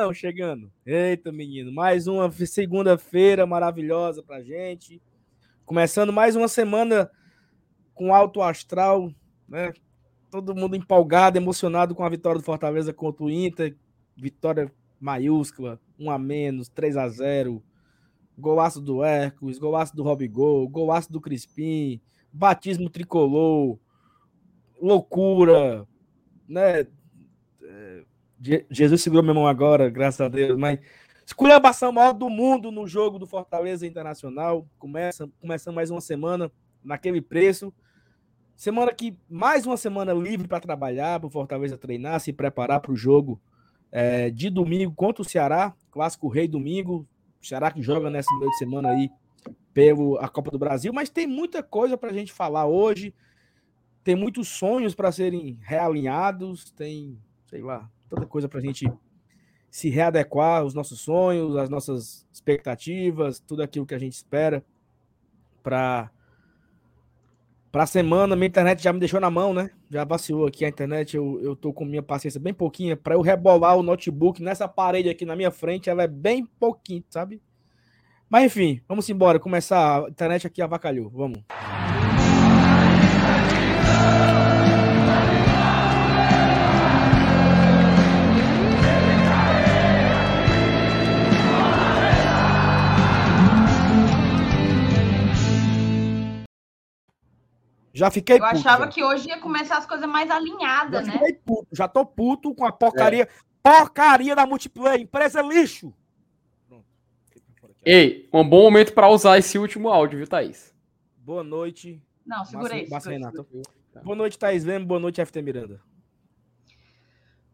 Olha o Leonão! Olha o Leonão chegando. Eita, menino, mais uma segunda-feira maravilhosa pra gente. Começando mais uma semana com alto astral, né? Todo mundo empolgado, emocionado com a vitória do Fortaleza contra o Inter. Vitória maiúscula, 1 a menos, 3 a 0. Golaço do Hércules, golaço do Robigol, golaço do Crispim, batismo tricolor, loucura, né? É, Jesus segurou minha mão agora, graças a Deus, mas esculhambação maior do mundo no jogo do Fortaleza Internacional. Começa, começando mais uma semana naquele preço. Semana que mais uma semana livre para trabalhar, para o Fortaleza treinar, se preparar para o jogo é, de domingo contra o Ceará, clássico Rei Domingo. O Ceará que joga nessa meio de semana aí pelo a Copa do Brasil, mas tem muita coisa para a gente falar hoje. Tem muitos sonhos para serem realinhados, tem, sei lá, tanta coisa para a gente se readequar aos nossos sonhos, às nossas expectativas, tudo aquilo que a gente espera para para a semana. Minha internet já me deixou na mão, né? Já vacilou aqui a internet. Eu, eu tô com minha paciência bem pouquinha para eu rebolar o notebook nessa parede aqui na minha frente. Ela é bem pouquinho, sabe? Mas enfim, vamos embora. Começar. A internet aqui avacalhou. Vamos. Já fiquei Eu puto, achava já. que hoje ia começar as coisas mais alinhadas, já né? Puto, já tô puto com a porcaria. É. Porcaria da multiplayer, empresa lixo. Ei, um bom momento para usar esse último áudio, viu, Thaís? Boa noite. Não, segurei. Massa, Renato. Boa noite, Thaís Leme. Boa noite, FT Miranda.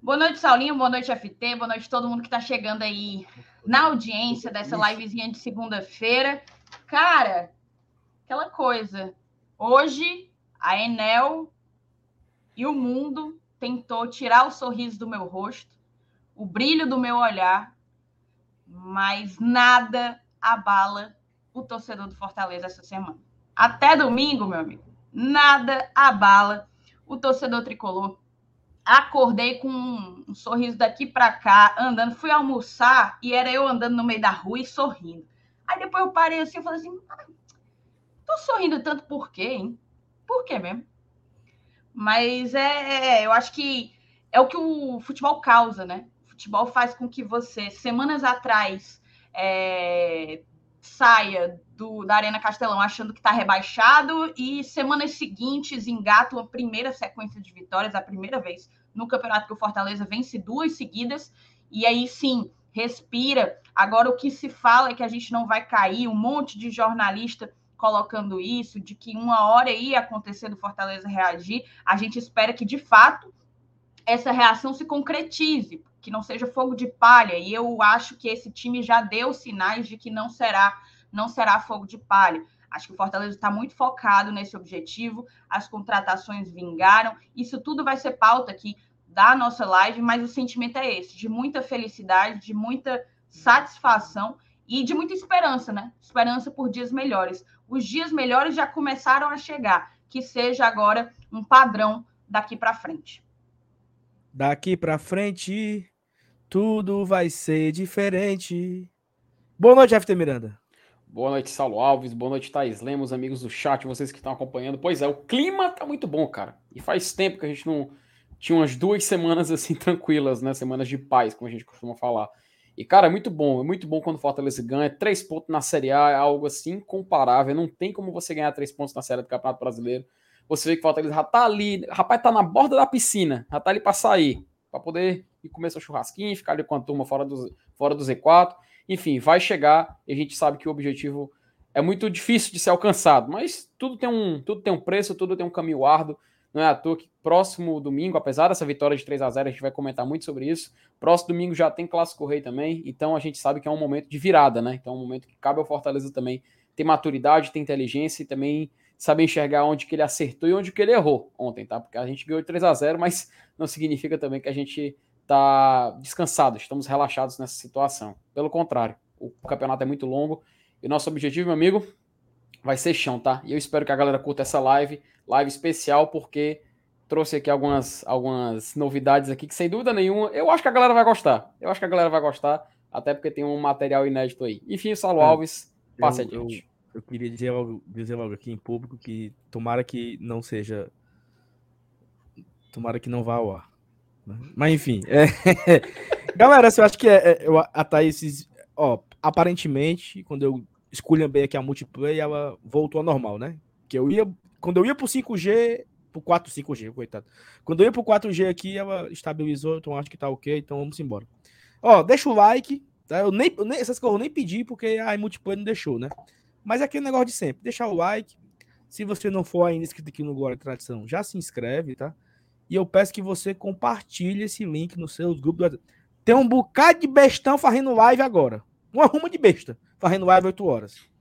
Boa noite, Saulinho. Boa noite, FT. Boa noite, todo mundo que está chegando aí na audiência dessa livezinha de segunda-feira. Cara, aquela coisa. Hoje, a Enel e o mundo tentou tirar o sorriso do meu rosto, o brilho do meu olhar, mas nada abala o torcedor do Fortaleza essa semana. Até domingo, meu amigo, nada abala o torcedor tricolor. Acordei com um, sorriso daqui para cá, andando, fui almoçar e era eu andando no meio da rua e sorrindo. Aí depois eu parei assim e falei assim: Tô sorrindo tanto por quê, hein? Por quê mesmo? Mas é, é, eu acho que é o que o futebol causa, né? O futebol faz com que você, semanas atrás, é, saia do, da Arena Castelão achando que está rebaixado e semanas seguintes engata uma primeira sequência de vitórias, a primeira vez no campeonato que o Fortaleza vence duas seguidas, e aí sim respira. Agora o que se fala é que a gente não vai cair, um monte de jornalista colocando isso, de que uma hora ia acontecer do Fortaleza reagir. A gente espera que, de fato, essa reação se concretize, que não seja fogo de palha. E eu acho que esse time já deu sinais de que não será, não será fogo de palha. Acho que o Fortaleza está muito focado nesse objetivo. As contratações vingaram. Isso tudo vai ser pauta aqui da nossa live, mas o sentimento é esse, de muita felicidade, de muita satisfação e de muita esperança, né? Esperança por dias melhores os dias melhores já começaram a chegar, que seja agora um padrão daqui para frente. Daqui para frente, tudo vai ser diferente. Boa noite, FT Miranda. Boa noite, Saulo Alves. Boa noite, Thais Lemos, amigos do chat, vocês que estão acompanhando. Pois é, o clima tá muito bom, cara. E faz tempo que a gente não tinha umas duas semanas assim tranquilas, né? Semanas de paz, como a gente costuma falar. E, cara, é muito bom. É muito bom quando o Fortaleza ganha. Três pontos na Série A é algo assim incomparável. Não tem como você ganhar três pontos na Série do Campeonato Brasileiro. Você vê que o Fortaleza já tá ali. Rapaz, tá na borda da piscina. Já tá ali pra sair. Pra poder ir comer seu churrasquinho, ficar ali com a turma fora do, fora do Z4. Enfim, vai chegar. E a gente sabe que o objetivo é muito difícil de ser alcançado. Mas tudo tem um, tudo tem um preço, tudo tem um caminho árduo. Não é à toa que próximo domingo, apesar dessa vitória de 3 a 0 a gente vai comentar muito sobre isso. Próximo domingo já tem Clássico Rei também, então a gente sabe que é um momento de virada, né? Então é um momento que cabe ao Fortaleza também ter maturidade, ter inteligência e também saber enxergar onde que ele acertou e onde que ele errou ontem, tá? Porque a gente ganhou 3 a 0 mas não significa também que a gente tá descansado, estamos relaxados nessa situação. Pelo contrário, o campeonato é muito longo e nosso objetivo, meu amigo, vai ser chão, tá? E eu espero que a galera curta essa live, live especial, porque trouxe aqui algumas, algumas novidades aqui que, sem dúvida nenhuma, eu acho que a galera vai gostar. Eu acho que a galera vai gostar, até porque tem um material inédito aí. Enfim, Saulo é, Alves, passe eu, adiante. Eu, eu, queria dizer logo, dizer logo aqui em público que tomara que não seja. Tomara que não vá ao ar. Né? Mas enfim. É... galera, eu acho que é, é, eu, a Thaís. Ó, aparentemente, quando eu bem aqui a multiplayer, ela voltou ao normal, né? Que eu ia. Quando eu ia pro 5G, pro 4, 5G, coitado. Quando eu ia pro 4G aqui, ela estabilizou, então acho que tá ok, então vamos embora. Ó, deixa o like, tá? Eu nem, nem essas coisas eu nem pedi porque a multiplayer não deixou, né? Mas é aquele negócio de sempre, deixar o like. Se você não for ainda inscrito aqui no Glória Tradição, já se inscreve, tá? E eu peço que você compartilhe esse link nos seus grupos. Tem um bocado de bestão fazendo live agora. Uma ruma de besta fazendo live 8 horas.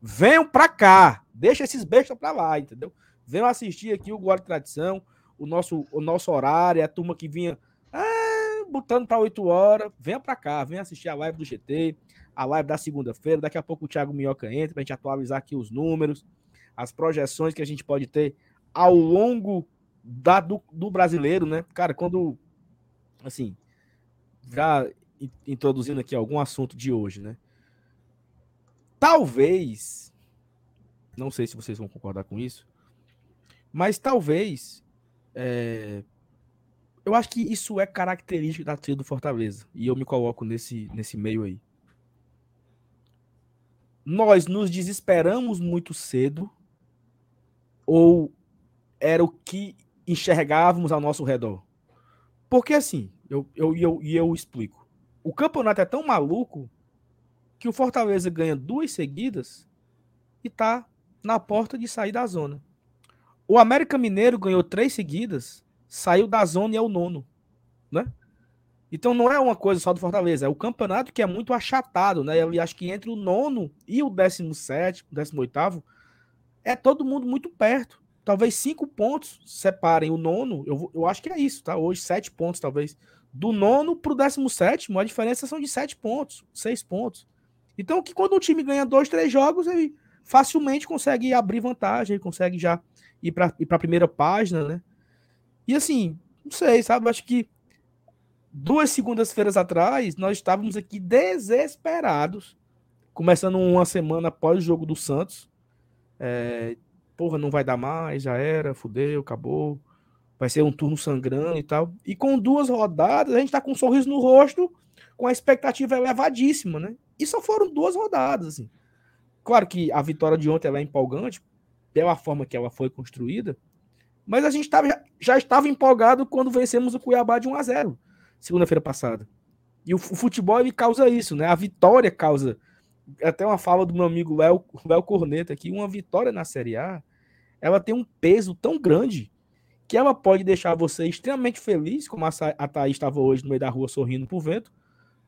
Venham pra cá. Deixa esses bestas pra lá, entendeu? Venham assistir aqui o Glória Tradição, o nosso, o nosso horário, a turma que vinha ah, botando para 8 horas. Venha para cá, venha assistir a live do GT, a live da segunda-feira. Daqui a pouco o Thiago Minhoca entra para a gente atualizar aqui os números, as projeções que a gente pode ter ao longo da, do, do brasileiro, né? Cara, quando. Assim, já introduzindo aqui algum assunto de hoje, né? Talvez, não sei se vocês vão concordar com isso, mas talvez. É, eu acho que isso é característico da trilha do Fortaleza. E eu me coloco nesse, nesse meio aí. Nós nos desesperamos muito cedo. Ou era o que enxergávamos ao nosso redor? Porque assim, eu, eu, eu, eu explico. O campeonato é tão maluco que o Fortaleza ganha duas seguidas e tá na porta de sair da zona. O América Mineiro ganhou três seguidas, saiu da zona e é o nono, né? Então não é uma coisa só do Fortaleza, é o campeonato que é muito achatado, né? Eu acho que entre o nono e o décimo sétimo, décimo oitavo, é todo mundo muito perto. Talvez cinco pontos separem o nono, eu, eu acho que é isso, tá? Hoje sete pontos talvez. Do nono para o décimo sétimo, a diferença são de sete pontos, seis pontos. Então que quando um time ganha dois, três jogos, ele facilmente consegue abrir vantagem, consegue já ir para a primeira página, né? E assim, não sei, sabe? Acho que duas segundas-feiras atrás nós estávamos aqui desesperados, começando uma semana após o jogo do Santos. É, porra, não vai dar mais, já era, fudeu, acabou. Vai ser um turno sangrando e tal. E com duas rodadas, a gente tá com um sorriso no rosto, com a expectativa elevadíssima, né? E só foram duas rodadas, assim. Claro que a vitória de ontem é empolgante, pela forma que ela foi construída, mas a gente tava, já estava empolgado quando vencemos o Cuiabá de 1 a 0 segunda-feira passada. E o, futebol ele causa isso, né? A vitória causa. Até uma fala do meu amigo Léo, Léo Corneta aqui, uma vitória na Série A, ela tem um peso tão grande que ela pode deixar você extremamente feliz, como a Thaís estava hoje no meio da rua sorrindo pro vento,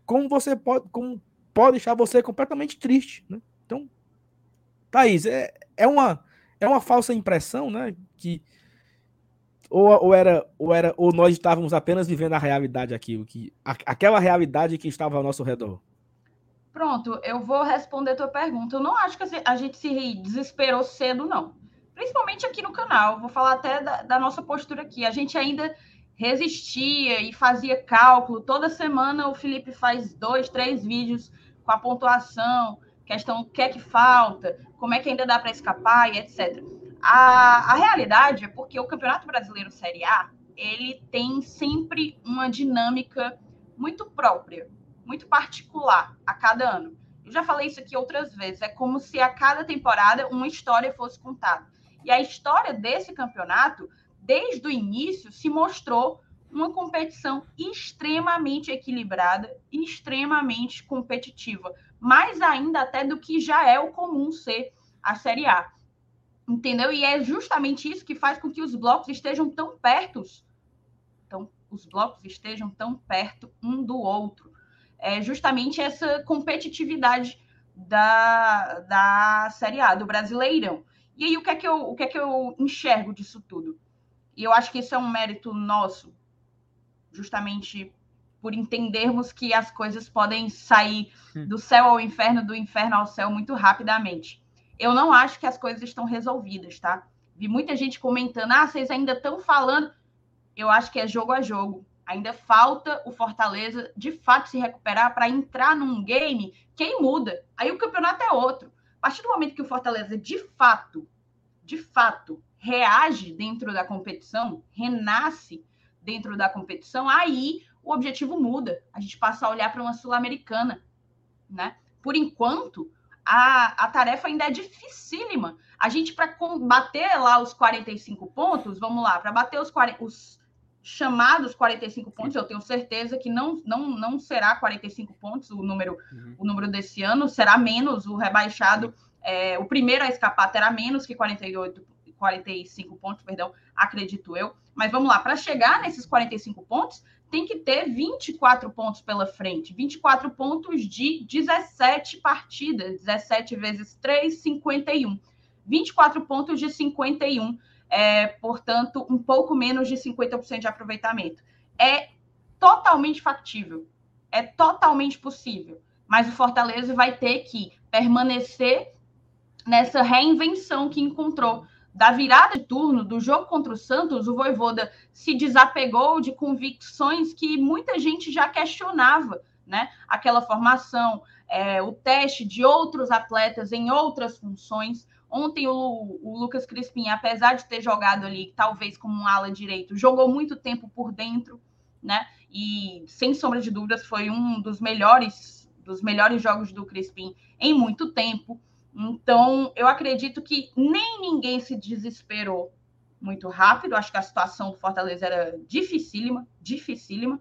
como você pode, como pode deixar você completamente triste, né? Então, Thaís, é, é uma é uma falsa impressão, né? Que ou, ou, era, ou era ou nós estávamos apenas vivendo a realidade aqui, que a, aquela realidade que estava ao nosso redor. Pronto, eu vou responder a tua pergunta. Eu não acho que a gente se desesperou cedo, não. Principalmente aqui no canal. Vou falar até da, da nossa postura aqui. A gente ainda resistia e fazia cálculo. Toda semana o Felipe faz dois, três vídeos com a pontuação, questão o que é que falta, como é que ainda dá para escapar e etc. A, a realidade é porque o Campeonato Brasileiro Série A ele tem sempre uma dinâmica muito própria, muito particular a cada ano. Eu já falei isso aqui outras vezes. É como se a cada temporada uma história fosse contada. E a história desse campeonato, desde o início, se mostrou uma competição extremamente equilibrada extremamente competitiva, mais ainda até do que já é o comum ser a Série A. Entendeu? E é justamente isso que faz com que os blocos estejam tão perto. Então, os blocos estejam tão perto um do outro. É justamente essa competitividade da, da Série A, do Brasileirão. E aí, o que, é que eu, o que é que eu enxergo disso tudo? E eu acho que isso é um mérito nosso, justamente por entendermos que as coisas podem sair hum. do céu ao inferno, do inferno ao céu muito rapidamente. Eu não acho que as coisas estão resolvidas, tá? Vi muita gente comentando: ah, vocês ainda estão falando. eu acho que é jogo a jogo. Ainda falta o Fortaleza de fato se recuperar para entrar num game quem muda. Aí o campeonato é outro. A partir do momento que o Fortaleza de fato, de fato, reage dentro da competição, renasce dentro da competição, aí o objetivo muda. A gente passa a olhar para uma sul-americana, né? Por enquanto, a, a tarefa ainda é dificílima. A gente, para bater lá os 45 pontos, vamos lá, para bater os, 40, os chamados 45 pontos, eu tenho certeza que não, não, não será 45 pontos o número, uhum. o número desse ano, será menos o rebaixado. É, o primeiro a escapar terá menos que 48, 45 pontos, perdão, acredito eu. Mas vamos lá, para chegar nesses 45 pontos, tem que ter 24 pontos pela frente. 24 pontos de 17 partidas. 17 vezes 3, 51. 24 pontos de 51. É, portanto, um pouco menos de 50% de aproveitamento. É totalmente factível. É totalmente possível. Mas o Fortaleza vai ter que permanecer nessa reinvenção que encontrou da virada de turno do jogo contra o Santos, o Voivoda se desapegou de convicções que muita gente já questionava, né? Aquela formação, é, o teste de outros atletas em outras funções. Ontem o, o, Lucas Crispim, apesar de ter jogado ali, talvez como um ala direito, jogou muito tempo por dentro, né? E sem sombra de dúvidas foi um dos melhores dos melhores jogos do Crispim em muito tempo. Então, eu acredito que nem ninguém se desesperou muito rápido. Acho que a situação do Fortaleza era dificílima, dificílima.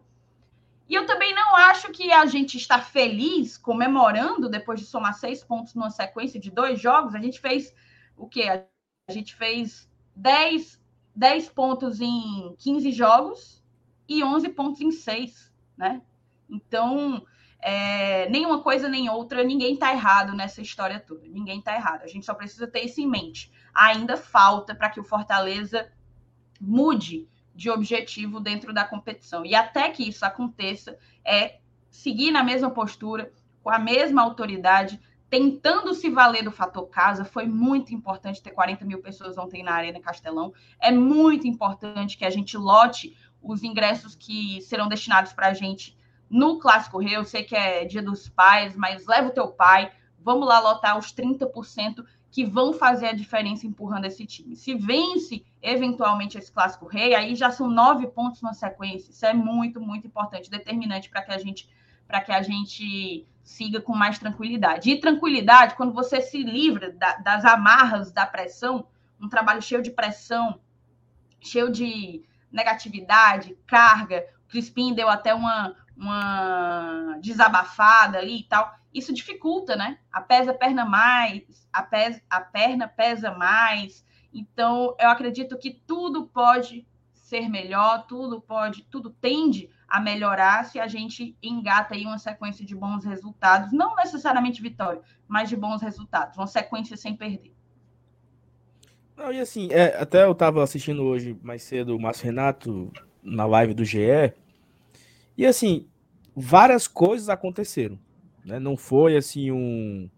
E eu também não acho que a gente está feliz comemorando depois de somar seis pontos numa sequência de dois jogos. A gente fez o quê? A gente fez 10, 10 pontos em 15 jogos e 11 pontos em seis, né? Então, é, nenhuma coisa nem outra, ninguém está errado nessa história toda. Ninguém está errado. A gente só precisa ter isso em mente. Ainda falta para que o Fortaleza mude de objetivo dentro da competição. E até que isso aconteça, é seguir na mesma postura, com a mesma autoridade, tentando se valer do fator casa. Foi muito importante ter 40 mil pessoas ontem na Arena Castelão. É muito importante que a gente lote os ingressos que serão destinados para a gente no Clássico Rei, eu sei que é dia dos pais, mas leva o teu pai, vamos lá lotar os 30% que vão fazer a diferença empurrando esse time. Se vence eventualmente esse Clássico Rei, aí já são nove pontos na sequência. Isso é muito, muito importante, determinante para que a gente para que a gente siga com mais tranquilidade. E tranquilidade, quando você se livra da, das amarras da pressão, um trabalho cheio de pressão, cheio de negatividade, carga. O Crispim deu até uma, uma desabafada ali e tal, isso dificulta, né? A pesa perna mais, a, pesa, a perna pesa mais. Então, eu acredito que tudo pode ser melhor, tudo pode, tudo tende a melhorar se a gente engata aí uma sequência de bons resultados, não necessariamente vitória, mas de bons resultados, uma sequência sem perder. Não, e assim, é, até eu estava assistindo hoje mais cedo o Márcio Renato na live do GE, e assim, várias coisas aconteceram. Né? Não foi assim um.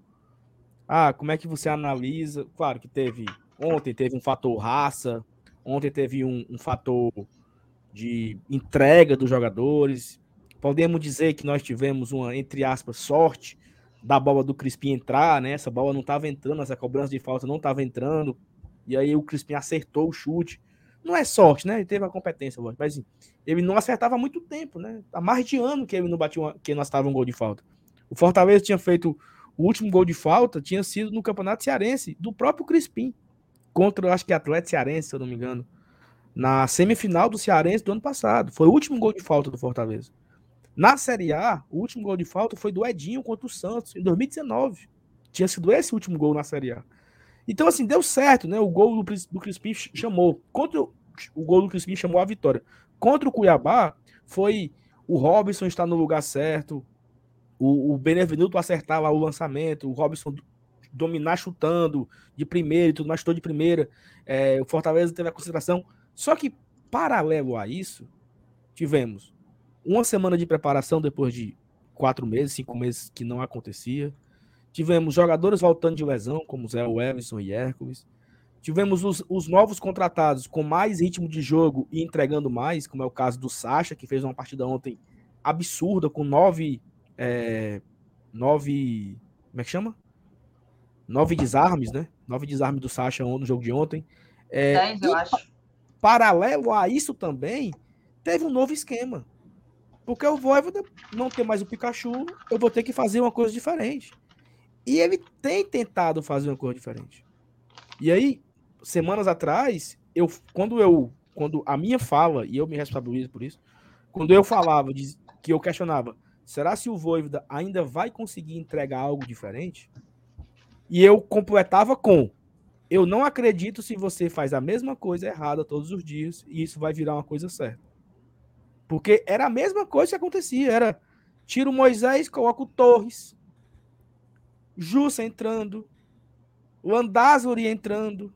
Ah, como é que você analisa? Claro que teve. Ontem teve um fator raça, ontem teve um, um fator de entrega dos jogadores. Podemos dizer que nós tivemos uma, entre aspas, sorte da bola do Crispim entrar, né? Essa bola não estava entrando, essa cobrança de falta não estava entrando. E aí o Crispim acertou o chute. Não é sorte, né? Ele teve a competência, mas assim, ele não acertava há muito tempo, né? Há mais de ano que ele não batia uma, que nós estava um gol de falta. O Fortaleza tinha feito o último gol de falta, tinha sido no Campeonato Cearense, do próprio Crispim, contra, acho que Atlético Cearense, se eu não me engano, na semifinal do Cearense do ano passado. Foi o último gol de falta do Fortaleza. Na Série A, o último gol de falta foi do Edinho contra o Santos, em 2019. Tinha sido esse último gol na Série A. Então, assim, deu certo, né? O gol do, do Crispim chamou. Contra o, o gol do Crispim chamou a vitória. Contra o Cuiabá, foi o Robson estar no lugar certo, o, o Benevenuto acertar lá o lançamento, o Robson dominar chutando de primeira e tudo mais, chutou de primeira. É, o Fortaleza teve a concentração. Só que, paralelo a isso, tivemos uma semana de preparação depois de quatro meses, cinco meses que não acontecia. Tivemos jogadores voltando de lesão, como Zé Everson e Hércules. Tivemos os, os, novos contratados com mais ritmo de jogo e entregando mais, como é o caso do Sacha, que fez uma partida ontem absurda, com nove. É, nove. Como é que chama? Nove desarmes, né? Nove desarmes do Sacha no jogo de ontem. É, Dez, eu acho. Paralelo a isso também, teve um novo esquema. Porque o Voivoda não tem mais o Pikachu, eu vou ter que fazer uma coisa diferente. E ele tem tentado fazer uma coisa diferente. E aí, semanas atrás, eu quando eu quando a minha fala, e eu me responsabilizo por isso, quando eu falava de, que eu questionava, será se o Voivoda ainda vai conseguir entregar algo diferente? E eu completava com eu não acredito se você faz a mesma coisa errada todos os dias e isso vai virar uma coisa certa. Porque era a mesma coisa que acontecia, era tira o Moisés, coloca o Torres, Jussa entrando, o Andázuri entrando,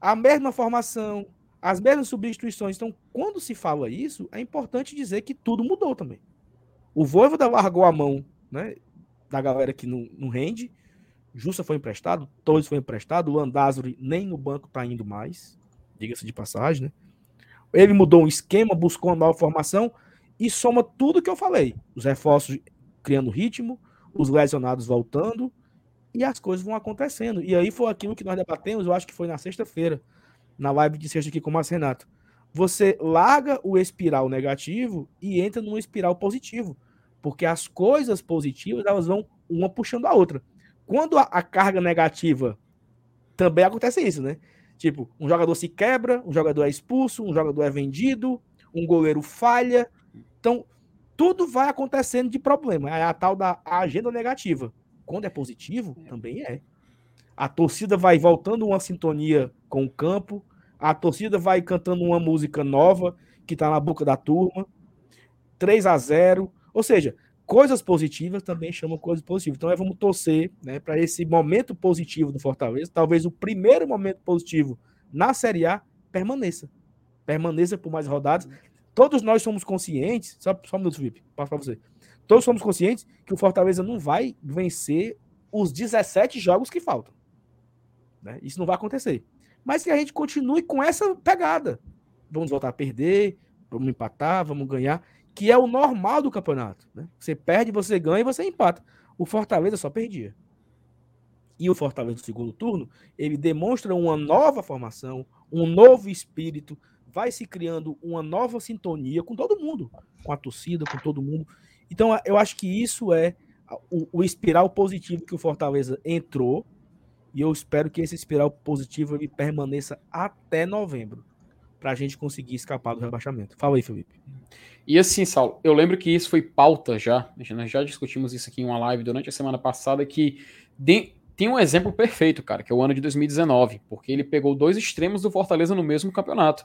a mesma formação, as mesmas substituições. Então, quando se fala isso, é importante dizer que tudo mudou também. O Voivoda largou a mão né, da galera que não, não rende. Justa foi emprestado, Torres foi emprestado, o Andázuri nem no banco está indo mais, diga-se de passagem, né? Ele mudou um esquema, buscou uma nova formação e soma tudo que eu falei. Os reforços criando ritmo, os lesionados voltando, e as coisas vão acontecendo. E aí foi aquilo que nós debatemos, eu acho que foi na sexta-feira, na live de sexta aqui com o Márcio Renato. Você larga o espiral negativo e entra num espiral positivo. Porque as coisas positivas, elas vão uma puxando a outra. Quando a, a carga negativa também acontece isso, né? Tipo, um jogador se quebra, um jogador é expulso, um jogador é vendido, um goleiro falha. Então, tudo vai acontecendo de problema. É a tal da agenda negativa. Quando é positivo, também é. A torcida vai voltando uma sintonia com o campo, a torcida vai cantando uma música nova que está na boca da turma. 3 a 0 Ou seja, coisas positivas também chamam coisas positivas. Então, é, vamos torcer né, para esse momento positivo do Fortaleza. Talvez o primeiro momento positivo na Série A permaneça. Permaneça por mais rodadas. Todos nós somos conscientes. Só, só um minuto, Felipe. Passo para você. Todos somos conscientes que o Fortaleza não vai vencer os 17 jogos que faltam. Né? Isso não vai acontecer. Mas que a gente continue com essa pegada. Vamos voltar a perder, vamos empatar, vamos ganhar, que é o normal do campeonato. Né? Você perde, você ganha e você empata. O Fortaleza só perdia. E o Fortaleza no segundo turno, ele demonstra uma nova formação, um novo espírito, vai se criando uma nova sintonia com todo mundo, com a torcida, com todo mundo. Então, eu acho que isso é o, o espiral positivo que o Fortaleza entrou. E eu espero que esse espiral positivo permaneça até novembro. Para a gente conseguir escapar do rebaixamento. Fala aí, Felipe. E assim, Saulo, eu lembro que isso foi pauta já. Nós já discutimos isso aqui em uma live durante a semana passada. Que de, tem um exemplo perfeito, cara, que é o ano de 2019. Porque ele pegou dois extremos do Fortaleza no mesmo campeonato.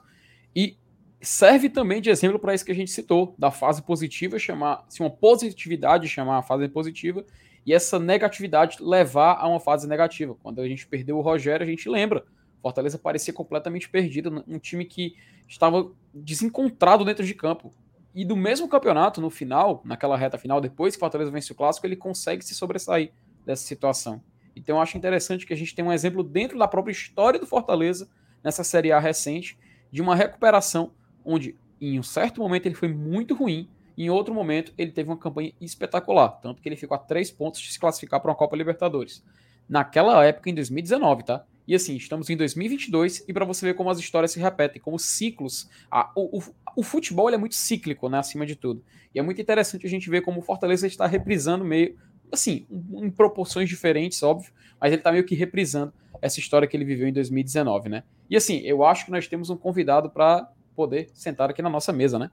E serve também de exemplo para isso que a gente citou, da fase positiva chamar, se uma positividade chamar a fase positiva e essa negatividade levar a uma fase negativa. Quando a gente perdeu o Rogério, a gente lembra. Fortaleza parecia completamente perdido, um time que estava desencontrado dentro de campo. E do mesmo campeonato, no final, naquela reta final, depois que Fortaleza vence o clássico, ele consegue se sobressair dessa situação. Então eu acho interessante que a gente tem um exemplo dentro da própria história do Fortaleza, nessa Série A recente, de uma recuperação onde em um certo momento ele foi muito ruim, em outro momento ele teve uma campanha espetacular, tanto que ele ficou a três pontos de se classificar para uma Copa Libertadores. Naquela época, em 2019, tá? E assim, estamos em 2022 e para você ver como as histórias se repetem, como ciclos. A, o, o, o, futebol é muito cíclico, né? Acima de tudo. E é muito interessante a gente ver como o Fortaleza está reprisando meio, assim, em proporções diferentes, óbvio, mas ele está meio que reprisando essa história que ele viveu em 2019, né? E assim, eu acho que nós temos um convidado para poder sentar aqui na nossa mesa, né?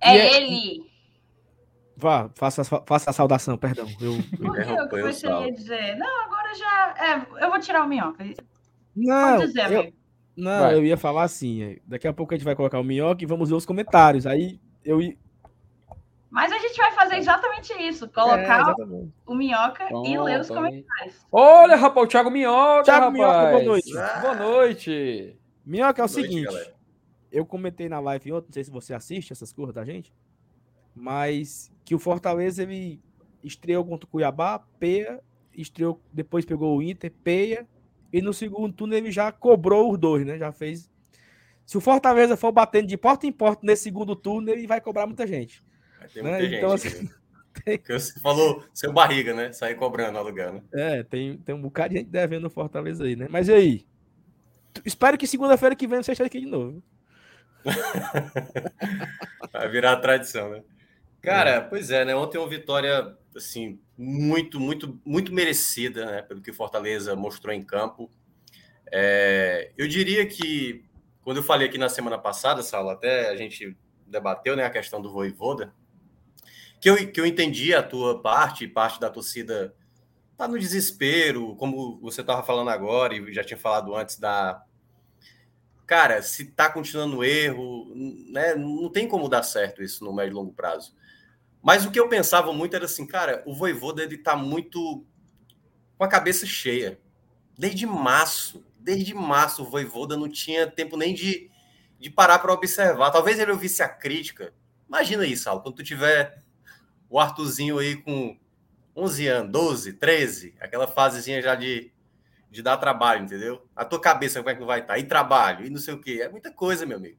É, é... ele! Vá, faça, faça a saudação, perdão. Eu, que o que você ia dizer? Não, agora já. É, eu vou tirar o minhoca. Não, dizer, eu, não eu ia falar assim. É, daqui a pouco a gente vai colocar o minhoca e vamos ver os comentários. Aí eu. Mas a gente vai fazer exatamente isso: colocar é, o minhoca Pronto, e ler os comentários. Olha, rapaz, o Thiago Minhoca. Thiago rapaz. Minhoca, boa noite. Ah. Boa noite. Minhoca, é o Boa seguinte. Noite, eu comentei na live ontem, não sei se você assiste essas coisas da gente, mas que o Fortaleza ele estreou contra o Cuiabá, peia, estreou, depois pegou o Inter, peia, e no segundo turno ele já cobrou os dois, né? Já fez. Se o Fortaleza for batendo de porta em porta nesse segundo turno, ele vai cobrar muita gente. Tem né? muita gente. Então, assim, tem... Você falou seu barriga, né? Sair cobrando aluguel, né? É, tem, tem um bocado de gente devendo no Fortaleza aí, né? Mas e aí? Espero que segunda-feira que vem você esteja aqui de novo. vai virar tradição, né? Cara, é. pois é, né? Ontem uma vitória assim muito, muito, muito merecida, né? Pelo que Fortaleza mostrou em campo. É, eu diria que quando eu falei aqui na semana passada, Saulo, até a gente debateu, né, a questão do Voivoda, que eu, que eu entendi a tua parte, parte da torcida tá no desespero, como você estava falando agora e já tinha falado antes da cara, se tá continuando erro, né, não tem como dar certo isso no médio e longo prazo. Mas o que eu pensava muito era assim, cara, o Voivoda ele tá muito com a cabeça cheia. Desde março, desde março o Voivoda não tinha tempo nem de, de parar para observar. Talvez ele ouvisse a crítica. Imagina isso, Sal, quando tu tiver o Arthurzinho aí com 11 anos, 12, 13, aquela fasezinha já de, de dar trabalho, entendeu? A tua cabeça como é que vai estar? Tá? E trabalho, e não sei o quê. É muita coisa, meu amigo.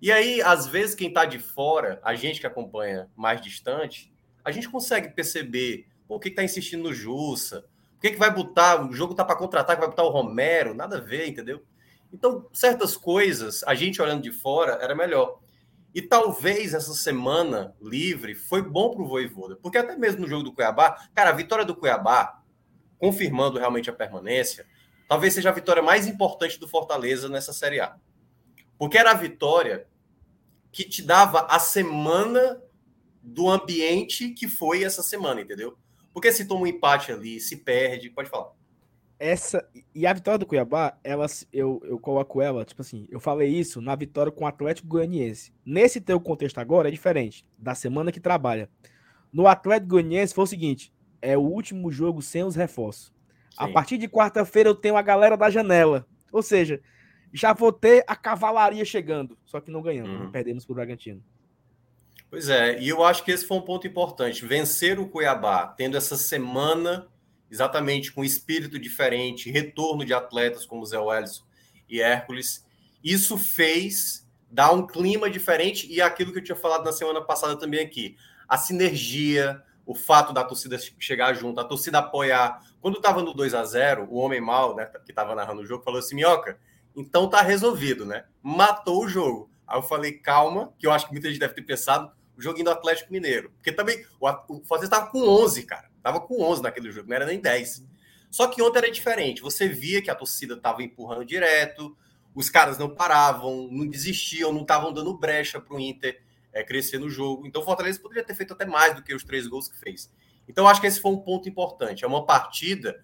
E aí, às vezes, quem está de fora, a gente que acompanha mais distante, a gente consegue perceber o que está insistindo no Jussa, o que, que vai botar, o jogo tá para contratar, vai botar o Romero, nada a ver, entendeu? Então, certas coisas, a gente olhando de fora, era melhor. E talvez essa semana livre foi bom para o Voivoda, porque até mesmo no jogo do Cuiabá, cara, a vitória do Cuiabá, confirmando realmente a permanência, talvez seja a vitória mais importante do Fortaleza nessa Série A. Porque era a vitória que te dava a semana do ambiente que foi essa semana, entendeu? Porque se toma um empate ali, se perde, pode falar. Essa e a vitória do Cuiabá, ela, eu, eu coloco ela, tipo assim, eu falei isso na vitória com o Atlético Goianiense. Nesse teu contexto agora é diferente, da semana que trabalha. No Atlético Goianiense foi o seguinte, é o último jogo sem os reforços. Sim. A partir de quarta-feira eu tenho a galera da janela. Ou seja, já vou ter a cavalaria chegando. Só que não ganhamos, uhum. perdemos para o Bragantino. Pois é, e eu acho que esse foi um ponto importante. Vencer o Cuiabá, tendo essa semana exatamente com espírito diferente, retorno de atletas como Zé Wellison e Hércules, isso fez dar um clima diferente e aquilo que eu tinha falado na semana passada também aqui. A sinergia, o fato da torcida chegar junto, a torcida apoiar. Quando estava no 2 a 0 o homem mal, né, que estava narrando o jogo, falou assim: Minhoca, então tá resolvido, né? Matou o jogo. Aí eu falei, calma, que eu acho que muita gente deve ter pensado, o joguinho do Atlético Mineiro. Porque também o, Fortaleza estava com 11, cara. Tava com 11 naquele jogo, não era nem 10. Só que ontem era diferente. Você via que a torcida estava empurrando direto, os caras não paravam, não desistiam, não estavam dando brecha para o Inter é, crescer no jogo. Então o Fortaleza poderia ter feito até mais do que os três gols que fez. Então acho que esse foi um ponto importante. É uma partida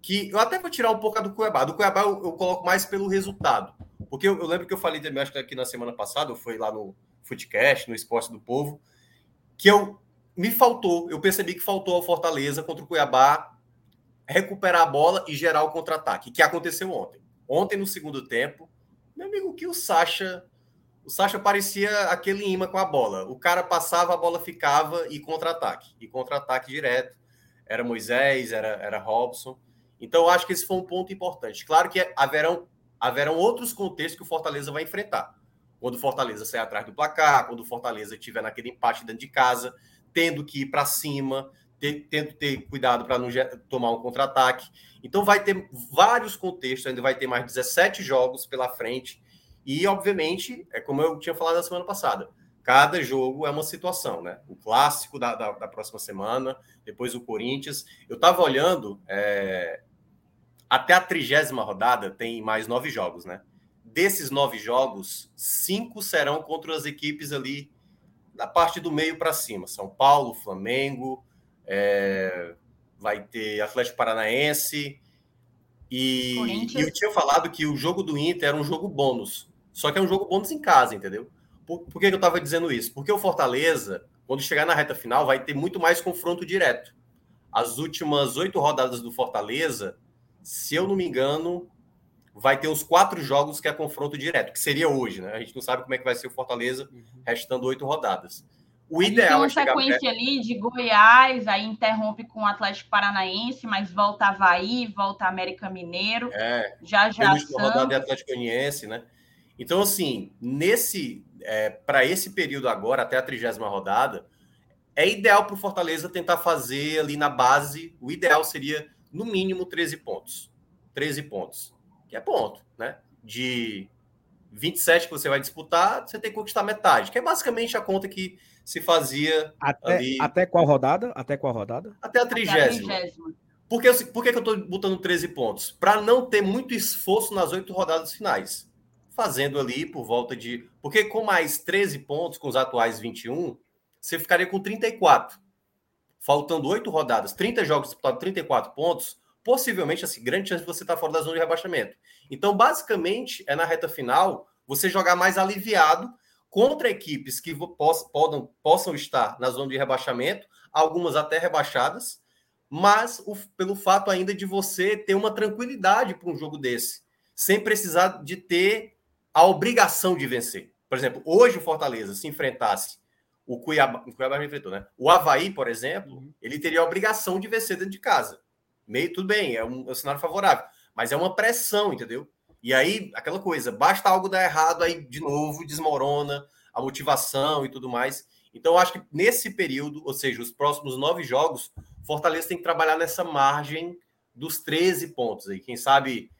que eu até vou tirar um pouco do Cuiabá. Do Cuiabá eu, eu coloco mais pelo resultado. Porque eu, eu, lembro que eu falei também, acho que aqui na semana passada, eu fui lá no Footcast, no Esporte do Povo, que eu me faltou, eu percebi que faltou ao Fortaleza contra o Cuiabá recuperar a bola e gerar o contra-ataque, que aconteceu ontem. Ontem, no segundo tempo, meu amigo, que o Sacha. O Sacha parecia aquele imã com a bola. O cara passava, a bola ficava e contra-ataque. E contra-ataque direto. Era Moisés, era, era Robson. Então, eu acho que esse foi um ponto importante. Claro que haverão, haverão outros contextos que o Fortaleza vai enfrentar. Quando o Fortaleza sair atrás do placar, quando o Fortaleza estiver naquele empate dentro de casa, tendo que ir para cima, ter, tendo ter cuidado para não tomar um contra-ataque. Então, vai ter vários contextos, ainda vai ter mais 17 jogos pela frente. E, obviamente, é como eu tinha falado na semana passada, cada jogo é uma situação, né? O clássico da, da, da próxima semana, depois o Corinthians. Eu estava olhando, é... até a trigésima rodada tem mais nove jogos, né? Desses nove jogos, cinco serão contra as equipes ali da parte do meio para cima. São Paulo, Flamengo, é... vai ter Atlético Paranaense. E... e eu tinha falado que o jogo do Inter era um jogo bônus. Só que é um jogo bônus em casa, entendeu? Por, por que eu estava dizendo isso? Porque o Fortaleza, quando chegar na reta final, vai ter muito mais confronto direto. As últimas oito rodadas do Fortaleza, se eu não me engano, vai ter os quatro jogos que é confronto direto, que seria hoje, né? A gente não sabe como é que vai ser o Fortaleza, uhum. restando oito rodadas. O ideal tem uma é chegar sequência ali de Goiás, aí interrompe com o Atlético Paranaense, mas volta Havaí, volta América Mineiro, é, já já penúltima rodada de Atlético Goianiense, né? Então, assim, nesse é, para esse período agora, até a trigésima rodada, é ideal para o Fortaleza tentar fazer ali na base. O ideal seria, no mínimo, 13 pontos. 13 pontos. Que é ponto, né? De 27 que você vai disputar, você tem que conquistar metade, que é basicamente a conta que se fazia até, ali. Até qual rodada? Até qual rodada? Até a trigésima. Por que, por que eu estou botando 13 pontos? Para não ter muito esforço nas oito rodadas finais. Fazendo ali por volta de. Porque com mais 13 pontos, com os atuais 21, você ficaria com 34. Faltando oito rodadas, 30 jogos disputados, 34 pontos, possivelmente, assim, grande chance de você estar fora da zona de rebaixamento. Então, basicamente, é na reta final você jogar mais aliviado contra equipes que possam, possam estar na zona de rebaixamento, algumas até rebaixadas, mas o, pelo fato ainda de você ter uma tranquilidade para um jogo desse, sem precisar de ter a obrigação de vencer. Por exemplo, hoje o Fortaleza se enfrentasse o Cuiabá, o Cuiabá enfrentou, né? O Havaí, por exemplo, uhum. ele teria a obrigação de vencer dentro de casa. Meio tudo bem, é um, é um cenário favorável, mas é uma pressão, entendeu? E aí, aquela coisa, basta algo dar errado, aí de novo desmorona a motivação e tudo mais. Então, acho que nesse período, ou seja, os próximos nove jogos, Fortaleza tem que trabalhar nessa margem dos 13 pontos aí. Quem sabe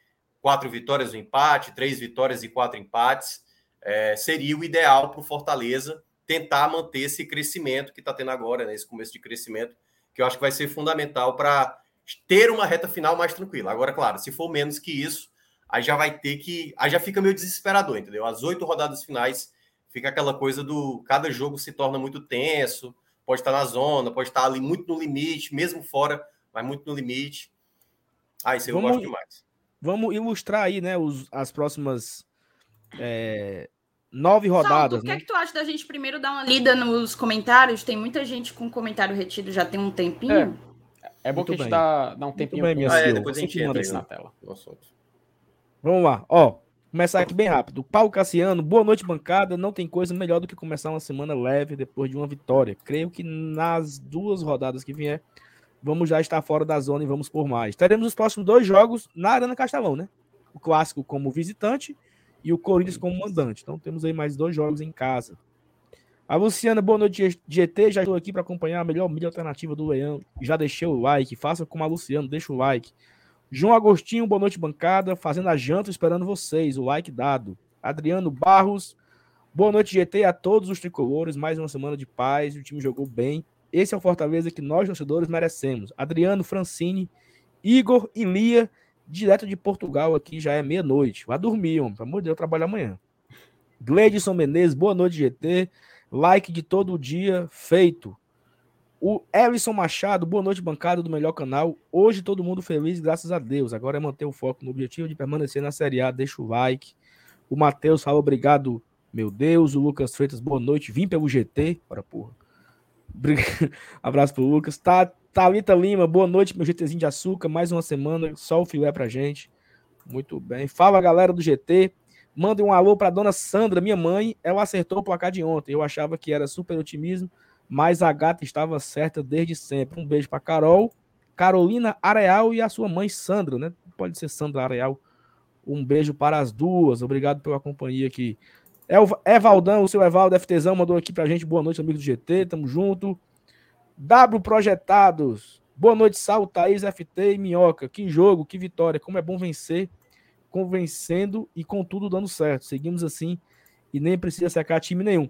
quatro vitórias no empate, três vitórias e quatro empates, é, seria o ideal para o Fortaleza tentar manter esse crescimento que está tendo agora, né, esse começo de crescimento, que eu acho que vai ser fundamental para ter uma reta final mais tranquila. Agora, claro, se for menos que isso, aí já vai ter que. Aí já fica meio desesperador, entendeu? As oito rodadas finais fica aquela coisa do. Cada jogo se torna muito tenso, pode estar na zona, pode estar ali muito no limite, mesmo fora, mas muito no limite. Ah, isso eu vamos, gosto demais. Vamos ilustrar aí, né, os, as próximas. É, nove rodadas. Salto, né? O que, é que tu acha da gente primeiro dar uma lida nos comentários? Tem muita gente com comentário retido já tem um tempinho. É, é bom Muito que a gente dá, dá um tempinho. Bem, minha ah, é, depois a gente isso na tela. Vamos lá, ó. Começar aqui bem rápido. Paulo Cassiano, boa noite, bancada. Não tem coisa melhor do que começar uma semana leve depois de uma vitória. Creio que nas duas rodadas que vier, vamos já estar fora da zona e vamos por mais. Teremos os próximos dois jogos na Arena Castelão, né? O clássico como visitante e o Corinthians como mandante. Então temos aí mais dois jogos em casa. A Luciana, boa noite, GT. Já estou aqui para acompanhar a melhor mídia alternativa do Leão. Já deixei o like. Faça como a Luciana, deixa o like. João Agostinho, boa noite, bancada. Fazendo a janta, esperando vocês. O like dado. Adriano Barros, boa noite, GT, a todos os tricolores. Mais uma semana de paz. O time jogou bem. Esse é o Fortaleza que nós, torcedores, merecemos. Adriano, Francine, Igor e Lia direto de Portugal aqui, já é meia-noite. Vá dormir, homem. Pelo amor de Deus, eu trabalho amanhã. Gleidson Menezes, boa noite, GT. Like de todo dia, feito. O Ellison Machado, boa noite, bancada do melhor canal. Hoje todo mundo feliz, graças a Deus. Agora é manter o foco no objetivo de permanecer na Série A. Deixa o like. O Matheus fala obrigado, meu Deus. O Lucas Freitas, boa noite. Vim pelo GT. Para porra. Abraço pro Lucas. Tá, Thalita Lima, boa noite, meu GTzinho de açúcar. Mais uma semana, só o filé pra gente. Muito bem. Fala, galera do GT. Mande um alô pra dona Sandra, minha mãe. Ela acertou o placar de ontem. Eu achava que era super otimismo, mas a gata estava certa desde sempre. Um beijo pra Carol, Carolina Areal e a sua mãe Sandra, né? Pode ser Sandra Areal. Um beijo para as duas. Obrigado pela companhia aqui. Evaldão, o seu Evaldo FTzão mandou aqui pra gente. Boa noite, amigo do GT. Tamo junto. W Projetados. Boa noite, Sal, Thaís, FT e Minhoca. Que jogo, que vitória. Como é bom vencer, convencendo e com tudo dando certo. Seguimos assim e nem precisa secar time nenhum.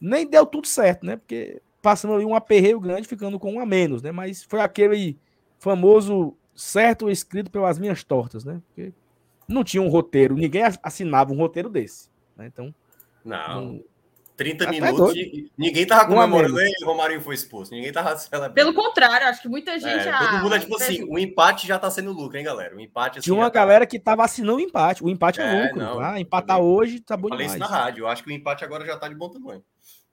Nem deu tudo certo, né? Porque passando ali um aperreio grande, ficando com um a menos, né? Mas foi aquele famoso certo escrito pelas minhas tortas, né? Porque não tinha um roteiro, ninguém assinava um roteiro desse. Né? Então. Não. não 30 Até minutos, e ninguém tava comemorando e o Romarinho foi expulso. Ninguém tava celebrando. Pelo contrário, acho que muita gente é. Todo mundo é tipo assim: o empate já tá sendo lucro, hein, galera? O empate assim, Tinha uma tá galera tá... que tava assinando o empate. O empate é, é lucro. Não, tá? Empatar hoje tá bom Falei demais. isso na rádio. Eu acho que o empate agora já tá de bom tamanho.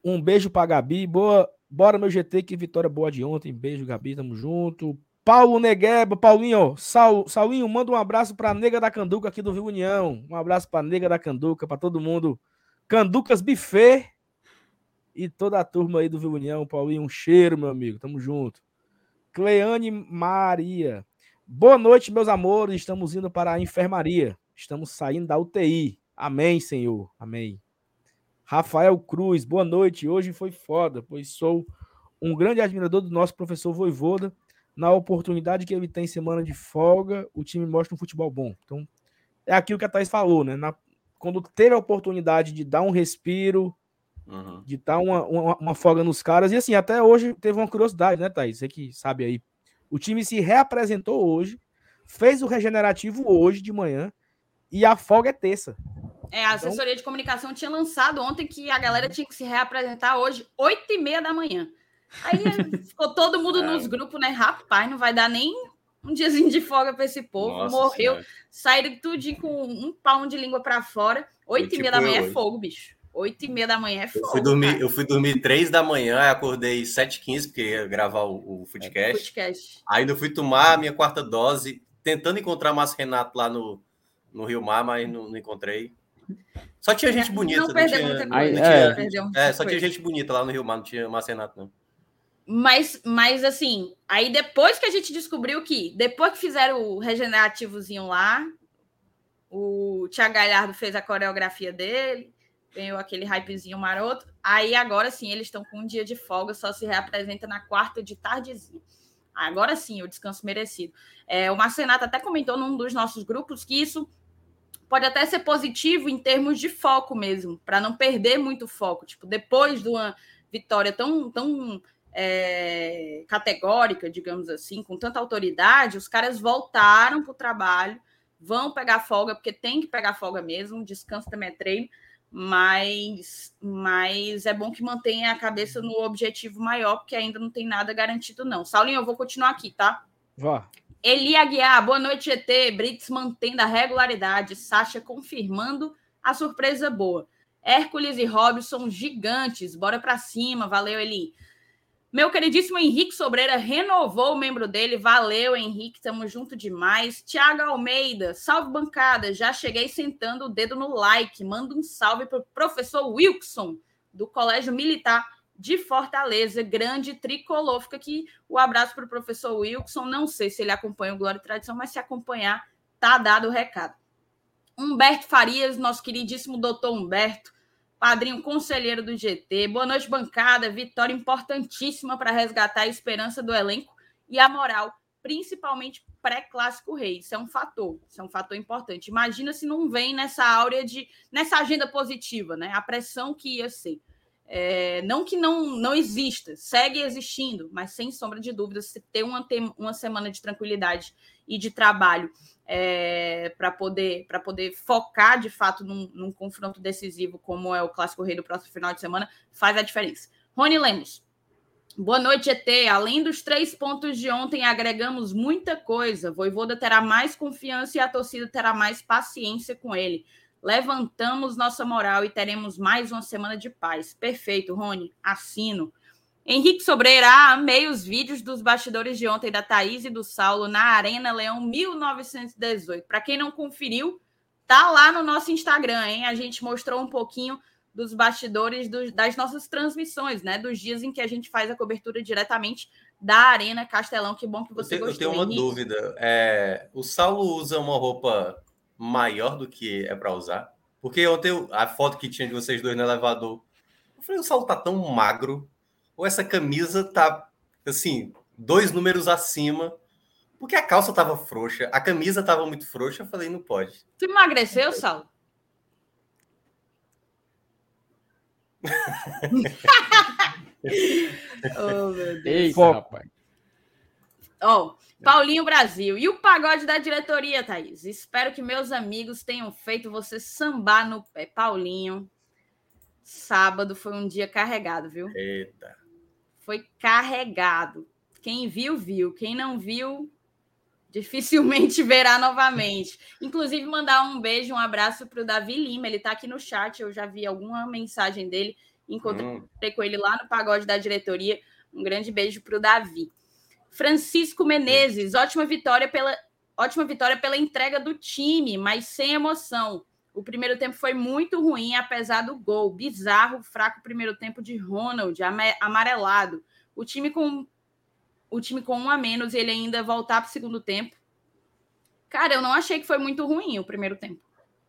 Um beijo pra Gabi. Boa. Bora, meu GT, que vitória boa de ontem. Beijo, Gabi. Tamo junto. Paulo Negueba, Paulinho, Sal, Saulinho, manda um abraço pra Nega da Canduca aqui do Rio União. Um abraço pra Nega da Canduca, pra todo mundo. Canducas Buffet e toda a turma aí do Viu União. Paulinho, um cheiro, meu amigo. Tamo junto. Cleane Maria. Boa noite, meus amores. Estamos indo para a enfermaria. Estamos saindo da UTI. Amém, Senhor. Amém. Rafael Cruz, boa noite. Hoje foi foda, pois sou um grande admirador do nosso professor Voivoda. Na oportunidade que ele tem semana de folga, o time mostra um futebol bom. Então, é aquilo que a Thais falou, né? Na, quando teve a oportunidade de dar um respiro, uhum. de dar uma, uma, uma, folga nos caras, e assim, até hoje teve uma curiosidade, né, Thaís? Você que sabe aí. O time se reapresentou hoje, fez o regenerativo hoje de manhã, e a folga é terça. É, a então assessoria então... de comunicação tinha lançado ontem que a galera tinha que se reapresentar hoje, 8 e meia da manhã. Aí ficou todo mundo é. nos grupos, né? Rapaz, não vai dar nem um diazinho de folga para esse povo. Nossa Morreu, senhora. saíram tudo com um pau de língua para fora. 8 e tipo meia da manhã é fogo, bicho. 8 e meia da manhã é fogo. Eu fui dormir, eu fui dormir 3 da manhã, acordei 7h15, porque ia gravar o, o Foodcast. É, Foodcast. Ainda fui tomar a minha quarta dose, tentando encontrar o Márcio Renato lá no, no Rio Mar, mas não, não encontrei. Só tinha gente bonita. Não, não perdeu tinha, muita coisa. É, é, só tinha gente bonita lá no Rio Mar, não tinha Márcio Renato, não. Mas, mas assim, aí depois que a gente descobriu que, depois que fizeram o regenerativozinho lá, o Thiago Galhardo fez a coreografia dele, ganhou aquele hypezinho maroto. Aí agora sim, eles estão com um dia de folga, só se reapresenta na quarta de tardezinha. Agora sim, o descanso merecido. É, o Marcenato até comentou num dos nossos grupos que isso pode até ser positivo em termos de foco mesmo, para não perder muito foco. Tipo, depois de uma vitória tão, tão é, categórica, digamos assim, com tanta autoridade, os caras voltaram para o trabalho, vão pegar folga, porque tem que pegar folga mesmo, descanso também é treino, mas, mas é bom que mantenha a cabeça no objetivo maior, porque ainda não tem nada garantido, não. Saulinho, eu vou continuar aqui, tá? Vá. Eli Aguiar, boa noite, GT. Brits mantendo a regularidade. Sasha confirmando a surpresa boa. Hércules e Robson gigantes. Bora para cima. Valeu, Eli. Meu queridíssimo Henrique Sobreira renovou o membro dele. Valeu, Henrique. Tamo junto demais. Tiago Almeida, salve bancada. Já cheguei sentando o dedo no like. Manda um salve pro professor Wilson, do Colégio Militar de Fortaleza, grande tricolor. Fica aqui o abraço para o professor Wilson. Não sei se ele acompanha o Glória e Tradição, mas se acompanhar, tá dado o recado. Humberto Farias, nosso queridíssimo doutor Humberto, padrinho conselheiro do GT. Boa noite, bancada. Vitória importantíssima para resgatar a esperança do elenco e a moral, principalmente pré-clássico rei. Isso é um fator, isso é um fator importante. Imagina se não vem nessa áurea de nessa agenda positiva, né? A pressão que ia ser. É, não que não, não exista, segue existindo, mas sem sombra de dúvida, se ter uma, uma semana de tranquilidade e de trabalho é, para poder, poder focar de fato num, num, confronto decisivo, como é o Clássico Rei do próximo final de semana, faz a diferença. Rony Lemos, boa noite, ET. Além dos três pontos de ontem, agregamos muita coisa. Voivoda terá mais confiança e a torcida terá mais paciência com ele levantamos nossa moral e teremos mais uma semana de paz. Perfeito, Rony. Assino. Henrique Sobreira, amei os vídeos dos bastidores de ontem da Thaís e do Saulo na Arena Leão 1918. Para quem não conferiu, tá lá no nosso Instagram, hein? A gente mostrou um pouquinho dos bastidores do, das nossas transmissões, né? Dos dias em que a gente faz a cobertura diretamente da Arena Castelão. Que bom que você eu tenho, gostou. Eu tenho uma Henrique. dúvida. É, o Saulo usa uma roupa maior do que é para usar. Porque ontem a foto que tinha de vocês dois no elevador, eu falei, o Saulo tá tão magro, ou essa camisa tá, assim, dois números acima, porque a calça tava frouxa, a camisa tava muito frouxa, eu falei, não pode. Tu emagreceu, Saulo? oh, meu Deus. Eita, rapaz. Ó, oh, Paulinho Brasil. E o pagode da diretoria, Thaís? Espero que meus amigos tenham feito você sambar no pé. Paulinho, sábado foi um dia carregado, viu? Eita. Foi carregado. Quem viu, viu. Quem não viu, dificilmente verá novamente. Inclusive, mandar um beijo, um abraço para o Davi Lima. Ele está aqui no chat. Eu já vi alguma mensagem dele. Encontrei hum. com ele lá no pagode da diretoria. Um grande beijo para o Davi. Francisco Menezes, ótima vitória pela ótima vitória pela entrega do time, mas sem emoção. O primeiro tempo foi muito ruim, apesar do gol. Bizarro, fraco primeiro tempo de Ronald, amarelado. O time com o time com um a menos, ele ainda voltar para o segundo tempo. Cara, eu não achei que foi muito ruim o primeiro tempo.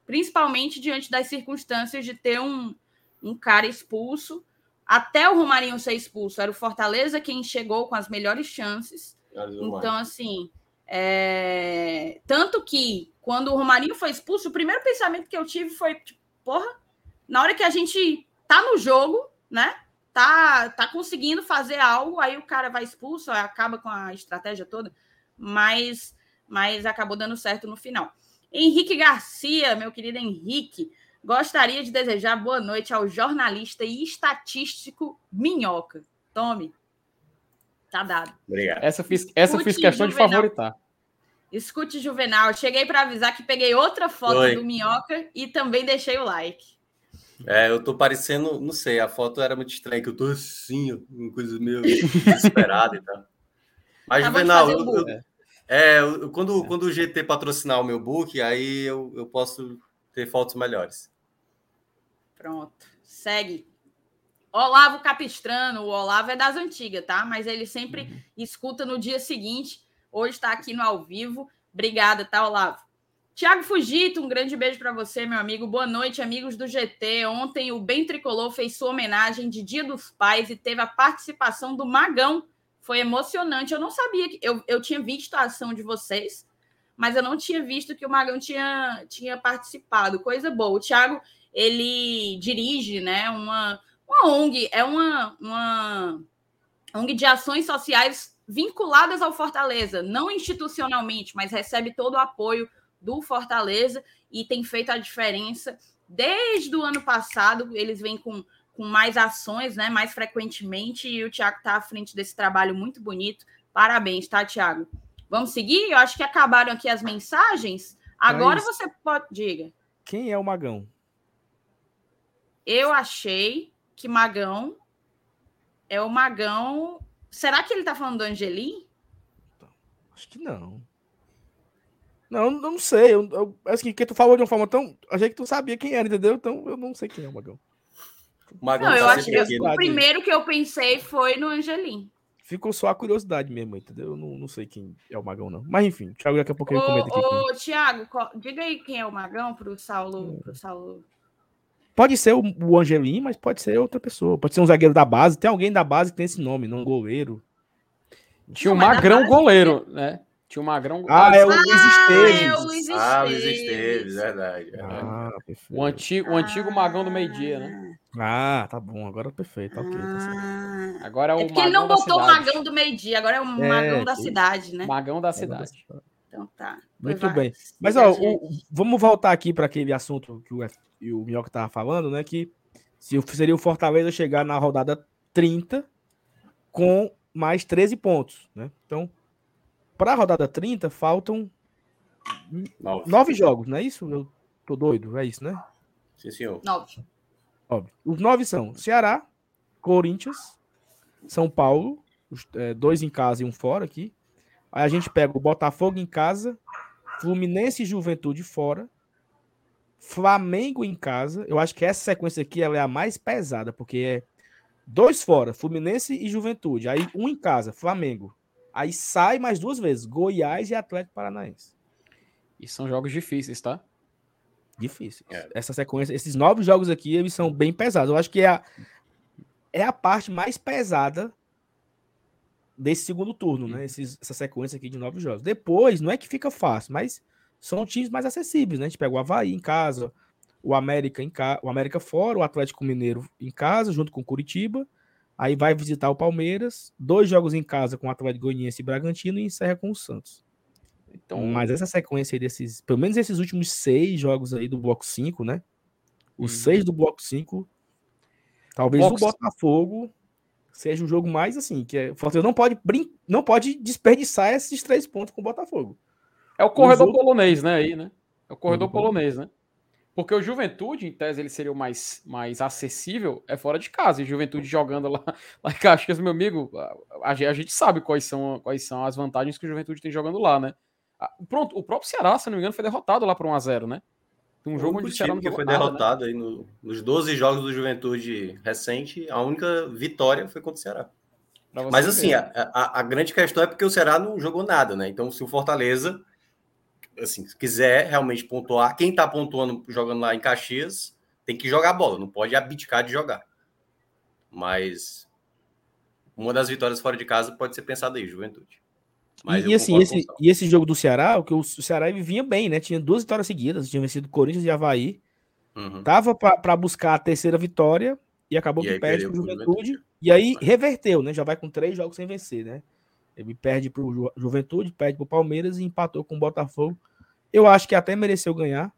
Principalmente diante das circunstâncias de ter um, um cara expulso. Até o Romarinho ser expulso, era o Fortaleza quem chegou com as melhores chances. Então, assim, é... tanto que quando o Romarinho foi expulso, o primeiro pensamento que eu tive foi, tipo, porra, na hora que a gente tá no jogo, né? Tá, tá conseguindo fazer algo, aí o cara vai expulso, acaba com a estratégia toda, mas, mas acabou dando certo no final. Henrique Garcia, meu querido Henrique, gostaria de desejar boa noite ao jornalista e estatístico Minhoca. Tome. Tá dado. Obrigado. Essa fiz, essa fiz questão de favoritar. Escute, Juvenal. Cheguei para avisar que peguei outra foto Oi. do Minhoca e também deixei o like. É, eu tô parecendo, não sei, a foto era muito estranha, que eu tô assim, uma coisa meio desesperada e tal. Mas, Juvenal, eu, eu, é, eu, quando, quando o GT patrocinar o meu book, aí eu, eu posso ter fotos melhores. Pronto. Segue. Olavo Capistrano, o Olavo é das antigas, tá? Mas ele sempre uhum. escuta no dia seguinte. Hoje está aqui no ao vivo. Obrigada, tá, Olavo? Tiago Fugito, um grande beijo para você, meu amigo. Boa noite, amigos do GT. Ontem o Bem Tricolor fez sua homenagem de Dia dos Pais e teve a participação do Magão. Foi emocionante. Eu não sabia que. Eu, eu tinha visto a ação de vocês, mas eu não tinha visto que o Magão tinha, tinha participado. Coisa boa. O Tiago, ele dirige, né, uma uma ONG é uma, uma ONG de ações sociais vinculadas ao Fortaleza, não institucionalmente, mas recebe todo o apoio do Fortaleza e tem feito a diferença desde o ano passado. Eles vêm com, com mais ações, né, mais frequentemente, e o Tiago está à frente desse trabalho muito bonito. Parabéns, tá, Tiago? Vamos seguir? Eu acho que acabaram aqui as mensagens. Agora Mas... você pode. Diga. Quem é o Magão? Eu achei que Magão é o Magão. Será que ele tá falando do Angelim? Acho que não. Não, eu não sei. Eu, eu, assim, que tu falou de uma forma tão. Achei que tu sabia quem era, entendeu? Então eu não sei quem é o Magão. O Magão não, tá eu acho que o primeiro que eu pensei foi no Angelim. Ficou só a curiosidade mesmo, entendeu? Eu não, não sei quem é o Magão, não. Mas enfim, Thiago, daqui a pouco eu comento aqui. Ô, Thiago, diga aí quem é o Magão pro Saulo, pro Saulo Pode ser o, o Angelim, mas pode ser outra pessoa. Pode ser um zagueiro da base. Tem alguém da base que tem esse nome, não um goleiro. Tinha o um Magrão goleiro, né? Tinha o um Magrão Ah, é o Luiz Esteves. Ah, é o Luiz Esteves. Ah, Luiz Esteves, verdade. Ah, o antigo, o antigo Magrão do meio-dia, né? Ah, tá bom. Agora perfeito. Ok, tá certo. Ah. Agora é o é porque ele não botou o Magão do meio-dia, agora é o é, Magão da cidade, né? Magão da cidade. Então tá. Muito bem. Mas ó, o, vamos voltar aqui para aquele assunto que o e o Minhoca estava falando, né? Que se seria o Fortaleza chegar na rodada 30 com mais 13 pontos, né? Então, para a rodada 30, faltam nove. nove jogos, não é isso? Eu tô doido, é isso, né? Sim, senhor. Nove. Os nove são Ceará, Corinthians, São Paulo, os, é, dois em casa e um fora aqui. Aí a gente pega o Botafogo em casa, Fluminense e Juventude fora, Flamengo em casa. Eu acho que essa sequência aqui ela é a mais pesada, porque é dois fora, Fluminense e Juventude. Aí um em casa, Flamengo. Aí sai mais duas vezes, Goiás e Atlético Paranaense. E são jogos difíceis, tá? Difíceis. É. Essa sequência, esses nove jogos aqui, eles são bem pesados. Eu acho que é a, é a parte mais pesada desse segundo turno, né? Esses, essa sequência aqui de nove jogos. Depois, não é que fica fácil, mas são times mais acessíveis, né? A gente pega o Havaí em casa, o América em casa, o América fora, o Atlético Mineiro em casa, junto com o Curitiba. Aí vai visitar o Palmeiras, dois jogos em casa com o Atlético Goianiense e Bragantino e encerra com o Santos. Então, mas essa sequência aí desses, pelo menos esses últimos seis jogos aí do bloco 5, né? Os hum. seis do bloco 5, talvez o, o Botafogo seja o jogo mais assim, que é, o Fortaleza não pode brin não pode desperdiçar esses três pontos com o Botafogo. É o corredor outros... polonês, né? Aí, né? É o corredor uhum. polonês, né? Porque o Juventude, em tese, ele seria o mais, mais acessível, é fora de casa. E Juventude jogando lá, lá em Caxias, meu amigo, a, a, gente sabe quais são, quais são as vantagens que o Juventude tem jogando lá, né? Pronto, o próprio Ceará, se não me engano, foi derrotado lá por 1x0, né? Um jogo onde o time que foi nada, né? derrotado né? aí no, nos 12 jogos do Juventude recente, a única vitória foi contra o Ceará. Mas assim, a, a, a, grande questão é porque o Ceará não jogou nada, né? Então, se o Fortaleza, assim, quiser realmente pontuar, quem tá pontuando jogando lá em Caxias tem que jogar bola, não pode abdicar de jogar. Mas uma das vitórias fora de casa pode ser pensada aí, Juventude. Mas e, assim, esse, e esse jogo do Ceará, o que o, Ceará vinha bem, né? Tinha duas vitórias seguidas, tinha vencido Corinthians e Havaí. Uhum. Tava para buscar a terceira vitória e acabou e que perde pro Juventude. Juventude. E aí reverteu, né? Já vai com três jogos sem vencer, né? Ele perde pro Ju Juventude, perde pro Palmeiras e empatou com o Botafogo. Eu acho que até mereceu ganhar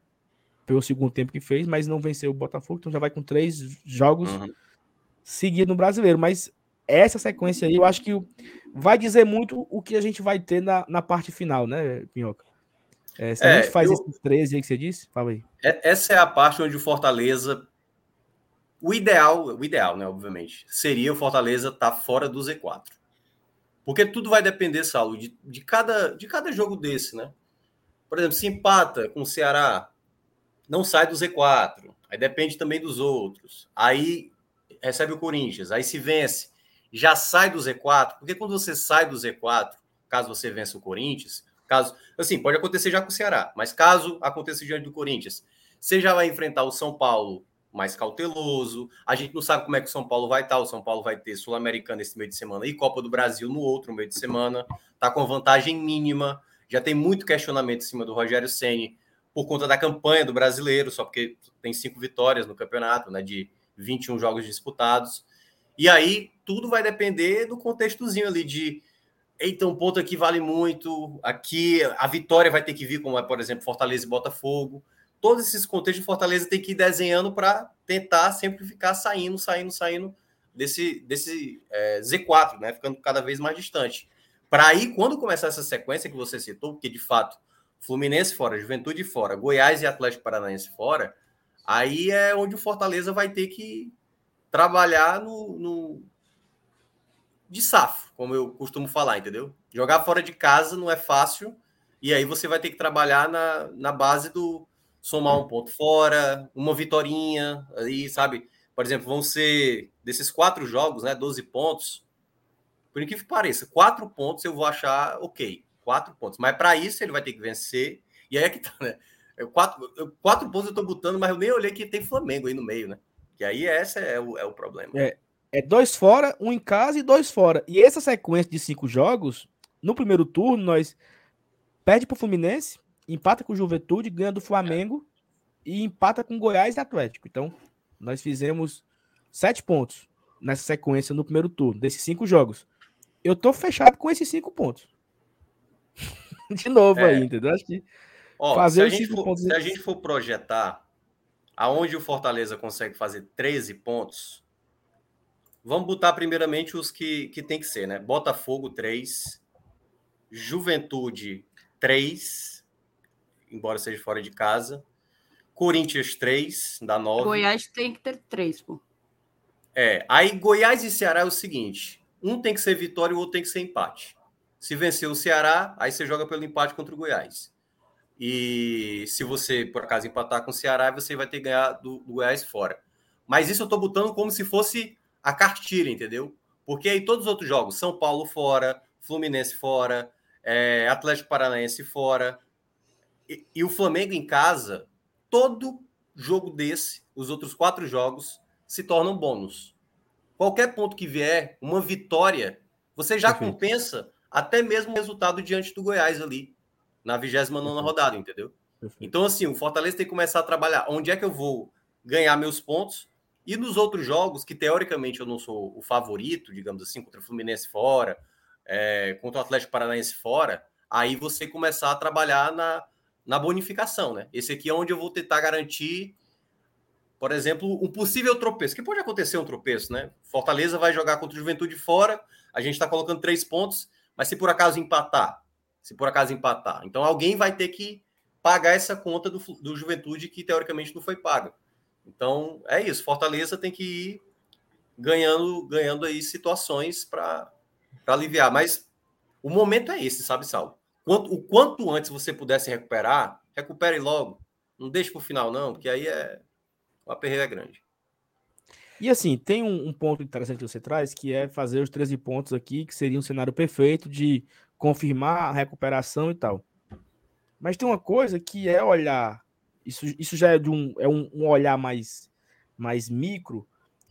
pelo segundo tempo que fez, mas não venceu o Botafogo, então já vai com três jogos uhum. seguidos no brasileiro. Mas essa sequência aí, eu acho que vai dizer muito o que a gente vai ter na, na parte final, né, Pinhoca? É, se a é, gente faz eu... esses 13 aí que você disse, fala aí. É, essa é a parte onde o Fortaleza. O ideal, o ideal, né, obviamente, seria o Fortaleza estar tá fora do Z4. Porque tudo vai depender, Saulo, de, de, cada, de cada jogo desse, né? Por exemplo, se empata com o Ceará, não sai do Z4. Aí depende também dos outros. Aí recebe o Corinthians. Aí se vence, já sai do Z4. Porque quando você sai do Z4, caso você vença o Corinthians, caso. Assim, pode acontecer já com o Ceará, mas caso aconteça diante do Corinthians, você já vai enfrentar o São Paulo mais cauteloso. A gente não sabe como é que o São Paulo vai estar. O São Paulo vai ter Sul-Americana esse meio de semana e Copa do Brasil no outro meio de semana. Tá com vantagem mínima. Já tem muito questionamento em cima do Rogério Ceni por conta da campanha do brasileiro, só porque tem cinco vitórias no campeonato, né, de 21 jogos disputados. E aí tudo vai depender do contextozinho ali de eita, um ponto aqui vale muito, aqui a vitória vai ter que vir, como é, por exemplo, Fortaleza e Botafogo. Todos esses contextos, Fortaleza tem que ir desenhando para tentar sempre ficar saindo, saindo, saindo desse, desse é, Z4, né? Ficando cada vez mais distante. Para aí, quando começar essa sequência que você citou, porque de fato Fluminense fora, Juventude fora, Goiás e Atlético Paranaense fora, aí é onde o Fortaleza vai ter que trabalhar no, no de safo, como eu costumo falar, entendeu? Jogar fora de casa não é fácil, e aí você vai ter que trabalhar na, na base do somar um ponto fora, uma vitória aí, sabe? Por exemplo, vão ser desses quatro jogos, né? 12 pontos. Por incrível que pareça, quatro pontos eu vou achar ok. Quatro pontos. Mas para isso ele vai ter que vencer. E aí é que tá, né? Quatro, quatro pontos eu tô botando, mas eu nem olhei que tem Flamengo aí no meio, né? E aí esse é o, é o problema. É, é dois fora, um em casa e dois fora. E essa sequência de cinco jogos, no primeiro turno, nós perde pro Fluminense, empata com o Juventude, ganha do Flamengo e empata com Goiás e Atlético. Então, nós fizemos sete pontos nessa sequência no primeiro turno, desses cinco jogos. Eu tô fechado com esses cinco pontos. de novo é. aí, entendeu? Acho que Ó, fazer se, a gente, for, se a gente for projetar aonde o Fortaleza consegue fazer 13 pontos, vamos botar primeiramente os que, que tem que ser, né? Botafogo 3, Juventude 3, embora seja fora de casa, Corinthians 3, dá 9. Goiás tem que ter 3, pô. É, aí Goiás e Ceará é o seguinte, um tem que ser vitória e o outro tem que ser empate. Se vencer o Ceará, aí você joga pelo empate contra o Goiás. E se você, por acaso, empatar com o Ceará, você vai ter que ganhar do, do Goiás fora. Mas isso eu estou botando como se fosse a cartilha, entendeu? Porque aí todos os outros jogos, São Paulo fora, Fluminense fora, é, Atlético Paranaense fora, e, e, o Flamengo em casa, todo jogo desse, os outros quatro jogos, se tornam bônus. Qualquer ponto que vier, uma vitória, você já Perfeito. compensa até mesmo o resultado diante do Goiás ali, na 29 rodada, entendeu? Então, assim, o Fortaleza tem que começar a trabalhar onde é que eu vou ganhar meus pontos. E nos outros jogos, que teoricamente eu não sou o favorito, digamos assim, contra o Fluminense fora, é, contra o Atlético Paranaense fora, aí você começar a trabalhar na, na bonificação, né? Esse aqui é onde eu vou tentar garantir, por exemplo, um possível tropeço, que pode acontecer um tropeço, né? Fortaleza vai jogar contra o Juventude fora, a gente está colocando três pontos, mas se por acaso empatar, se por acaso empatar, então alguém vai ter que pagar essa conta do, do Juventude que teoricamente não foi paga. Então é isso. Fortaleza tem que ir ganhando, ganhando aí situações para aliviar. Mas o momento é esse, sabe, Saulo? Quanto, o quanto antes você pudesse recuperar, recupere logo. Não deixa para o final, não, porque aí é. O aperreio é grande. E assim, tem um, um, ponto interessante que você traz, que é fazer os 13 pontos aqui, que seria um cenário perfeito de confirmar a recuperação e tal. Mas tem uma coisa que é olhar, isso, isso já é de um, é um, um olhar mais, mais micro,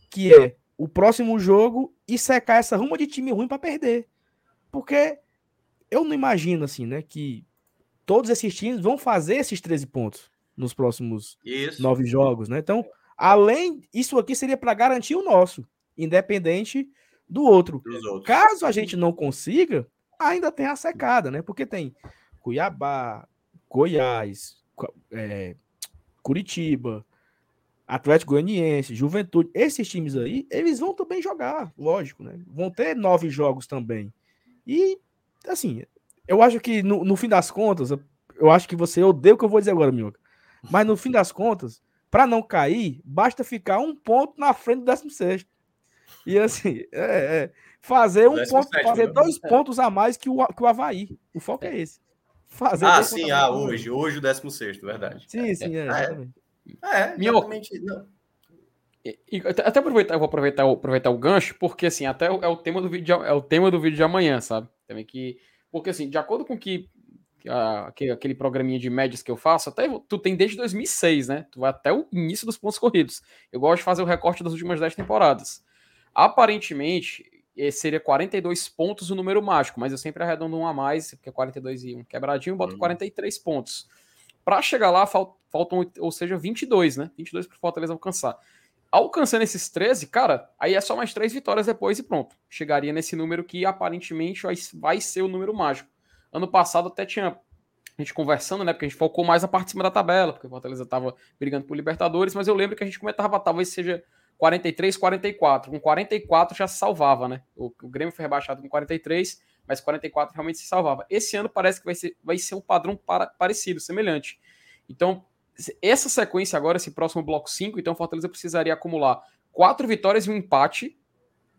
que é o próximo jogo e secar essa ruma de time ruim para perder. Porque eu não imagino assim, né, que todos esses times vão fazer esses 13 pontos nos próximos isso. nove jogos, né? Então, além, isso aqui seria para garantir o nosso, independente do outro. Caso a gente não consiga, ainda tem a secada, né? Porque tem Cuiabá, Goiás, é, Curitiba, Atlético Goianiense, Juventude, esses times aí, eles vão também jogar, lógico, né? Vão ter nove jogos também. E, assim, eu acho que no, no fim das contas, eu acho que você odeia o que eu vou dizer agora, Minhoca. Mas no fim das contas, para não cair, basta ficar um ponto na frente do 16. E assim, é, é, fazer um ponto, fazer né? dois pontos a mais que o, que o Havaí. O foco é esse. Fazer ah, sim, ah, hoje, hoje o 16, verdade. Sim, sim, é, exatamente. É, exatamente. Não. E, e, até aproveitar, eu vou aproveitar, aproveitar o gancho, porque assim, até é o tema do vídeo de, é o tema do vídeo de amanhã, sabe? Também que porque assim, de acordo com que a, aquele, aquele programinha de médias que eu faço, até tu tem desde 2006, né? Tu vai até o início dos pontos corridos. Eu gosto de fazer o recorte das últimas 10 temporadas. Aparentemente, seria 42 pontos o número mágico, mas eu sempre arredondo um a mais, porque é 42 e um quebradinho, boto uhum. 43 pontos. Para chegar lá, faltam, ou seja, 22, né? 22 para o Fortaleza alcançar. Alcançando esses 13, cara, aí é só mais três vitórias depois e pronto. Chegaria nesse número que aparentemente vai ser o número mágico. Ano passado até tinha a gente conversando, né? Porque a gente focou mais a parte de cima da tabela, porque o Fortaleza tava brigando por Libertadores, mas eu lembro que a gente comentava, talvez seja 43, 44. Com 44 já se salvava, né? O, o Grêmio foi rebaixado com 43, mas 44 realmente se salvava. Esse ano parece que vai ser, vai ser um padrão para, parecido, semelhante. Então, essa sequência agora, esse próximo bloco 5, então Fortaleza precisaria acumular quatro vitórias e um empate,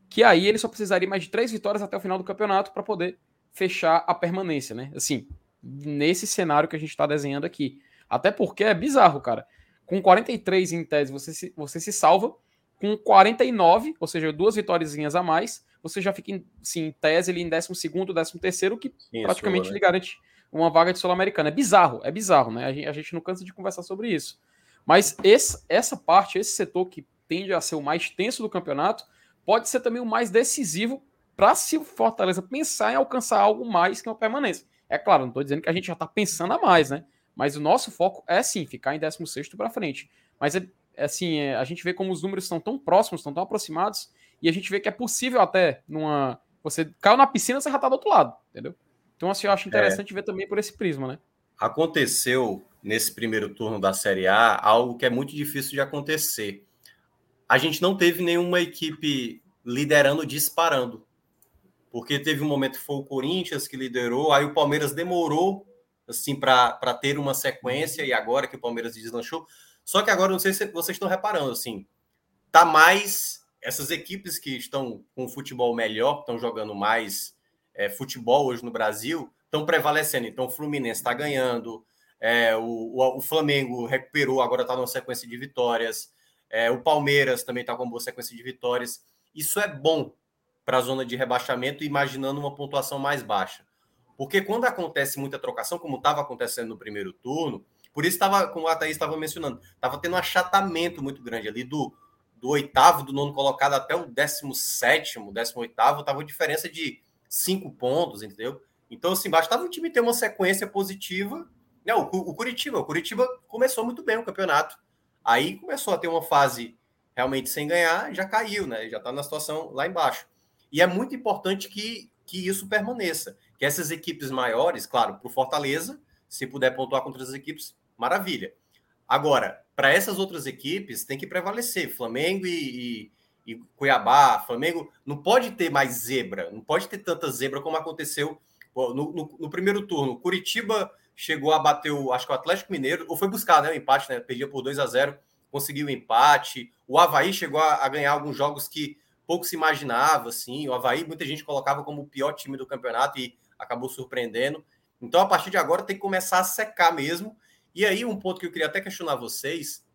que aí ele só precisaria mais de três vitórias até o final do campeonato para poder fechar a permanência, né? Assim, nesse cenário que a gente está desenhando aqui. Até porque é bizarro, cara. Com 43 em tese, você se, você se salva. Com 49, ou seja, duas vitórias a mais, você já fica em, assim, em tese ali em 12 º 13 terceiro, que Sim, praticamente né? lhe garante uma vaga de Sul-Americana. É bizarro, é bizarro, né? A gente, a gente, não cansa de conversar sobre isso. Mas esse, essa parte, esse setor que tende a ser o mais tenso do campeonato, pode ser também o mais decisivo para se o Fortaleza pensar em alcançar algo mais que uma permanência. É claro, não estou dizendo que a gente já está pensando a mais, né? Mas o nosso foco é sim ficar em 16 para frente. Mas é assim, é, a gente vê como os números estão tão próximos, estão tão aproximados, e a gente vê que é possível até numa. Você caiu na piscina, você já está do outro lado, entendeu? Então, assim, eu acho interessante é, ver também por esse prisma, né? Aconteceu nesse primeiro turno da Série A algo que é muito difícil de acontecer. A gente não teve nenhuma equipe liderando disparando. Porque teve um momento que foi o Corinthians que liderou, aí o Palmeiras demorou assim para ter uma sequência e agora que o Palmeiras deslanchou. Só que agora não sei se vocês estão reparando assim, tá mais essas equipes que estão com futebol melhor, estão jogando mais é, futebol hoje no Brasil estão prevalecendo. Então, o Fluminense está ganhando, é, o, o, o, Flamengo recuperou, agora está numa sequência de vitórias, é, o Palmeiras também está com uma boa sequência de vitórias. Isso é bom para a zona de rebaixamento, imaginando uma pontuação mais baixa. Porque quando acontece muita trocação, como estava acontecendo no primeiro turno, por isso estava, como a Thaís estava mencionando, estava tendo um achatamento muito grande ali do, do oitavo, do nono colocado até o décimo sétimo, décimo oitavo, estava uma diferença de cinco pontos, entendeu? Então, assim, bastava o time ter uma sequência positiva. Não, o, o Curitiba, o Curitiba começou muito bem o campeonato. Aí começou a ter uma fase realmente sem ganhar, já caiu, né? Já está na situação lá embaixo. E é muito importante que, que isso permaneça. Que essas equipes maiores, claro, para o Fortaleza, se puder pontuar contra as equipes, maravilha. Agora, para essas outras equipes, tem que prevalecer. Flamengo e, e e Cuiabá, Flamengo, não pode ter mais zebra, não pode ter tanta zebra como aconteceu no, no, no primeiro turno. Curitiba chegou a bater o, acho que o Atlético Mineiro, ou foi buscar né, o empate, né? Perdia por 2 a 0 conseguiu o empate. O Havaí chegou a, a, ganhar alguns jogos que pouco se imaginava, assim. O Havaí, muita gente colocava como o pior time do campeonato e acabou surpreendendo. Então, a partir de agora, tem que começar a secar mesmo. E aí, um ponto que eu queria até questionar vocês: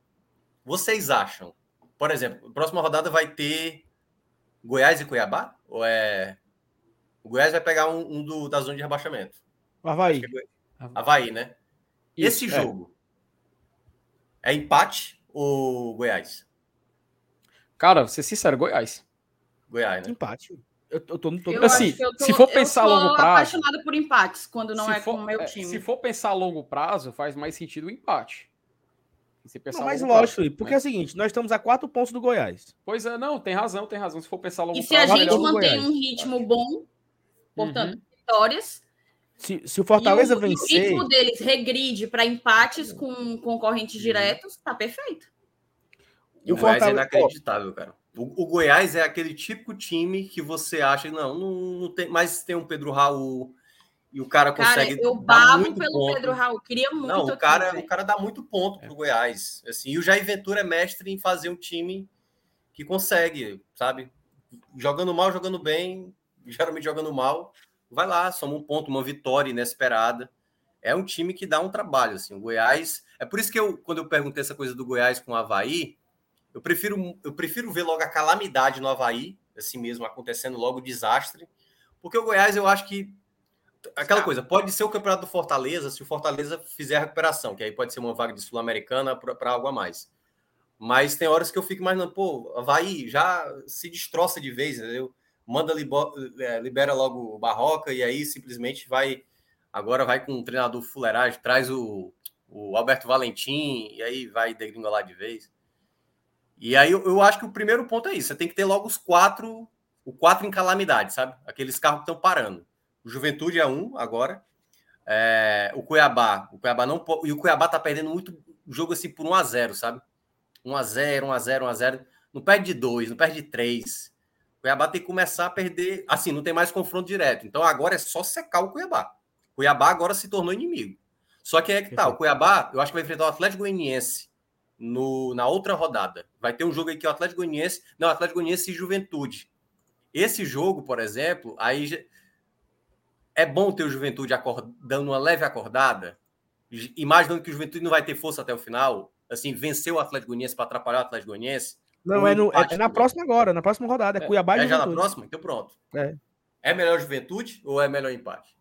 vocês acham, por exemplo, a próxima rodada vai ter Goiás e Cuiabá? Ou é. O Goiás vai pegar um, um do, da zona de rebaixamento? O Havaí. É Havaí, né? Isso, Esse é. jogo é empate ou Goiás? Cara, vou ser sincero, Goiás. Goiás, né? Empate. Eu, eu tô, tô... Eu assim, tô, se for pensar a longo prazo. Eu apaixonada por empates quando não é for, com o meu é, time. Se for pensar a longo prazo, faz mais sentido o empate. Se pensar não, mas lógico, prazo, porque né? é o seguinte, nós estamos a quatro pontos do Goiás. Pois é, não, tem razão, tem razão. Se for pensar a longo e prazo. E se a gente mantém um ritmo bom, portanto, uhum. vitórias. Se, se o Fortaleza o, vencer. o ritmo deles regride para empates com concorrentes diretos, tá perfeito. E o, o Fortaleza é inacreditável, cara. O, o, Goiás é aquele típico time que você acha, não, não, não tem, mas tem um Pedro Raul e o cara consegue. Cara, eu babo pelo ponto. Pedro Raul, queria muito. Não, o cara, aqui, o cara dá muito ponto pro é. Goiás. Assim, e o Jair Ventura é mestre em fazer um time que consegue, sabe? Jogando mal, jogando bem, geralmente jogando mal, vai lá, soma um ponto, uma vitória inesperada. É um time que dá um trabalho, assim. O Goiás. É por isso que eu, quando eu perguntei essa coisa do Goiás com o Havaí, eu prefiro, eu prefiro ver logo a calamidade no Havaí, assim mesmo, acontecendo logo o desastre, porque o Goiás eu acho que. Aquela coisa, pode ser o campeonato do Fortaleza se o Fortaleza fizer a recuperação, que aí pode ser uma vaga de Sul-Americana para algo a mais. Mas tem horas que eu fico imaginando, pô, Havaí já se destroça de vez, entendeu? Manda, é, libera logo o Barroca e aí simplesmente vai. Agora vai com o treinador fuleiragem, traz o, o Alberto Valentim e aí vai degringolar de vez. E aí eu, eu, acho que o primeiro ponto é isso. Você tem que ter logo os quatro, o quatro em calamidade, sabe? Aqueles carros que estão parando. O Juventude é um agora. É, o Cuiabá, o Cuiabá não e o Cuiabá tá perdendo muito jogo assim por 1 a 0, sabe? 1 a 0, 1 a 0, 1 a 0. Não perde de 2, não perde de 3. O Cuiabá tem que começar a perder, assim, não tem mais confronto direto. Então agora é só secar o Cuiabá. O Cuiabá agora se tornou inimigo. Só que é que tá, o Cuiabá, eu acho que vai enfrentar o Atlético Goianiense no, na outra rodada. Vai ter um jogo aí que é o Atlético Goianiense, não, Atlético Goianiense e Juventude. Esse jogo, por exemplo, aí é bom ter o Juventude dando uma leve acordada, imaginando que o Juventude não vai ter força até o final, assim, vencer o Atlético Goianiense para atrapalhar o Atlético Goianiense. Não, é, no, é, na próxima agora, na próxima rodada, é, é Cuiabá e é Juventude. já na próxima? Então pronto. É. É melhor Juventude ou é melhor empate?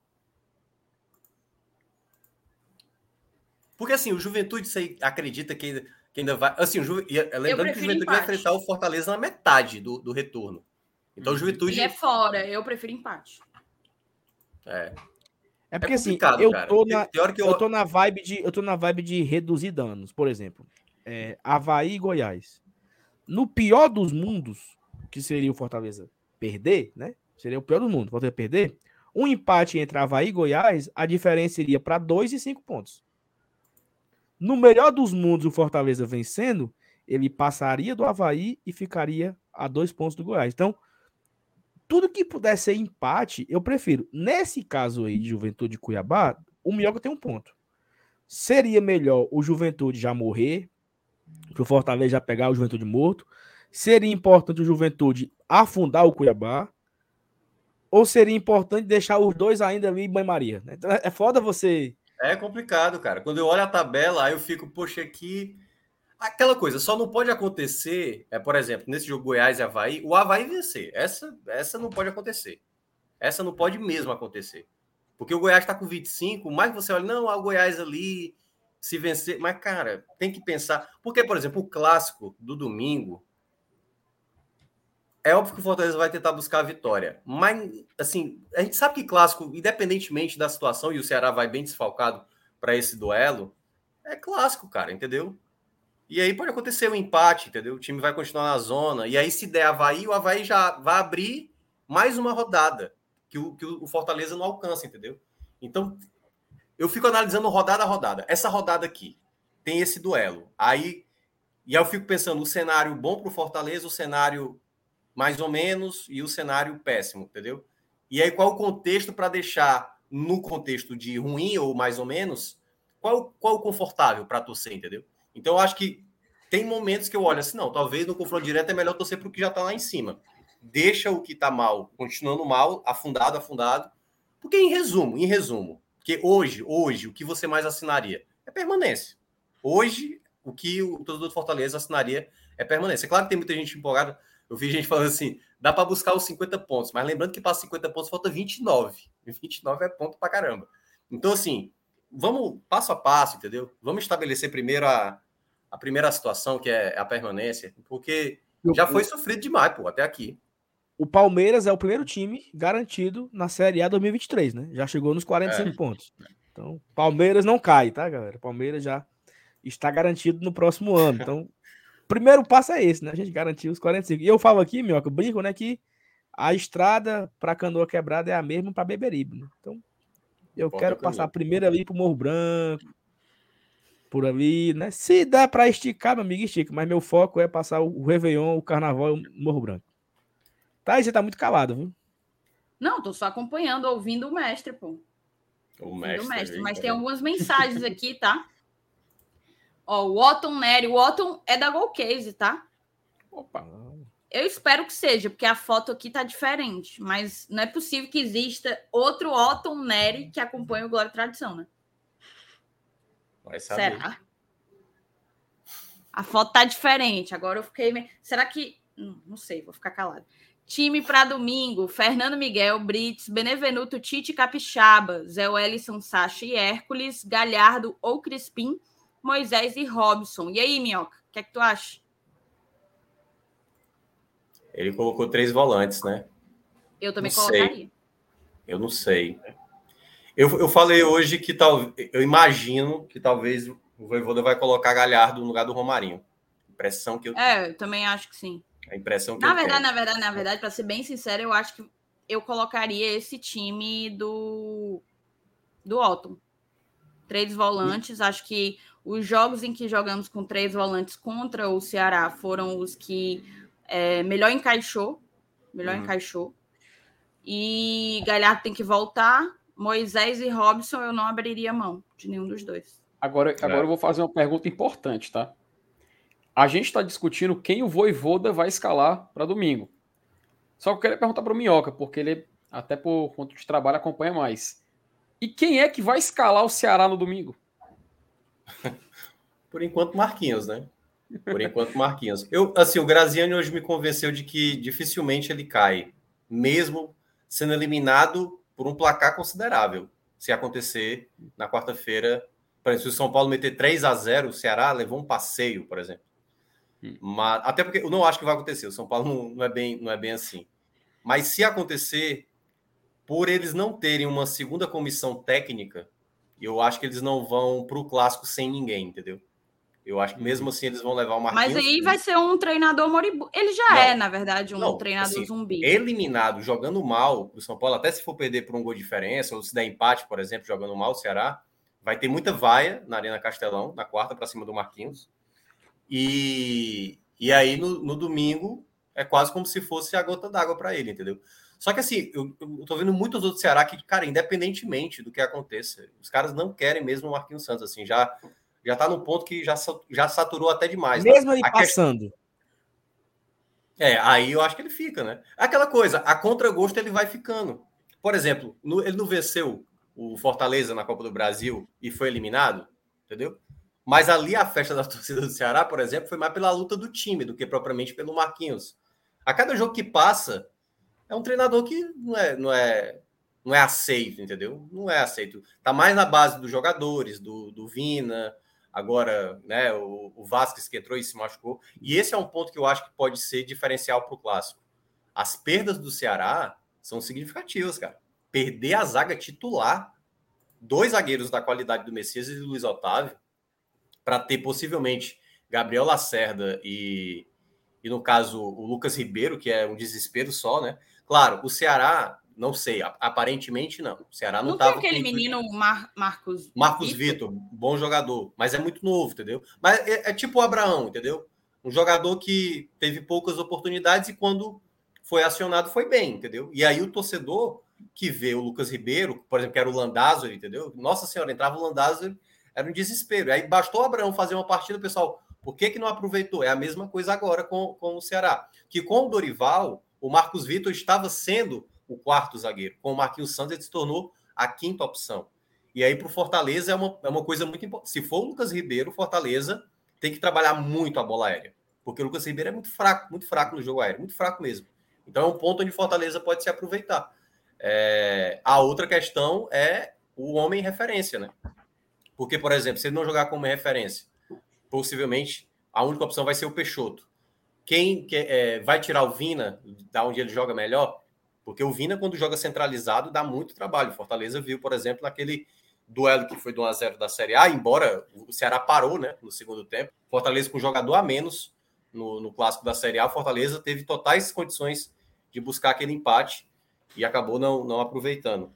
Porque assim, o Juventude, você acredita que que ainda vai. Assim, Ju, lembrando que o Juventude empate. vai enfrentar o Fortaleza na metade do, do retorno. Então, o uhum. Juventude. Ele é fora, eu prefiro empate. É. É porque é assim, eu tô, na, eu... eu tô na vibe de eu tô na vibe de reduzir danos, por exemplo, é, Havaí e Goiás. No pior dos mundos, que seria o Fortaleza perder, né? Seria o pior do mundo, Fortaleza perder. Um empate entre Havaí e Goiás, a diferença iria para 2 e 5 pontos. No melhor dos mundos, o Fortaleza vencendo, ele passaria do Havaí e ficaria a dois pontos do Goiás. Então, tudo que puder ser empate, eu prefiro. Nesse caso aí de Juventude Cuiabá, o Minhoca tem um ponto. Seria melhor o Juventude já morrer, para o Fortaleza já pegar o Juventude morto. Seria importante o Juventude afundar o Cuiabá. Ou seria importante deixar os dois ainda ali em banho-maria. Né? Então é foda você é complicado, cara. Quando eu olho a tabela, aí eu fico, poxa, aqui. Aquela coisa, só não pode acontecer, é, por exemplo, nesse jogo Goiás e Havaí, o Havaí vencer. Essa, essa não pode acontecer. Essa não pode mesmo acontecer. Porque o Goiás está com 25, mais você olha, não, o Goiás ali, se vencer. Mas, cara, tem que pensar. Porque, por exemplo, o clássico do domingo, é óbvio que o Fortaleza vai tentar buscar a vitória. Mas, assim, a gente sabe que clássico, independentemente da situação, e o Ceará vai bem desfalcado para esse duelo, é clássico, cara, entendeu? E aí pode acontecer um empate, entendeu? O time vai continuar na zona. E aí, se der Havaí, o Havaí já vai abrir mais uma rodada que o, que o Fortaleza não alcança, entendeu? Então, eu fico analisando rodada a rodada. Essa rodada aqui tem esse duelo. Aí, e aí eu fico pensando, o cenário bom para o Fortaleza, o cenário mais ou menos, e o cenário péssimo, entendeu? E aí, qual o contexto para deixar no contexto de ruim ou mais ou menos, qual, qual o confortável para torcer, entendeu? Então, eu acho que tem momentos que eu olho assim, não, talvez no confronto direto é melhor torcer para o que já está lá em cima. Deixa o que está mal, continuando mal, afundado, afundado. Porque, em resumo, em resumo, que hoje, hoje, o que você mais assinaria? É permanência. Hoje, o que o torcedor do Fortaleza assinaria é permanência. Claro que tem muita gente empolgada. Eu vi gente falando assim: dá para buscar os 50 pontos, mas lembrando que para 50 pontos falta 29. E 29 é ponto para caramba. Então, assim, vamos passo a passo, entendeu? Vamos estabelecer primeiro a, a primeira situação, que é a permanência, porque já foi sofrido demais, pô, até aqui. O Palmeiras é o primeiro time garantido na Série A 2023, né? Já chegou nos 45 é. pontos. Então, Palmeiras não cai, tá, galera? Palmeiras já está garantido no próximo ano. Então, primeiro passo é esse, né? A gente garantir os 45. E eu falo aqui, meu, eu brinco, né, que a estrada para Canoa Quebrada é a mesma para Beberibe, né? Então, eu quero passar primeiro ali pro Morro Branco, por ali, né? Se der para esticar, meu amigo, estica. Mas meu foco é passar o Réveillon, o Carnaval e o Morro Branco. Tá, e você tá muito calado, viu? Não, tô só acompanhando, ouvindo o mestre, pô. O mestre. O mestre. Mas tem algumas mensagens aqui, tá? Ó, o Otton Nery. O Otton é da Golcase, tá? Opa. Eu espero que seja, porque a foto aqui tá diferente. Mas não é possível que exista outro Otton Nery que acompanhe o Glória e Tradição, né? Vai saber. Será? A foto tá diferente. Agora eu fiquei. Será que. Hum, não sei, vou ficar calado. Time para domingo: Fernando Miguel, Brits, Benevenuto, Tite Capixaba, Zé Wellison, Sacha e Hércules, Galhardo ou Crispim, Moisés e Robson. E aí, Minhoca, o que é que tu acha? Ele colocou três volantes, né? Eu também não colocaria. Sei. Eu não sei. Eu, eu falei hoje que tal, eu imagino que talvez o Voivoda vai colocar Galhardo no lugar do Romarinho. Impressão que eu É, eu também acho que sim. A impressão que na verdade, tenho. na verdade, na verdade, para ser bem sincero, eu acho que eu colocaria esse time do do Otton. Três volantes, acho que os jogos em que jogamos com três volantes contra o Ceará foram os que é, melhor encaixou, melhor uhum. encaixou. E Galhardo tem que voltar. Moisés e Robson eu não abriria mão de nenhum dos dois. Agora, agora é. eu vou fazer uma pergunta importante, tá? A gente está discutindo quem o Voivoda vai escalar para domingo. Só que eu queria perguntar para o Minhoca, porque ele, até por conta de trabalho, acompanha mais. E quem é que vai escalar o Ceará no domingo? Por enquanto, Marquinhos, né? Por enquanto, Marquinhos. Eu, assim, o Graziani hoje me convenceu de que dificilmente ele cai, mesmo sendo eliminado por um placar considerável. Se acontecer na quarta-feira, por exemplo, se o São Paulo meter 3 a 0 o Ceará levou um passeio, por exemplo. Mas, até porque eu não acho que vai acontecer. O São Paulo não, não, é bem, não é bem assim. Mas se acontecer, por eles não terem uma segunda comissão técnica, eu acho que eles não vão para o clássico sem ninguém, entendeu? Eu acho que mesmo assim eles vão levar o Marquinhos. Mas aí vai ser um treinador moribundo. Ele já não, é, na verdade, um não, treinador assim, zumbi. Eliminado, jogando mal o São Paulo, até se for perder por um gol de diferença, ou se der empate, por exemplo, jogando mal o Ceará, vai ter muita vaia na Arena Castelão, na quarta para cima do Marquinhos. E, e aí no, no domingo é quase como se fosse a gota d'água para ele, entendeu? Só que assim, eu, eu tô vendo muitos outros Ceará que, cara, independentemente do que aconteça, os caras não querem mesmo o Marquinhos Santos, assim, já já tá no ponto que já, já saturou até demais. Tá? Mesmo ele a passando. Questão... É, aí eu acho que ele fica, né? Aquela coisa, a contragosto ele vai ficando. Por exemplo, no, ele não venceu o Fortaleza na Copa do Brasil e foi eliminado, entendeu? Mas ali a festa da torcida do Ceará, por exemplo, foi mais pela luta do time do que propriamente pelo Marquinhos. A cada jogo que passa, é um treinador que não é, não é, não é aceito, entendeu? Não é aceito. Tá mais na base dos jogadores, do, do Vina, agora, né, o, o Vasquez que entrou e se machucou. E esse é um ponto que eu acho que pode ser diferencial para o clássico. As perdas do Ceará são significativas, cara. Perder a zaga titular, dois zagueiros da qualidade do Messias e do Luiz Otávio, para ter possivelmente Gabriel Lacerda e, e, no caso, o Lucas Ribeiro, que é um desespero só, né? Claro, o Ceará, não sei, aparentemente não. O Ceará não estava. Não tem aquele menino Mar Marcos. Marcos Vitor, bom jogador, mas é muito novo, entendeu? Mas é, é tipo o Abraão, entendeu? Um jogador que teve poucas oportunidades e quando foi acionado foi bem, entendeu? E aí o torcedor que vê o Lucas Ribeiro, por exemplo, que era o Landázuri, entendeu? Nossa Senhora, entrava o Landázuri era um desespero. Aí bastou o Abraão fazer uma partida, pessoal, por que, que não aproveitou? É a mesma coisa agora com, com o Ceará. Que com o Dorival, o Marcos Vitor estava sendo o quarto zagueiro. Com o Marquinhos Santos, ele se tornou a quinta opção. E aí, para o Fortaleza, é uma, é uma coisa muito importante. Se for o Lucas Ribeiro, o Fortaleza tem que trabalhar muito a bola aérea. Porque o Lucas Ribeiro é muito fraco, muito fraco no jogo aéreo, muito fraco mesmo. Então é um ponto onde Fortaleza pode se aproveitar. É... A outra questão é o homem referência, né? Porque, por exemplo, se ele não jogar como referência, possivelmente a única opção vai ser o Peixoto. Quem que, é, vai tirar o Vina da onde ele joga melhor? Porque o Vina, quando joga centralizado, dá muito trabalho. Fortaleza viu, por exemplo, naquele duelo que foi do 1x0 da Série A, embora o Ceará parou né, no segundo tempo. Fortaleza com jogador a menos no, no clássico da Série A, Fortaleza teve totais condições de buscar aquele empate e acabou não, não aproveitando.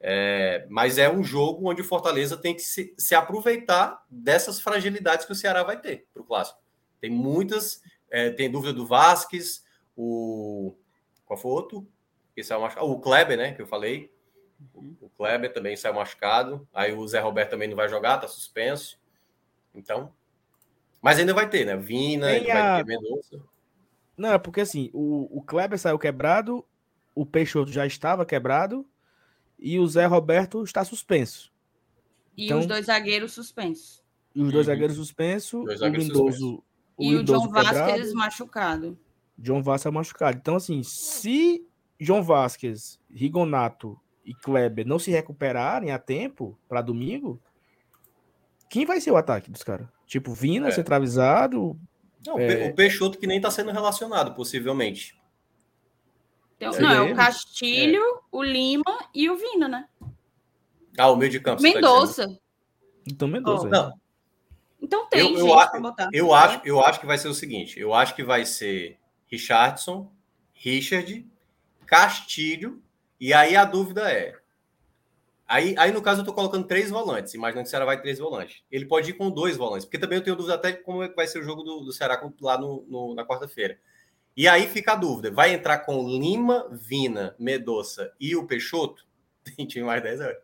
É, mas é um jogo onde o Fortaleza tem que se, se aproveitar dessas fragilidades que o Ceará vai ter para o clássico. Tem muitas, é, tem dúvida do Vasques, o. Qual foi o outro? Esse é o, o Kleber, né? Que eu falei. O Kleber também saiu machucado. Aí o Zé Roberto também não vai jogar, tá suspenso. Então. Mas ainda vai ter, né? Vina, a... vai ter Mendonça. Não, é porque assim, o, o Kleber saiu quebrado, o Peixoto já estava quebrado e o Zé Roberto está suspenso. E então, os dois zagueiros suspensos. E os dois uhum. zagueiros suspensos, o Lindoso. E o, o John Vasquez machucado. John Vasquez machucado. Então, assim, se João Vasquez, Rigonato e Kleber não se recuperarem a tempo para domingo, quem vai ser o ataque dos caras? Tipo, Vina, é. centralizado. Não, é... O Peixoto que nem está sendo relacionado, possivelmente. Então, não, é o Castilho, é. o Lima e o Vina, né? Ah, o meio de campo. Tá Mendonça. Tá então, Mendonça. Oh, não. Então tem, eu, eu, gente, botar. Eu acho, eu acho que vai ser o seguinte: eu acho que vai ser Richardson, Richard, Castilho, e aí a dúvida é. Aí, aí, no caso, eu estou colocando três volantes. Imagina que o Ceará vai três volantes. Ele pode ir com dois volantes, porque também eu tenho dúvida até de como é que vai ser o jogo do, do Ceará lá no, no, na quarta-feira. E aí fica a dúvida: vai entrar com Lima, Vina, Medoça e o Peixoto? Tem mais 10 horas.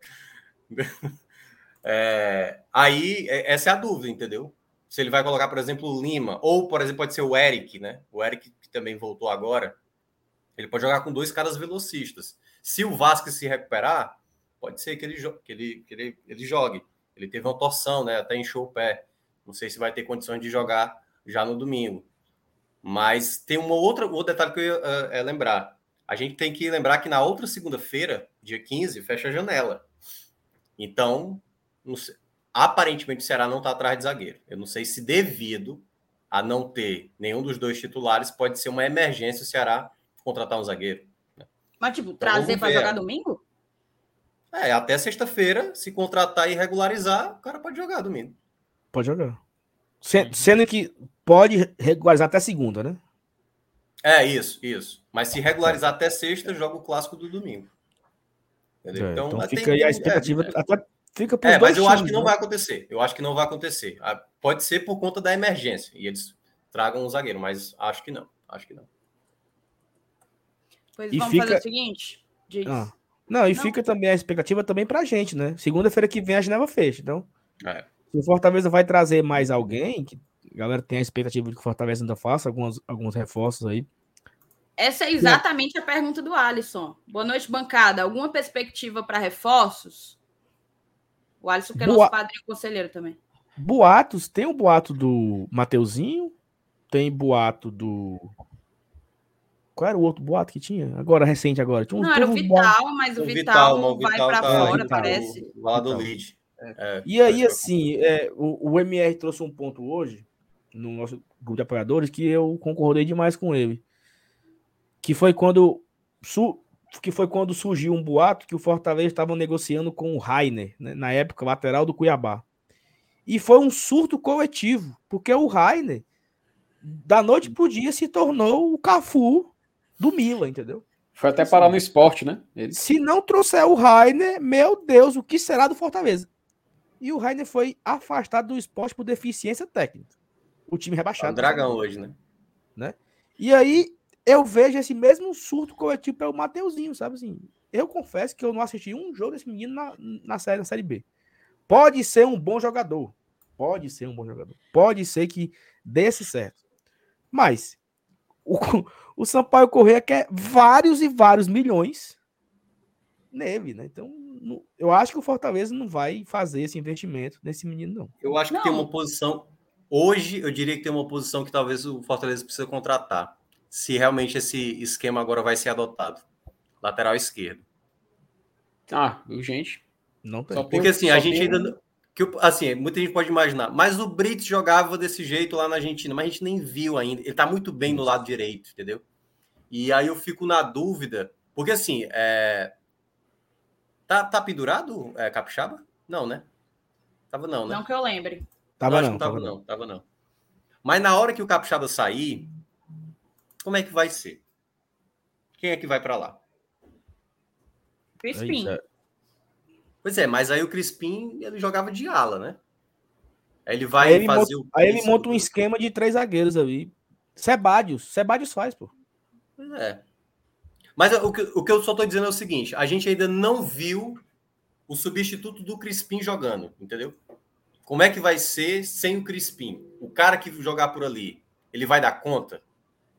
É, aí, é, essa é a dúvida, entendeu? Se ele vai colocar, por exemplo, o Lima, ou, por exemplo, pode ser o Eric, né? O Eric, que também voltou agora. Ele pode jogar com dois caras velocistas. Se o Vasco se recuperar, pode ser que ele, que ele, que ele, ele jogue. Ele teve uma torção, né? Até encheu o pé. Não sei se vai ter condições de jogar já no domingo. Mas tem uma outra, um outro detalhe que eu ia uh, é lembrar. A gente tem que lembrar que na outra segunda-feira, dia 15, fecha a janela. Então, sei, aparentemente o Ceará não está atrás de zagueiro. Eu não sei se devido a não ter nenhum dos dois titulares, pode ser uma emergência o Ceará contratar um zagueiro. Né? Mas, tipo, então, trazer para jogar domingo? É, até sexta-feira, se contratar e regularizar, o cara pode jogar domingo. Pode jogar. Sendo que pode regularizar até segunda, né? É, isso, isso. Mas se regularizar até sexta, joga o clássico do domingo. É, então, então fica aí a expectativa. É, até fica é mas eu acho que não né? vai acontecer. Eu acho que não vai acontecer. Ah, pode ser por conta da emergência. E eles tragam um zagueiro, mas acho que não. Acho que não. Pois e vamos fica... fazer o seguinte. Ah. Não, e não. fica também a expectativa também pra gente, né? Segunda-feira que vem a Geneva fecha. Então, é. se o Fortaleza vai trazer mais alguém, que a galera tem a expectativa de que o Fortaleza ainda faça alguns, alguns reforços aí. Essa é exatamente a pergunta do Alisson. Boa noite, bancada. Alguma perspectiva para reforços? O Alisson que é Boa... nosso padrinho conselheiro também. Boatos, tem o boato do Mateuzinho, tem boato do. Qual era o outro boato que tinha? Agora, recente agora. Tinha um, não, era o Vital, boato... mas o, o Vital, Vital vai para tá fora, parece. Lá do lead. É, e aí, assim, é, o, o MR trouxe um ponto hoje no nosso grupo de apoiadores que eu concordei demais com ele. Que foi quando su, que foi quando surgiu um boato que o Fortaleza estava negociando com o Rainer, né, na época lateral do Cuiabá. E foi um surto coletivo, porque o Rainer da noite pro dia se tornou o Cafu do Milan, entendeu? Foi até parar no esporte, né? Ele... Se não trouxer o Rainer, meu Deus, o que será do Fortaleza? E o Rainer foi afastado do esporte por deficiência técnica o time rebaixado. É um dragão hoje, né? né? E aí eu vejo esse mesmo surto coletivo pelo Mateuzinho, sabe assim? Eu confesso que eu não assisti um jogo desse menino na, na, série, na série B. Pode ser um bom jogador. Pode ser um bom jogador. Pode ser que desse certo. Mas o, o Sampaio Correia quer vários e vários milhões nele, né? Então, eu acho que o Fortaleza não vai fazer esse investimento nesse menino, não. Eu acho que não. tem uma posição. Hoje, eu diria que tem uma posição que talvez o Fortaleza precisa contratar. Se realmente esse esquema agora vai ser adotado. Lateral esquerdo. Ah, gente. Não tem. Porque assim, a gente ainda. Que, assim, muita gente pode imaginar, mas o Brits jogava desse jeito lá na Argentina, mas a gente nem viu ainda. Ele tá muito bem no lado direito, entendeu? E aí eu fico na dúvida, porque assim, é... tá, tá pendurado, é, Capixaba? Não, né? Tava não, né? Não que eu lembre. Tava não, não, tava, tava não, não, tava não. Mas na hora que o Capixaba sair, como é que vai ser? Quem é que vai para lá? Crispim. É pois é, mas aí o Crispim ele jogava de ala, né? Aí ele vai aí ele fazer monta, o. Aí ele monta um esquema de três zagueiros ali. Sebadios. Sebadios faz, pô. Pois é. Mas o que, o que eu só estou dizendo é o seguinte: a gente ainda não viu o substituto do Crispim jogando, entendeu? Como é que vai ser sem o Crispim? O cara que jogar por ali, ele vai dar conta?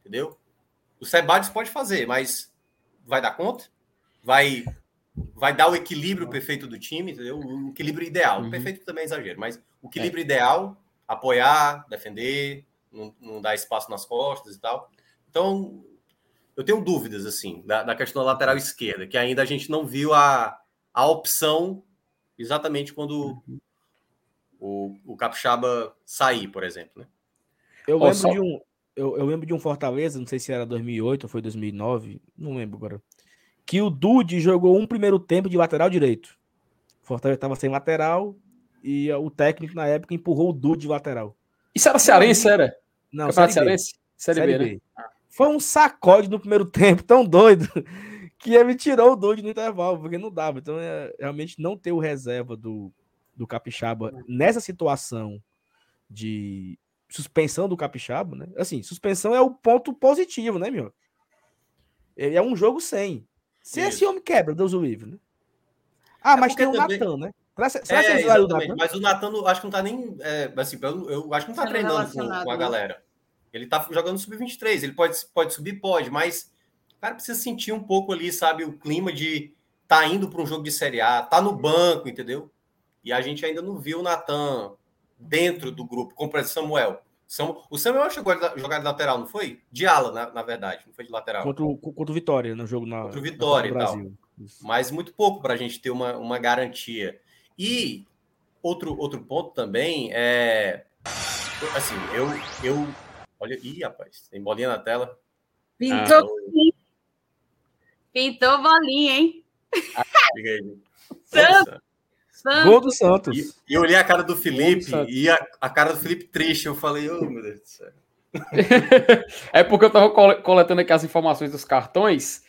Entendeu? O Sebadios pode fazer, mas vai dar conta? Vai vai dar o equilíbrio perfeito do time, entendeu? O equilíbrio ideal. Uhum. Perfeito também é exagero, mas o equilíbrio é. ideal, apoiar, defender, não, não dar espaço nas costas e tal. Então, eu tenho dúvidas, assim, da, da, questão da lateral esquerda, que ainda a gente não viu a, a opção exatamente quando o, o Capixaba sair, por exemplo, né? Eu lembro, só... de um, eu, eu, lembro de um Fortaleza, não sei se era 2008 ou foi 2009, não lembro agora, que o Dude jogou um primeiro tempo de lateral direito. O Fortaleza estava sem lateral e o técnico na época empurrou o Dude de lateral. Isso era cearense, era? Não, Série Cearense? Série, Série B, B, né? Foi um sacode no primeiro tempo, tão doido, que ele tirou o doido no intervalo, porque não dava. Então, é, realmente, não ter o reserva do, do Capixaba nessa situação de suspensão do Capixaba, né? Assim, suspensão é o ponto positivo, né, meu? Ele é um jogo sem. Se Isso. esse homem quebra, Deus o livre, né? Ah, é mas tem o também... Natan, né? Será, é, que o Natan? Mas o Natan, acho que não tá nem. É, assim, eu, eu, acho que não tá treinando com, com, a né? galera. Ele tá jogando sub-23, ele pode, pode subir, pode, mas o cara precisa sentir um pouco ali, sabe, o clima de tá indo para um jogo de Série A, tá no banco, entendeu? E a gente ainda não viu o Natan dentro do grupo, como o Samuel. O Samuel chegou a jogar de lateral, não foi? De ala, na, na verdade, não foi de lateral. Contra o, contra o Vitória, no jogo na. Contra o Vitória e tal. Mas muito pouco para a gente ter uma, uma garantia. E outro, outro ponto também é. Assim, eu, eu Olha, ih, rapaz, tem bolinha na tela. Pintou, ah, Pintou bolinha, hein? Ah. Santos. Santos. Gol do Santos. E, eu olhei a cara do Felipe e a, a, cara do Felipe triste. Eu falei, oh, meu Deus do céu. é porque eu tava coletando aqui as informações dos cartões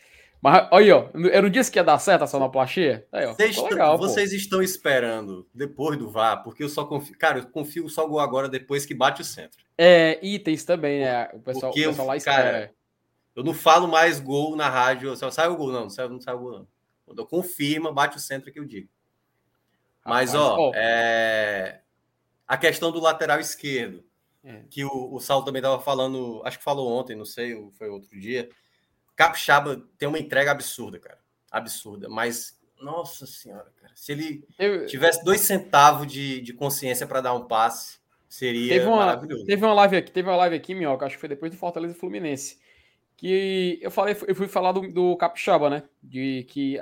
mas aí, ó, eu não disse que ia dar certo a sonoplastia? Aí, ó, vocês, legal, vocês estão esperando depois do VAR, porque eu só confio. Cara, eu confio só gol agora depois que bate o centro. É, itens também, né? O pessoal, o pessoal lá espera. Cara, eu não falo mais gol na rádio, só sai o gol, não, não sai, não sai o gol, não. Quando eu confirma, bate o centro que eu digo. Mas, Rapaz, ó, ó, é... a questão do lateral esquerdo, é. que o, o Saulo também estava falando, acho que falou ontem, não sei, foi outro dia Capixaba tem uma entrega absurda, cara. Absurda. Mas, nossa senhora, cara. Se ele eu... tivesse dois centavos de, de consciência para dar um passe, seria teve uma, maravilhoso. Teve uma live aqui, teve uma live aqui, Minhoca, acho que foi depois do Fortaleza Fluminense. Que eu falei, eu fui falar do, do Capixaba, né? De que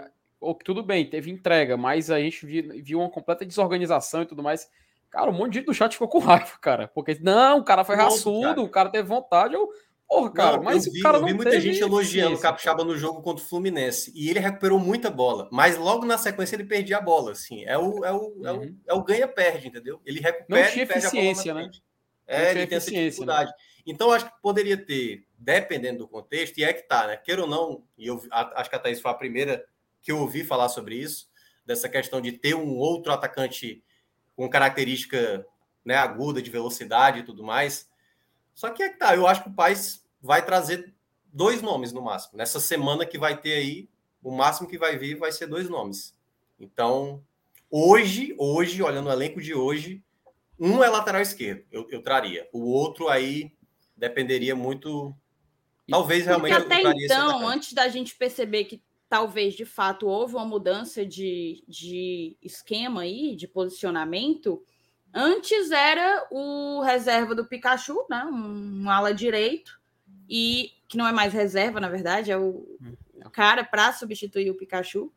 tudo bem, teve entrega, mas a gente viu, uma completa desorganização e tudo mais. Cara, um monte de gente do chat ficou com raiva, cara. Porque, não, o cara foi raçudo, cara. o cara teve vontade. Eu, Porra, cara, não, mas eu vi, cara eu vi muita gente elogiando o Capixaba no jogo contra o Fluminense. E ele recuperou muita bola. Mas logo na sequência ele perdia a bola. Assim. É o, é o, uhum. é o, uhum. é o ganha-perde, entendeu? Ele recupera não tinha e perde eficiência, a bola. Né? É, ele tem essa né? dificuldade. Né? Então, acho que poderia ter, dependendo do contexto, e é que tá, né? Queira ou não, e eu acho que a Thaís foi a primeira que eu ouvi falar sobre isso, dessa questão de ter um outro atacante com característica né, aguda de velocidade e tudo mais. Só que é que tá, eu acho que o Paz vai trazer dois nomes no máximo. Nessa semana que vai ter aí, o máximo que vai vir vai ser dois nomes. Então, hoje, hoje, olhando o elenco de hoje, um é lateral esquerdo, eu, eu traria. O outro aí dependeria muito. Talvez realmente. Porque até então, antes da gente perceber que talvez de fato houve uma mudança de, de esquema aí, de posicionamento. Antes era o reserva do Pikachu, né? Um, um ala direito, e que não é mais reserva, na verdade, é o, o cara para substituir o Pikachu.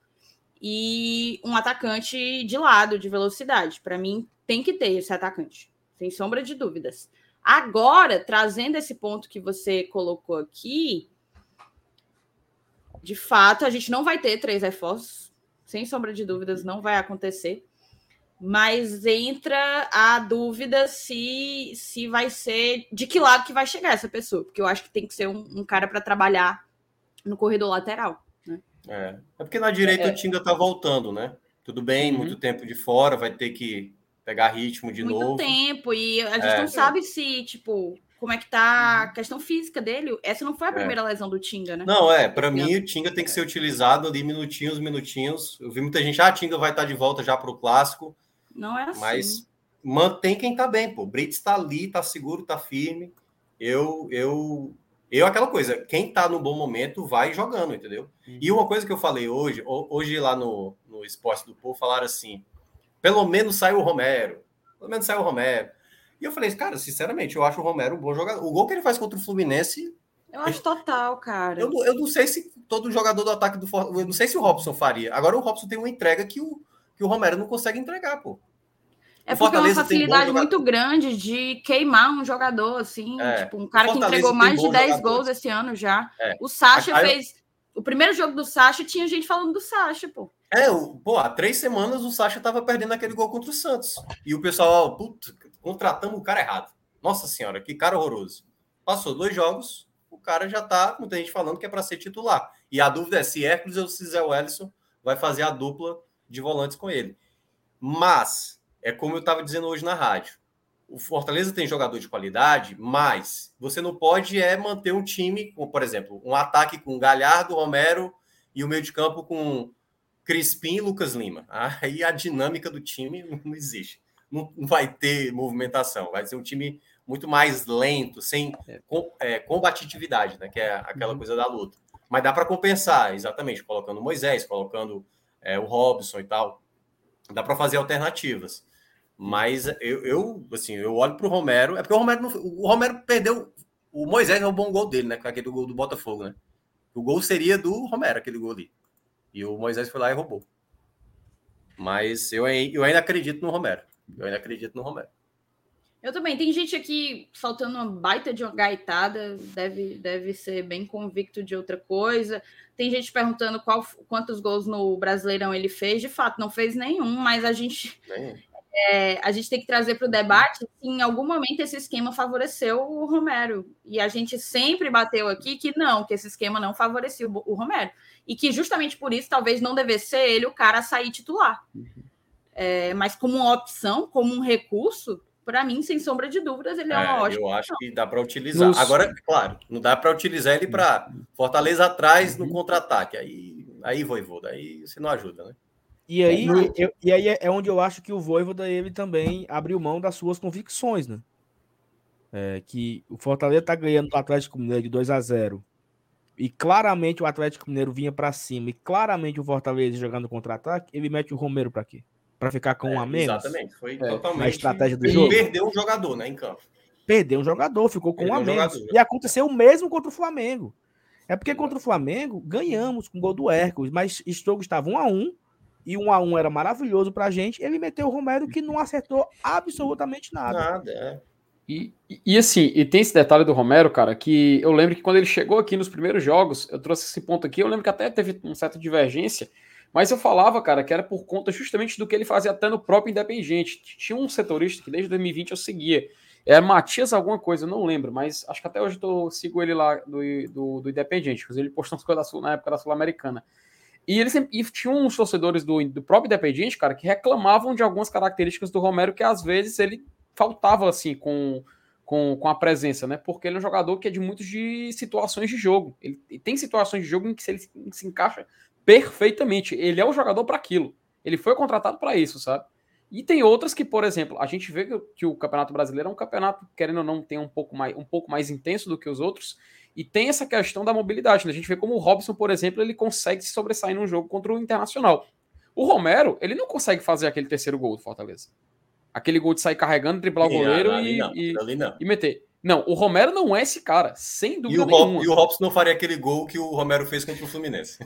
E um atacante de lado, de velocidade. Para mim, tem que ter esse atacante, sem sombra de dúvidas. Agora, trazendo esse ponto que você colocou aqui, de fato, a gente não vai ter três reforços, sem sombra de dúvidas, não vai acontecer. Mas entra a dúvida se, se vai ser de que lado que vai chegar essa pessoa, porque eu acho que tem que ser um, um cara para trabalhar no corredor lateral. Né? É. é porque na direita é. o Tinga tá voltando, né? Tudo bem, uhum. muito tempo de fora, vai ter que pegar ritmo de muito novo. Muito tempo, e a gente é. não sabe se, tipo, como é que tá a uhum. questão física dele. Essa não foi a é. primeira é. lesão do Tinga, né? Não, é. Para mim, o Tinga tem que ser utilizado ali minutinhos, minutinhos. Eu vi muita gente, ah, Tinga vai estar tá de volta já para o clássico. Não é assim. Mas mantém quem tá bem, pô. O Brits tá ali, tá seguro, tá firme. Eu, eu, eu, aquela coisa, quem tá no bom momento vai jogando, entendeu? Uhum. E uma coisa que eu falei hoje, hoje lá no, no Esporte do Povo, falaram assim: pelo menos saiu o Romero. Pelo menos saiu o Romero. E eu falei, cara, sinceramente, eu acho o Romero um bom jogador. O gol que ele faz contra o Fluminense. Eu acho total, cara. Eu, eu não sei se todo jogador do ataque do Eu não sei se o Robson faria. Agora o Robson tem uma entrega que o, que o Romero não consegue entregar, pô. É porque é uma facilidade muito grande de queimar um jogador, assim, é. tipo, um cara que entregou mais de 10 jogador. gols esse ano já. É. O Sacha fez. O primeiro jogo do Sacha tinha gente falando do Sacha, pô. É, o, pô, há três semanas o Sacha tava perdendo aquele gol contra o Santos. E o pessoal, puta, contratamos o cara errado. Nossa senhora, que cara horroroso. Passou dois jogos, o cara já tá, muita gente falando que é para ser titular. E a dúvida é se Hércules ou se Zé Wellison vai fazer a dupla de volantes com ele. Mas, é como eu estava dizendo hoje na rádio. O Fortaleza tem jogador de qualidade, mas você não pode é manter um time, com, por exemplo, um ataque com Galhardo, Romero e o meio de campo com Crispim e Lucas Lima. Aí a dinâmica do time não existe não, vai ter movimentação, vai ser um time muito mais lento, sem é. com, é, combatividade, né? Que é aquela uhum. coisa da luta. Mas dá para compensar, exatamente, colocando Moisés, colocando é, o Robson e tal. Dá para fazer alternativas. Mas eu, eu, assim, eu olho para o Romero. É porque o Romero, não, o Romero perdeu. O Moisés é um bom gol dele, né? Com aquele gol do Botafogo, né? O gol seria do Romero, aquele gol ali. E o Moisés foi lá e roubou. Mas eu, eu ainda acredito no Romero. Eu ainda acredito no Romero. Eu também. Tem gente aqui faltando uma baita de uma gaitada, deve, deve ser bem convicto de outra coisa. Tem gente perguntando qual, quantos gols no Brasileirão ele fez. De fato, não fez nenhum, mas a gente, é, a gente tem que trazer para o debate se em algum momento esse esquema favoreceu o Romero. E a gente sempre bateu aqui que não, que esse esquema não favorecia o, o Romero. E que justamente por isso talvez não devesse ser ele o cara a sair titular. Uhum. É, mas como uma opção, como um recurso, para mim, sem sombra de dúvidas, ele é, é uma ótima. Eu acho que dá para utilizar. Nos... Agora, claro, não dá para utilizar ele para Fortaleza atrás no uhum. contra-ataque. Aí, aí Voivoda, aí você não ajuda, né? E aí, eu, e aí é onde eu acho que o Voivoda ele também abriu mão das suas convicções, né? É, que o Fortaleza tá ganhando do Atlético Mineiro de 2 a 0 e claramente o Atlético Mineiro vinha para cima e claramente o Fortaleza jogando contra-ataque, ele mete o Romero para quê? Para ficar com é, um a menos. Exatamente, foi é, totalmente. A estratégia do jogo. Perdeu um jogador, né, em campo. Perdeu um jogador, ficou com perdeu um a menos. Jogador. E aconteceu o mesmo contra o Flamengo. É porque contra o Flamengo ganhamos com o gol do Hércules, mas o jogo estava um a um e um a um era maravilhoso para a gente. Ele meteu o Romero que não acertou absolutamente nada. Nada, é. E, e, assim, e tem esse detalhe do Romero, cara, que eu lembro que quando ele chegou aqui nos primeiros jogos, eu trouxe esse ponto aqui, eu lembro que até teve uma certa divergência, mas eu falava, cara, que era por conta justamente do que ele fazia até no próprio Independente. Tinha um setorista que desde 2020 eu seguia. Era Matias alguma coisa, eu não lembro, mas acho que até hoje eu sigo ele lá do, do, do Independente, ele postou umas coisas na época da Sul-Americana. E ele sempre, e tinha uns torcedores do, do próprio Independente, cara, que reclamavam de algumas características do Romero que às vezes ele faltava assim com, com, com a presença, né? Porque ele é um jogador que é de muitas de situações de jogo. Ele, ele tem situações de jogo em que ele se, se encaixa perfeitamente. Ele é o jogador para aquilo. Ele foi contratado para isso, sabe? E tem outras que, por exemplo, a gente vê que, o Campeonato Brasileiro é um campeonato, querendo ou não, tem um pouco mais, um pouco mais intenso do que os outros, e tem essa questão da mobilidade. Né? A gente vê como o Robson, por exemplo, ele consegue se sobressair num jogo contra o Internacional. O Romero, ele não consegue fazer aquele terceiro gol do Fortaleza. Aquele gol de sair carregando, driblar o goleiro e, não, e, e, meter. Não, o Romero não é esse cara, sem dúvida e o nenhuma. e o Robson não faria aquele gol que o Romero fez contra o Fluminense.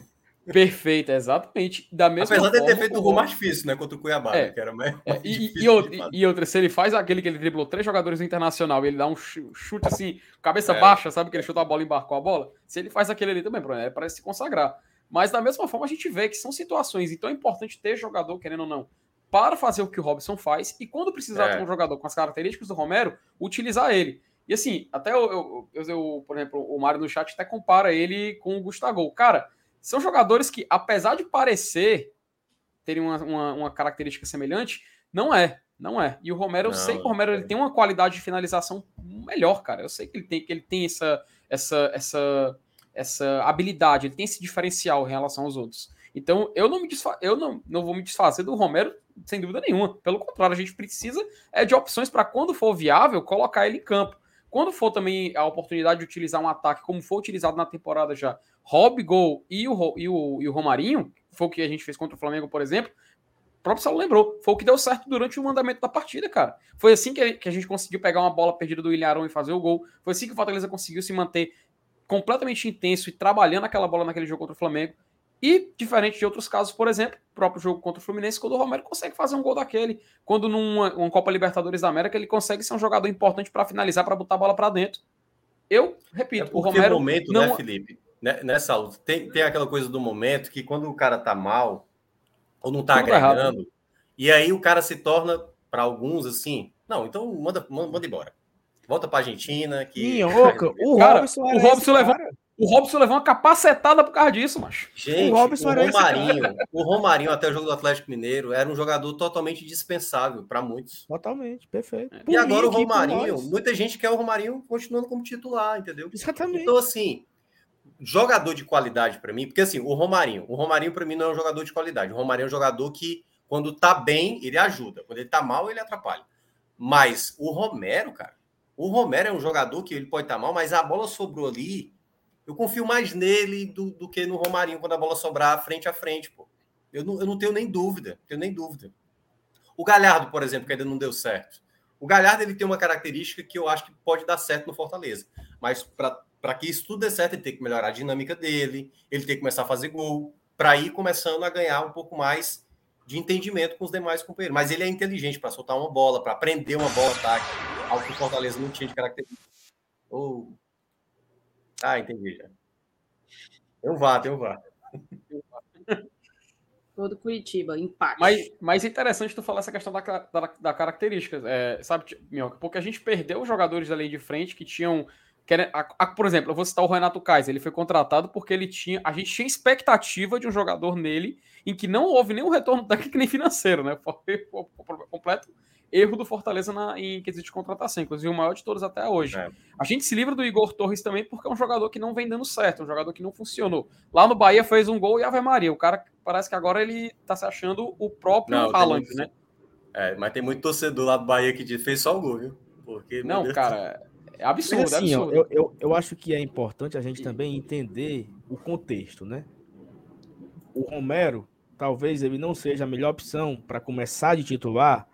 Perfeito, exatamente. Da mesma Apesar forma, de ter feito o gol mais difícil, né? Contra o Cuiabá, é, né, que era mais, é, e, e, outra, e, outra, se ele faz aquele que ele driblou três jogadores do Internacional e ele dá um chute assim, cabeça é. baixa, sabe? Que ele chuta a bola e embarcou a bola. Se ele faz aquele ali também, é, parece se consagrar. Mas da mesma forma a gente vê que são situações, então é importante ter jogador, querendo ou não, para fazer o que o Robson faz e quando precisar é. ter um jogador com as características do Romero, utilizar ele. E assim, até eu, eu, eu, eu por exemplo, o Mário no chat até compara ele com o Gustavo. Cara, são jogadores que, apesar de parecer terem uma, uma, uma característica semelhante, não é. Não é. E o Romero, não, eu sei que o Romero ele tem uma qualidade de finalização melhor, cara. Eu sei que ele tem, que ele tem essa, essa, essa, essa habilidade, ele tem esse diferencial em relação aos outros. Então, eu não me desfa eu não, não vou me desfazer do Romero sem dúvida nenhuma. Pelo contrário, a gente precisa é de opções para quando for viável colocar ele em campo. Quando for também a oportunidade de utilizar um ataque como foi utilizado na temporada já, Rob Gol e o, e, o, e o Romarinho, foi o que a gente fez contra o Flamengo, por exemplo, o próprio Saulo lembrou, foi o que deu certo durante o mandamento da partida, cara. Foi assim que a gente conseguiu pegar uma bola perdida do Ilharão e fazer o gol. Foi assim que o Fortaleza conseguiu se manter completamente intenso e trabalhando aquela bola naquele jogo contra o Flamengo. E, diferente de outros casos, por exemplo, o próprio jogo contra o Fluminense, quando o Romero consegue fazer um gol daquele. Quando numa Copa Libertadores da América ele consegue ser um jogador importante para finalizar, para botar a bola para dentro. Eu, repito, é o Romero. momento, não... né, Felipe? Né, nessa luta, tem, tem aquela coisa do momento que quando o cara tá mal, ou não tá Tudo agregando, e aí o cara se torna, para alguns, assim, não, então manda, manda embora. Volta pra Argentina. Que... Minhoca, o cara, Robson, o Robson levou. O Robson levou uma capacetada por causa disso, macho. Gente, o, Robson o Romarinho, o Romarinho até o jogo do Atlético Mineiro era um jogador totalmente dispensável para muitos. Totalmente, perfeito. e agora o Romarinho, muita gente quer o Romarinho continuando como titular, entendeu? Exatamente. Então assim, jogador de qualidade para mim, porque assim, o Romarinho, o Romarinho para mim não é um jogador de qualidade. O Romarinho é um jogador que quando tá bem, ele ajuda, quando ele tá mal, ele atrapalha. Mas o Romero, cara, o Romero é um jogador que ele pode estar tá mal, mas a bola sobrou ali eu confio mais nele do, do que no Romarinho quando a bola sobrar frente a frente, pô. Eu não, eu não tenho nem dúvida, tenho nem dúvida. O Galhardo, por exemplo, que ainda não deu certo. O Galhardo ele tem uma característica que eu acho que pode dar certo no Fortaleza. Mas para que isso tudo dê certo, ele tem que melhorar a dinâmica dele, ele tem que começar a fazer gol, para ir começando a ganhar um pouco mais de entendimento com os demais companheiros. Mas ele é inteligente para soltar uma bola, para aprender uma bola ataque, algo que o Fortaleza não tinha de característica. Ou ah, entendi já. VAR, tem um VAR. Todo Curitiba, empate. Mas, mas é interessante tu falar essa questão da, da, da característica, é, sabe, Minhoca? Porque a gente perdeu os jogadores da linha de frente que tinham. Que era, a, a, por exemplo, eu vou citar o Renato Kaiser. Ele foi contratado porque ele tinha. A gente tinha expectativa de um jogador nele em que não houve nenhum retorno técnico nem financeiro, né? Foi, foi, foi completo erro do Fortaleza na, em quesito de contratação, inclusive o maior de todos até hoje. É. A gente se livra do Igor Torres também porque é um jogador que não vem dando certo, um jogador que não funcionou. Lá no Bahia fez um gol e Ave Maria. O cara parece que agora ele tá se achando o próprio não, Haaland, muito... né? É, mas tem muito torcedor lá do Bahia que fez só o gol, viu? Porque, não, cara, é absurdo, mas, assim, é absurdo. Ó, eu, eu, eu acho que é importante a gente também entender o contexto, né? O Romero, talvez ele não seja a melhor opção para começar de titular,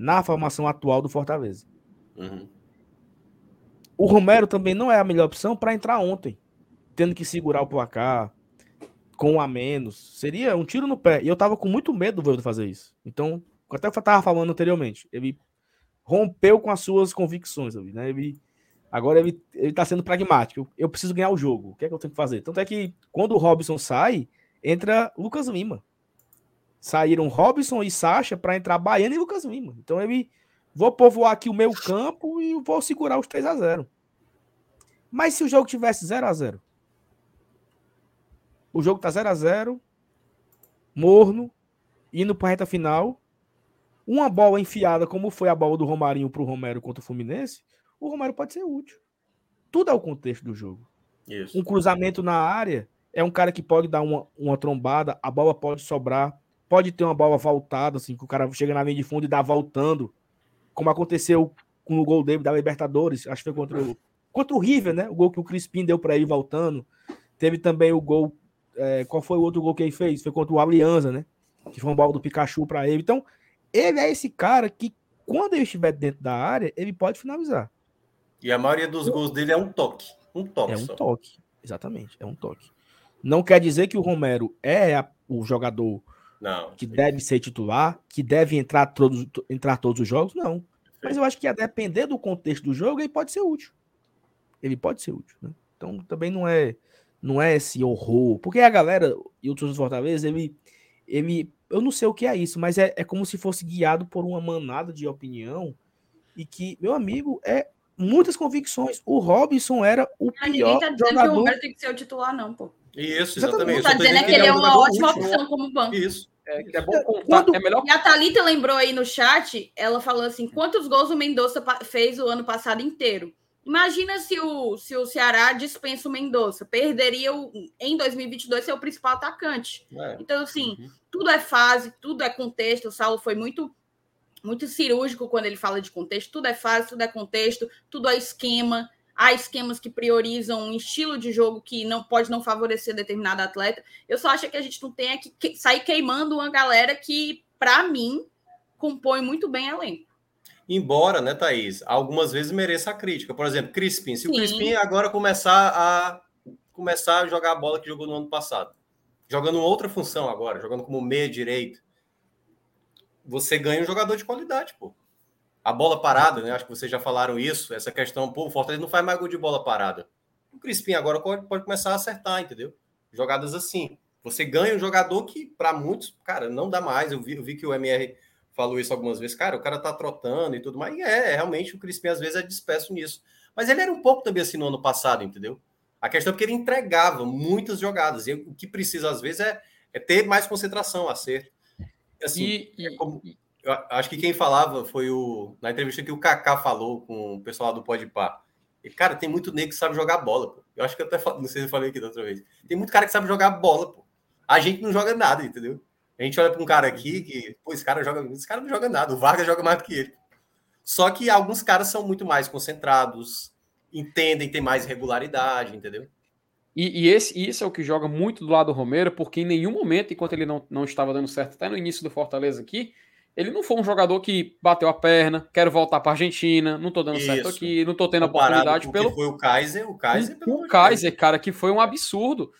na formação atual do Fortaleza. Uhum. O Romero também não é a melhor opção para entrar ontem, tendo que segurar o placar com um a menos. Seria um tiro no pé. E eu tava com muito medo do Voivoda fazer isso. Então, até eu tava falando anteriormente, ele rompeu com as suas convicções, né? Ele agora ele, ele tá sendo pragmático. Eu, eu preciso ganhar o jogo. O que é que eu tenho que fazer? Tanto é que quando o Robson sai, entra Lucas Lima saíram Robson e Sacha para entrar Baiano e Lucas Lima. Então ele vou povoar aqui o meio campo e vou segurar os 3 a 0. Mas se o jogo tivesse 0 a 0, o jogo tá 0 a 0, morno, indo para reta final, uma bola enfiada como foi a bola do Romarinho pro Romero contra o Fluminense, o Romero pode ser útil. Tudo é o contexto do jogo. Isso. Um cruzamento na área é um cara que pode dar uma, uma trombada, a bola pode sobrar pode ter uma bola voltada, assim, que o cara chega na linha de fundo e dá voltando, como aconteceu com o gol dele da Libertadores, acho que foi contra o, contra o River, né? O gol que o Crispim deu para ele voltando. Teve também o gol. É, qual foi o outro gol que ele fez? Foi contra o Alianza, né? Que foi uma bola do Pikachu para ele. Então, ele é esse cara que, quando ele estiver dentro da área, ele pode finalizar. E a maioria dos gols dele é um toque. Um toque. É um só. toque. Exatamente, é um toque. Não quer dizer que o Romero é a, o jogador não, que deve ser titular, que deve entrar todos, entrar todos os jogos, não. Mas eu acho que a depender do contexto do jogo, ele pode ser útil. Ele pode ser útil, né? Então também não é não é esse horror. Porque a galera, e o Torcedor Fortaleza, ele, ele. Eu não sei o que é isso, mas é, é como se fosse guiado por uma manada de opinião. E que, meu amigo, é muitas convicções. O Robinson era o pior ninguém tá dizendo jogador. que o Roberto tem que ser o titular, não, pô. Isso, exatamente. Não tá dizendo é que ele é uma ótima útil. opção como banco. Isso. É, é bom contar. Quando... É melhor... E a Thalita lembrou aí no chat, ela falou assim: quantos gols o Mendonça fez o ano passado inteiro? Imagina se o, se o Ceará dispensa o Mendonça. Perderia o, em 2022 ser o principal atacante. É. Então, assim, uhum. tudo é fase, tudo é contexto. O Saulo foi muito muito cirúrgico quando ele fala de contexto. Tudo é fase, tudo é contexto, tudo é esquema. Há esquemas que priorizam um estilo de jogo que não pode não favorecer determinado atleta. Eu só acho que a gente não tem é que sair queimando uma galera que, para mim, compõe muito bem elenco. Embora, né, Thaís, algumas vezes mereça a crítica. Por exemplo, Crispim. Se Sim. o Crispim agora começar a começar a jogar a bola que jogou no ano passado, jogando outra função agora, jogando como meia direito, você ganha um jogador de qualidade, pô. A bola parada, né? Acho que vocês já falaram isso, essa questão, pô, o Fortaleza não faz mais gol de bola parada. O Crispim agora pode, pode começar a acertar, entendeu? Jogadas assim. Você ganha um jogador que, para muitos, cara, não dá mais. Eu vi, eu vi que o MR falou isso algumas vezes. Cara, o cara tá trotando e tudo mais. E é, realmente, o Crispim às vezes é disperso nisso. Mas ele era um pouco também assim no ano passado, entendeu? A questão é que ele entregava muitas jogadas. E o que precisa, às vezes, é, é ter mais concentração, acerto. Assim, e, e, é como, eu acho que quem falava foi o na entrevista que o Kaká falou com o pessoal do Pode Par. E, cara, tem muito negro que sabe jogar bola, pô. Eu acho que eu até não sei se eu falei aqui da outra vez. Tem muito cara que sabe jogar bola, pô. A gente não joga nada, entendeu? A gente olha para um cara aqui que, pô, esse cara joga, esse cara não joga nada. O Vargas joga mais do que ele. Só que alguns caras são muito mais concentrados, entendem, tem mais regularidade, entendeu? E, e, esse, isso é o que joga muito do lado do Romero, porque em nenhum momento, enquanto ele não, não estava dando certo, até no início do Fortaleza aqui, ele não foi um jogador que bateu a perna, quero voltar para Argentina, não tô dando isso. certo aqui, não tô tendo Comparado oportunidade pelo. Foi o Kaiser, o Kaiser. O, o Kaiser, cara, que foi um absurdo.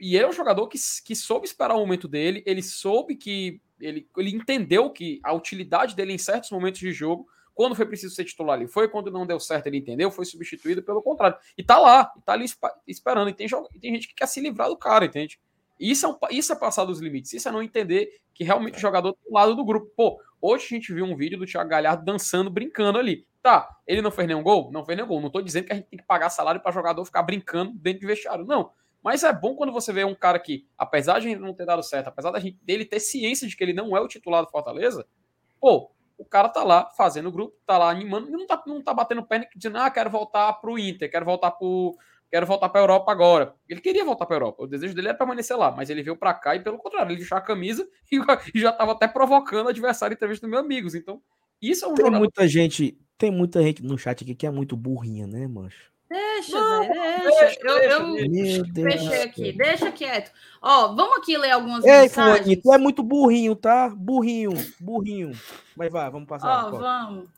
E ele é um jogador que, que soube esperar o momento dele, ele soube que. Ele, ele entendeu que a utilidade dele em certos momentos de jogo quando foi preciso ser titular ali, foi quando não deu certo, ele entendeu, foi substituído pelo contrário. E tá lá, e tá ali esperando. E tem, e tem gente que quer se livrar do cara, entende? Isso é, um, isso é passar dos limites, isso é não entender que realmente o jogador tá do lado do grupo. Pô, hoje a gente viu um vídeo do Thiago Galhardo dançando, brincando ali. Tá, ele não fez nenhum gol? Não fez nenhum gol. Não tô dizendo que a gente tem que pagar salário para jogador ficar brincando dentro de vestiário. Não. Mas é bom quando você vê um cara que, apesar de não ter dado certo, apesar gente, dele ter ciência de que ele não é o titular do Fortaleza, pô, o cara tá lá fazendo o grupo, tá lá animando, e não tá, não tá batendo perna dizendo, ah, quero voltar pro Inter, quero voltar pro. Quero voltar para Europa agora. Ele queria voltar para Europa. O desejo dele era permanecer lá, mas ele veio para cá e, pelo contrário, ele deixou a camisa e, já estava até provocando adversário em entrevista dos meus amigos. Então, isso é um Tem jogador... muita gente, tem muita gente no chat aqui que é muito burrinha, né, mancho? Deixa, não, deixa. deixa. Eu, eu fechei aqui, deixa quieto. Ó, vamos aqui ler algumas Ei, mensagens. tu é muito burrinho, tá? Burrinho, burrinho. Vai, vai, vamos passar. Ó, vamos.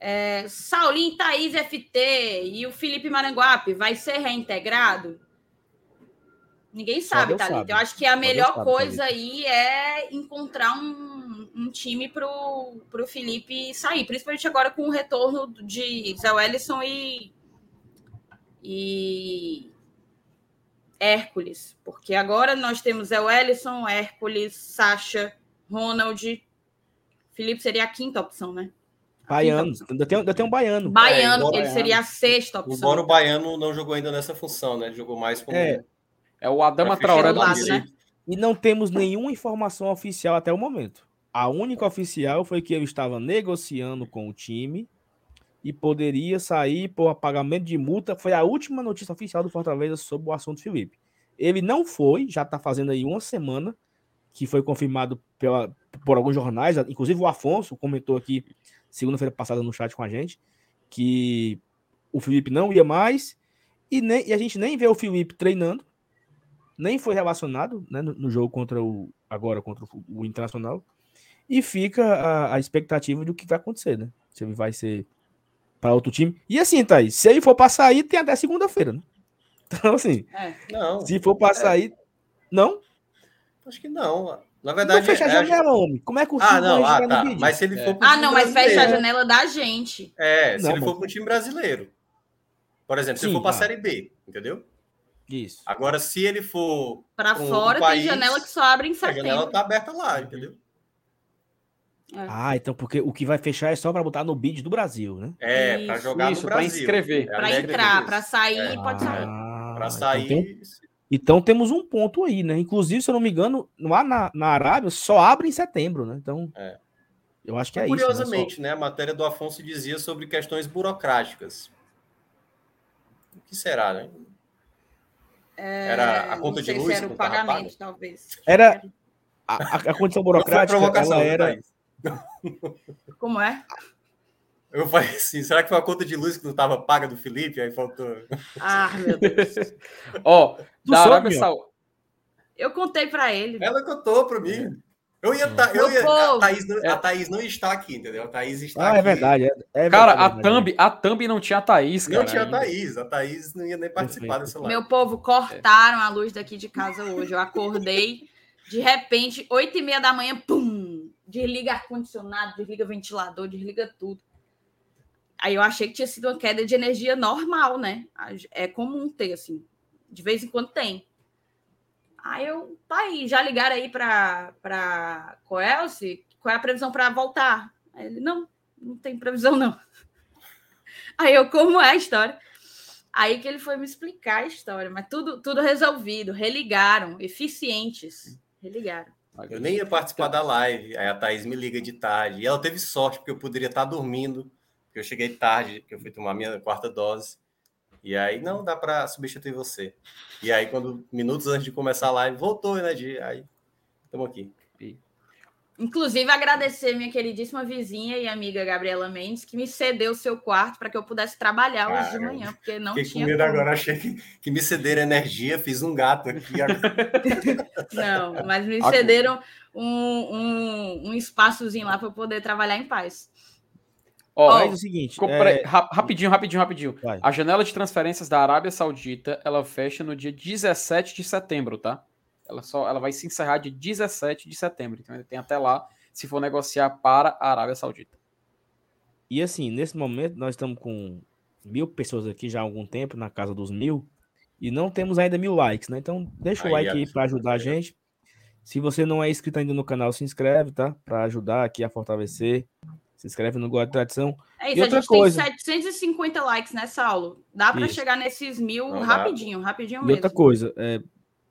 É, Saulinho, Thaís FT e o Felipe Maranguape vai ser reintegrado? Ninguém sabe, Thalita. Sabe. Eu acho que a melhor sabe, coisa aí é encontrar um, um time pro, pro Felipe sair, principalmente agora com o retorno de Zé Wellison e e Hércules, porque agora nós temos El Ellison, Hércules, Sacha, Ronald. Felipe seria a quinta opção, né? Baiano, ainda tem, ainda tem um baiano. Baiano, é, ele seria a sexta opção. Embora o baiano não jogou ainda nessa função, né? Ele jogou mais como. É, é o Adama Traoré do lado, né? E não temos nenhuma informação oficial até o momento. A única oficial foi que ele estava negociando com o time e poderia sair por pagamento de multa. Foi a última notícia oficial do Fortaleza sobre o assunto Felipe. Ele não foi, já está fazendo aí uma semana que foi confirmado pela, por alguns jornais, inclusive o Afonso comentou aqui segunda-feira passada no chat com a gente, que o Felipe não ia mais e, nem, e a gente nem vê o Felipe treinando, nem foi relacionado né, no, no, jogo contra o agora contra o, o Internacional e fica a, a, expectativa do que vai acontecer, né? Se ele vai ser para outro time. E assim, Thaís, se ele for para sair, tem até segunda-feira, né? Então, assim, é. não, se for para é. sair, não? Acho que não. Na verdade, não fecha a janela, homem. Como é que o Ah, não, ah, tá. Mas se ele é. for pro Ah, não, mas fecha a janela da gente. É, se não, ele for para o time brasileiro. Por exemplo, se ele for para a tá. Série B, entendeu? Isso. Agora, se ele for. Para fora, um país, tem janela que só abre em setembro. A janela está aberta lá, entendeu? É. Ah, então porque o que vai fechar é só para botar no bid do Brasil, né? É, para jogar isso, no Brasil. Para inscrever. É para entrar, para sair, é. pode sair. Ah, para sair. Então, tem, então, temos um ponto aí, né? Inclusive, se eu não me engano, lá na, na Arábia só abre em setembro, né? Então, é. eu acho que é Curiosamente, isso. Curiosamente, né, né? A matéria do Afonso dizia sobre questões burocráticas. O que será, né? É, era a conta de luz? Era o pagamento, talvez. Era a, a condição burocrática, ela era. Como é? Eu falei assim, será que foi a conta de luz que não estava paga do Felipe? Aí faltou. Ah, meu Deus. Ó, oh, da Arábia Saudita. Eu contei para ele. Ela contou para mim. Eu ia, tá, eu ia a, Thaís não, a Thaís não está aqui, entendeu? A Thaís está ah, aqui. é verdade. É, é cara, verdade, a, thumb, a Thumb não tinha a Thaís, cara. Não tinha a Thaís. A Thaís não ia nem participar dessa live. Meu povo, cortaram a luz daqui de casa hoje. Eu acordei, de repente, oito e meia da manhã, pum! Desliga ar-condicionado, desliga ventilador, desliga tudo. Aí eu achei que tinha sido uma queda de energia normal, né? É comum ter, assim. De vez em quando tem. Aí eu, tá aí, já ligaram aí para Coelce? Qual é a previsão para voltar? Aí ele, não, não tem previsão, não. Aí eu, como é a história? Aí que ele foi me explicar a história, mas tudo, tudo resolvido, religaram, eficientes, religaram. Eu nem ia participar da live, aí a Thaís me liga de tarde, e ela teve sorte, porque eu poderia estar dormindo, eu cheguei tarde, que eu fui tomar minha quarta dose, e aí, não dá para substituir você. E aí, quando minutos antes de começar a live, voltou, né, de aí estamos aqui. Inclusive, agradecer minha queridíssima vizinha e amiga Gabriela Mendes, que me cedeu o seu quarto para que eu pudesse trabalhar Cara, hoje de manhã, porque não tinha. Com medo agora, achei que, que me cederam energia, fiz um gato aqui. não, mas me cederam um, um, um espaçozinho lá para poder trabalhar em paz. Ó, oh, é o seguinte. É... Rapidinho, rapidinho, rapidinho. Vai. A janela de transferências da Arábia Saudita ela fecha no dia 17 de setembro, tá? Ela, só, ela vai se encerrar de 17 de setembro. Então tem até lá se for negociar para a Arábia Saudita. E assim, nesse momento, nós estamos com mil pessoas aqui já há algum tempo, na casa dos mil, e não temos ainda mil likes, né? Então deixa aí, o like aí para ajudar a gente. Se você não é inscrito ainda no canal, se inscreve, tá? Para ajudar aqui a fortalecer se inscreve no de Tradição. É isso, e outra a gente coisa... tem 750 likes, né, Saulo? Dá para chegar nesses mil não rapidinho, dá. rapidinho mesmo. E outra coisa, é,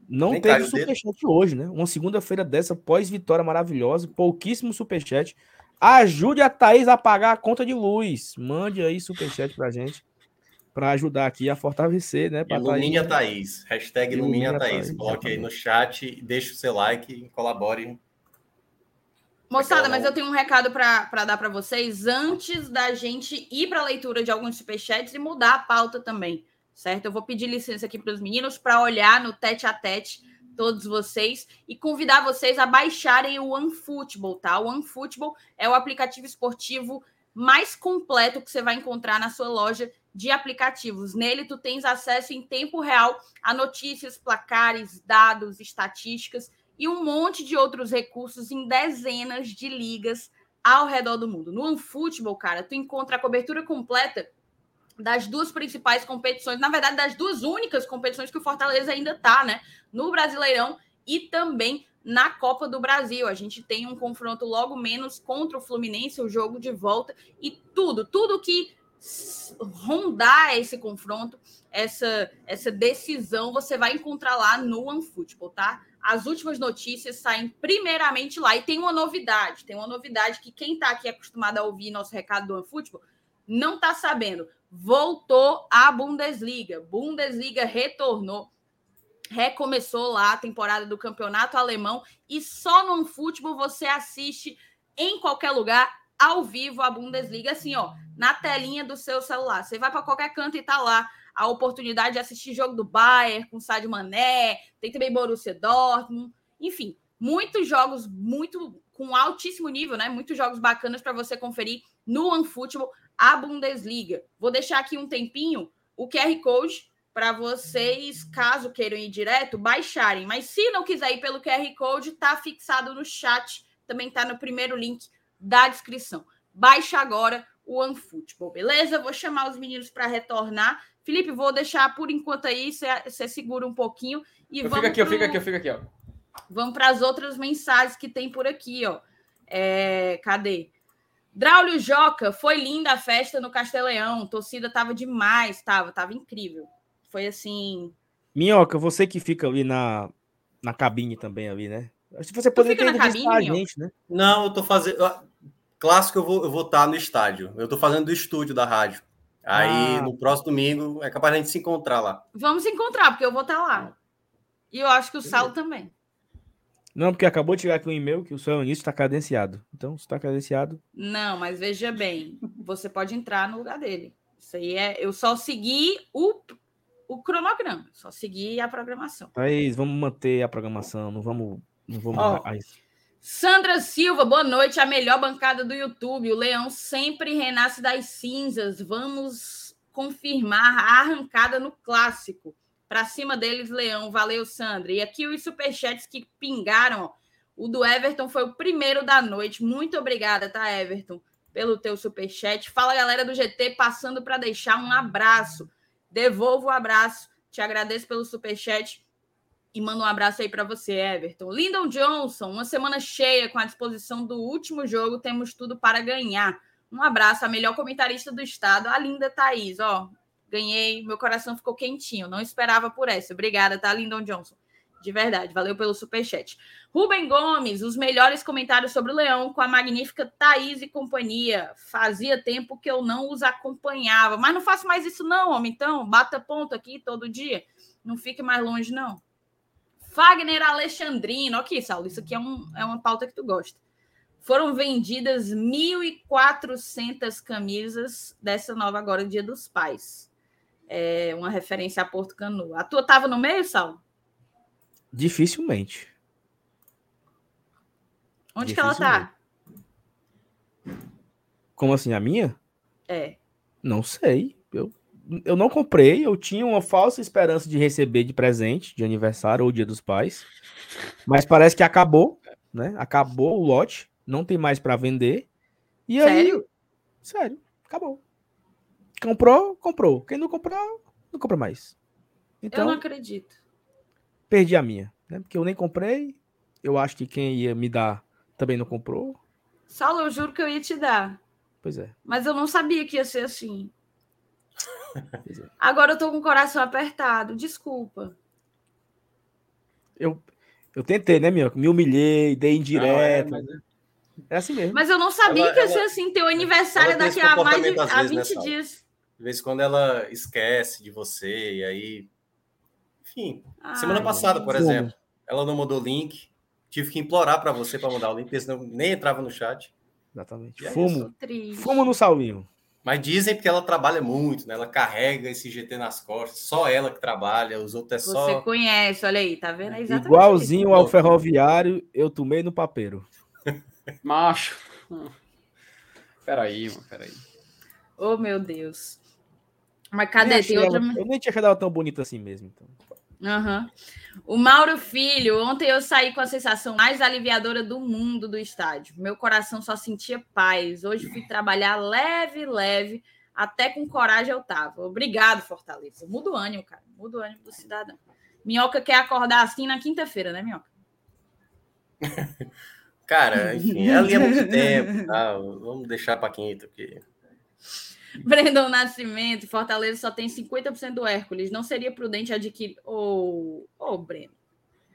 não Vem teve superchat hoje, né? Uma segunda-feira dessa, pós-vitória maravilhosa, pouquíssimo superchat. Ajude a Thaís a pagar a conta de luz. Mande aí superchat pra gente. Para ajudar aqui a fortalecer, né? Ilumine a Thaís. Hashtag Ilumine a Thaís. Coloque aí no chat, deixe o seu like e colabore Moçada, mas eu tenho um recado para dar para vocês antes da gente ir para a leitura de alguns superchats e mudar a pauta também, certo? Eu vou pedir licença aqui para os meninos para olhar no tete a tete todos vocês e convidar vocês a baixarem o OneFootball, tá? O OneFootball é o aplicativo esportivo mais completo que você vai encontrar na sua loja de aplicativos. Nele tu tens acesso em tempo real a notícias, placares, dados, estatísticas e um monte de outros recursos em dezenas de ligas ao redor do mundo. No OneFootball, cara, tu encontra a cobertura completa das duas principais competições, na verdade, das duas únicas competições que o Fortaleza ainda tá, né? No Brasileirão e também na Copa do Brasil. A gente tem um confronto logo menos contra o Fluminense, o jogo de volta e tudo, tudo que rondar esse confronto, essa essa decisão, você vai encontrar lá no OneFootball, tá? As últimas notícias saem primeiramente lá. E tem uma novidade, tem uma novidade que quem está aqui acostumado a ouvir nosso recado do OneFootball não está sabendo. Voltou a Bundesliga. Bundesliga retornou recomeçou lá a temporada do campeonato alemão e só no futebol você assiste em qualquer lugar ao vivo a Bundesliga assim, ó, na telinha do seu celular. Você vai para qualquer canto e tá lá a oportunidade de assistir jogo do Bayern com Sadio Mané, tem também Borussia Dortmund, enfim, muitos jogos muito com altíssimo nível, né? Muitos jogos bacanas para você conferir no OneFootball a Bundesliga. Vou deixar aqui um tempinho o QR Code para vocês, caso queiram ir direto, baixarem. Mas se não quiser ir pelo QR Code, tá fixado no chat, também tá no primeiro link da descrição. Baixa agora o OneFootball, beleza? Vou chamar os meninos para retornar. Felipe, vou deixar por enquanto aí, você segura um pouquinho e eu vamos. Fica aqui, pro... eu fico aqui, eu fico aqui, ó. Vamos para as outras mensagens que tem por aqui, ó. É, cadê? Draulio Joca, foi linda a festa no Castelão. Torcida tava demais, tava, tava incrível. Foi assim. Minhoca, você que fica ali na, na cabine também ali, né? Acho que você poderia ter na cabine, a gente, né? Não, eu tô fazendo. Clássico, eu vou, eu vou estar no estádio. Eu tô fazendo do estúdio da rádio. Aí, ah. no próximo domingo, é capaz de a gente se encontrar lá. Vamos se encontrar, porque eu vou estar lá. E eu acho que o Salo também. Não, porque acabou de chegar aqui um e-mail que o seu início está cadenciado. Então, se está cadenciado. Não, mas veja bem, você pode entrar no lugar dele. Isso aí é. Eu só segui o, o cronograma, só segui a programação. Aí, vamos manter a programação, não vamos. Não vamos oh. Sandra Silva, boa noite. A melhor bancada do YouTube. O Leão sempre renasce das cinzas. Vamos confirmar a arrancada no clássico. Para cima deles, Leão. Valeu, Sandra. E aqui os superchats que pingaram. O do Everton foi o primeiro da noite. Muito obrigada, tá, Everton, pelo teu superchat. Fala, galera do GT, passando para deixar um abraço. Devolvo o abraço. Te agradeço pelo superchat. E mando um abraço aí para você, Everton. Lyndon Johnson, uma semana cheia com a disposição do último jogo. Temos tudo para ganhar. Um abraço, a melhor comentarista do estado, a linda Thaís. Ó, Ganhei, meu coração ficou quentinho. Não esperava por essa. Obrigada, tá, Lyndon Johnson? De verdade, valeu pelo superchat. Rubem Gomes, os melhores comentários sobre o Leão com a magnífica Thaís e companhia. Fazia tempo que eu não os acompanhava. Mas não faço mais isso, não, homem. Então, bata ponto aqui todo dia. Não fique mais longe, não. Fagner Alexandrino. Aqui, Saulo, isso aqui é, um, é uma pauta que tu gosta. Foram vendidas 1.400 camisas dessa nova agora, Dia dos Pais é, uma referência a Porto Canu. A tua estava no meio, Sal? Dificilmente. Onde Dificilmente. que ela tá? Como assim, a minha? É. Não sei. Eu, eu não comprei, eu tinha uma falsa esperança de receber de presente, de aniversário ou dia dos pais. Mas parece que acabou, né? Acabou o lote, não tem mais para vender. E Sério? Aí, sério, acabou. Comprou, comprou. Quem não comprou, não compra mais. Então, eu não acredito. Perdi a minha, né? Porque eu nem comprei. Eu acho que quem ia me dar também não comprou. Saulo, eu juro que eu ia te dar. Pois é. Mas eu não sabia que ia ser assim. É. Agora eu tô com o coração apertado. Desculpa. Eu, eu tentei, né, meu? Me humilhei, dei indireta. Não, é, mas... é, assim mesmo. Mas eu não sabia ela, que ia ser assim. Teu aniversário daqui a mais de a 20 né, dias. De vez em quando ela esquece de você, e aí. Enfim, Ai, semana passada, por exemplo, ela não mandou link. Tive que implorar para você para mandar o link, porque senão nem entrava no chat. Exatamente. É Fumo. Fumo no salvinho. Mas dizem que ela trabalha muito, né? Ela carrega esse GT nas costas, só ela que trabalha, os outros é só. Você conhece, olha aí, tá vendo? É Igualzinho ao ferroviário, eu tomei no papeiro. Macho. Peraí, mano, peraí. Oh, meu Deus. Mas cadê? Tem outra... Ela, eu nem tinha achado ela tão bonita assim mesmo. Então. Uhum. O Mauro Filho, ontem eu saí com a sensação mais aliviadora do mundo do estádio. Meu coração só sentia paz. Hoje fui trabalhar leve, leve, até com coragem eu tava. Obrigado, Fortaleza. Muda o ânimo, cara. Muda o ânimo do cidadão. Minhoca quer acordar assim na quinta-feira, né, Minhoca? cara, enfim, ela ia muito tempo. Tá? Vamos deixar para quinta, porque Brandon Nascimento, Fortaleza só tem 50% do Hércules. Não seria prudente adquirir. Ô, oh, oh, Breno.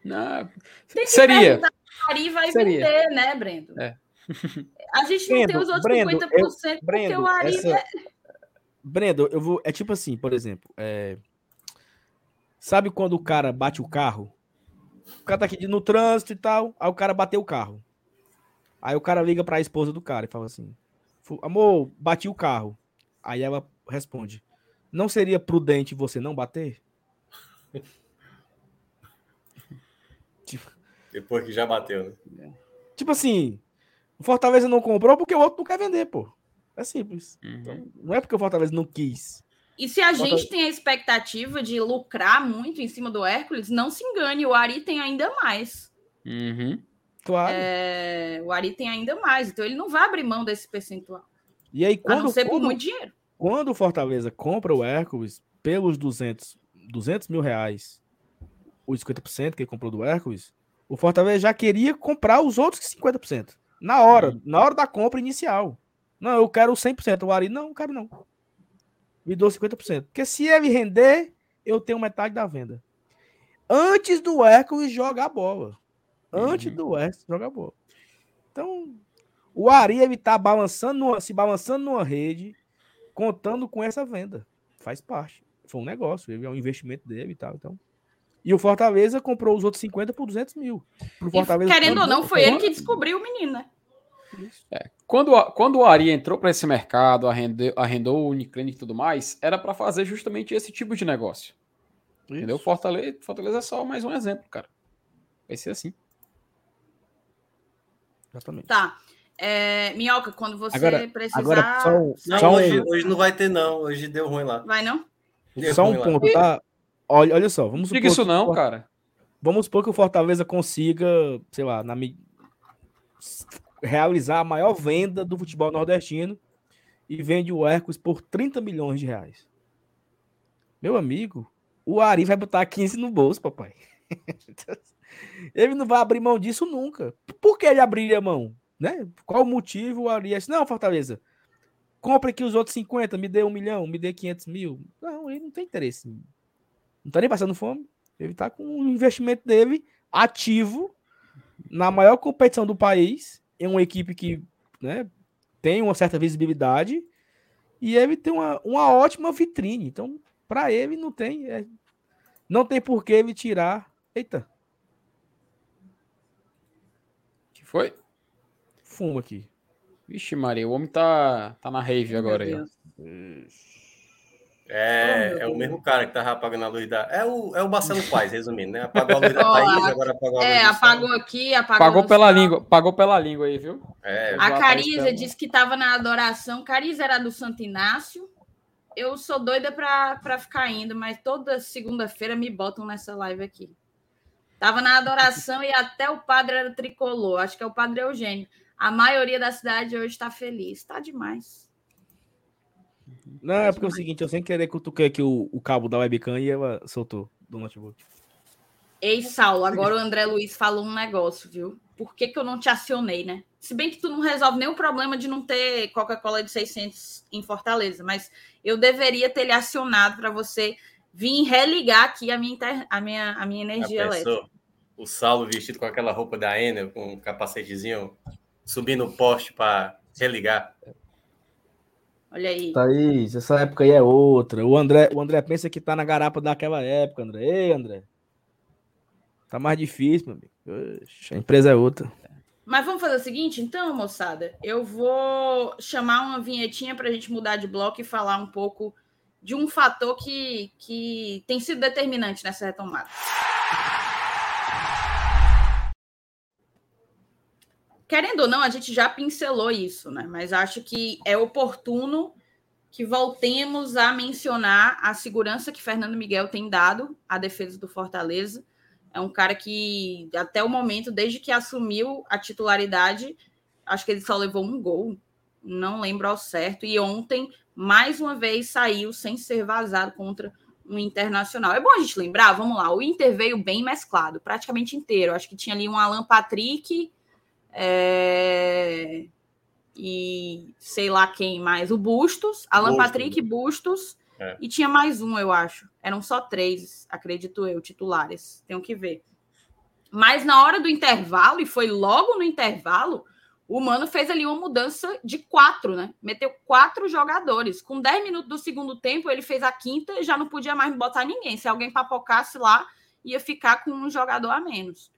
Não, tem que seria. Ari vai seria. vender, né, Brendo? É. A gente não Brendo, tem os outros Brendo, 50% eu, porque Brendo, o Ari. Essa... É... Brendo, eu vou. É tipo assim, por exemplo. É... Sabe quando o cara bate o carro? O cara tá aqui no trânsito e tal, aí o cara bateu o carro. Aí o cara liga pra esposa do cara e fala assim: Amor, bati o carro. Aí ela responde: Não seria prudente você não bater? tipo, Depois que já bateu, né? Tipo assim, o Fortaleza não comprou porque o outro não quer vender, pô. É simples. Uhum. Então, não é porque o Fortaleza não quis. E se a gente tem a expectativa de lucrar muito em cima do Hércules, não se engane, o Ari tem ainda mais. Uhum. Claro. É, o Ari tem ainda mais, então ele não vai abrir mão desse percentual. E aí, quando, a não ser quando, por muito dinheiro. Quando o Fortaleza compra o Hércules pelos 200, 200 mil reais, os 50% que ele comprou do Hércules, o Fortaleza já queria comprar os outros 50%. Na hora, uhum. na hora da compra inicial. Não, eu quero 100%. O Ari, não, não quero não me dou 50%. Porque se ele render, eu tenho metade da venda. Antes do Hércules jogar a bola. Antes uhum. do Hércules jogar a bola. Então, o Ari ele tá balançando, numa, se balançando numa rede, contando com essa venda. Faz parte. Foi um negócio, ele é um investimento dele e tal. Então. E o Fortaleza comprou os outros 50 por 200 mil. Pro Fortaleza, querendo ou não, foi ele que descobriu o menino, né? É. Quando, quando o Ari entrou para esse mercado, arrendou, arrendou o Uniclinic e tudo mais, era para fazer justamente esse tipo de negócio. Isso. Entendeu? Fortaleza, Fortaleza é só mais um exemplo, cara. Vai ser assim. Exatamente. Tá. É, Minhoca, quando você agora, precisar. Agora, só, não, só hoje, um... hoje não vai ter, não. Hoje deu ruim lá. Vai não? Deu só um ponto, lá. tá? Olha, olha só, vamos supor. isso não, cara. Vamos supor que o Fortaleza consiga, sei lá, na, realizar a maior venda do futebol nordestino e vende o Hércules por 30 milhões de reais. Meu amigo, o Ari vai botar 15 no bolso, papai. ele não vai abrir mão disso nunca. Por que ele abriria mão? Né? Qual o motivo o Ari disse, não, Fortaleza, compre aqui os outros 50, me dê um milhão, me dê 500 mil. Não, ele não tem interesse. Não tá nem passando fome. Ele tá com o investimento dele ativo na maior competição do país é uma equipe que né, tem uma certa visibilidade e ele tem uma, uma ótima vitrine. Então, para ele, não tem. É, não tem por que ele tirar. Eita. que foi? Fumo aqui. Vixe, Maria, o homem tá, tá na rave agora aí. É, é o mesmo cara que tava apagando a luz da. É o, é o Marcelo Paz, resumindo, né? Apagou a luz da Thaís, agora apagou a luz É, apagou aqui, apagou. Pagou pela língua, pagou pela língua aí, viu? É, a Cariza disse que tava na adoração. Cariza era do Santo Inácio. Eu sou doida pra, pra ficar indo, mas toda segunda-feira me botam nessa live aqui. Tava na adoração e até o padre era tricolor. Acho que é o padre Eugênio. A maioria da cidade hoje está feliz. Tá demais. Não, é porque é o seguinte, eu sem querer cutuquei aqui o, o cabo da webcam e ela soltou do notebook. Ei, Saulo, agora o André Luiz falou um negócio, viu? Por que, que eu não te acionei, né? Se bem que tu não resolve nenhum problema de não ter Coca-Cola de 600 em Fortaleza, mas eu deveria ter lhe acionado para você vir religar aqui a minha, inter... a minha, a minha energia elétrica. O Saulo vestido com aquela roupa da Enel, com um capacetezinho, subindo o poste para religar. Olha aí. Thaís, essa época aí é outra. O André, o André pensa que tá na garapa daquela época, André. Ei, André. Tá mais difícil, meu amigo. Oxe, a empresa é outra. Mas vamos fazer o seguinte, então, moçada. Eu vou chamar uma vinhetinha para a gente mudar de bloco e falar um pouco de um fator que, que tem sido determinante nessa retomada. Querendo ou não, a gente já pincelou isso, né? Mas acho que é oportuno que voltemos a mencionar a segurança que Fernando Miguel tem dado à defesa do Fortaleza. É um cara que, até o momento, desde que assumiu a titularidade, acho que ele só levou um gol, não lembro ao certo. E ontem, mais uma vez, saiu sem ser vazado contra um internacional. É bom a gente lembrar, vamos lá, o Inter veio bem mesclado, praticamente inteiro. Acho que tinha ali um Alan Patrick é... E sei lá quem mais. O Bustos, Alan Bustos. Patrick Bustos. É. E tinha mais um, eu acho. Eram só três, acredito eu, titulares. Tenho que ver. Mas na hora do intervalo, e foi logo no intervalo, O Mano fez ali uma mudança de quatro, né? Meteu quatro jogadores. Com 10 minutos do segundo tempo, ele fez a quinta e já não podia mais botar ninguém. Se alguém papocasse lá, ia ficar com um jogador a menos.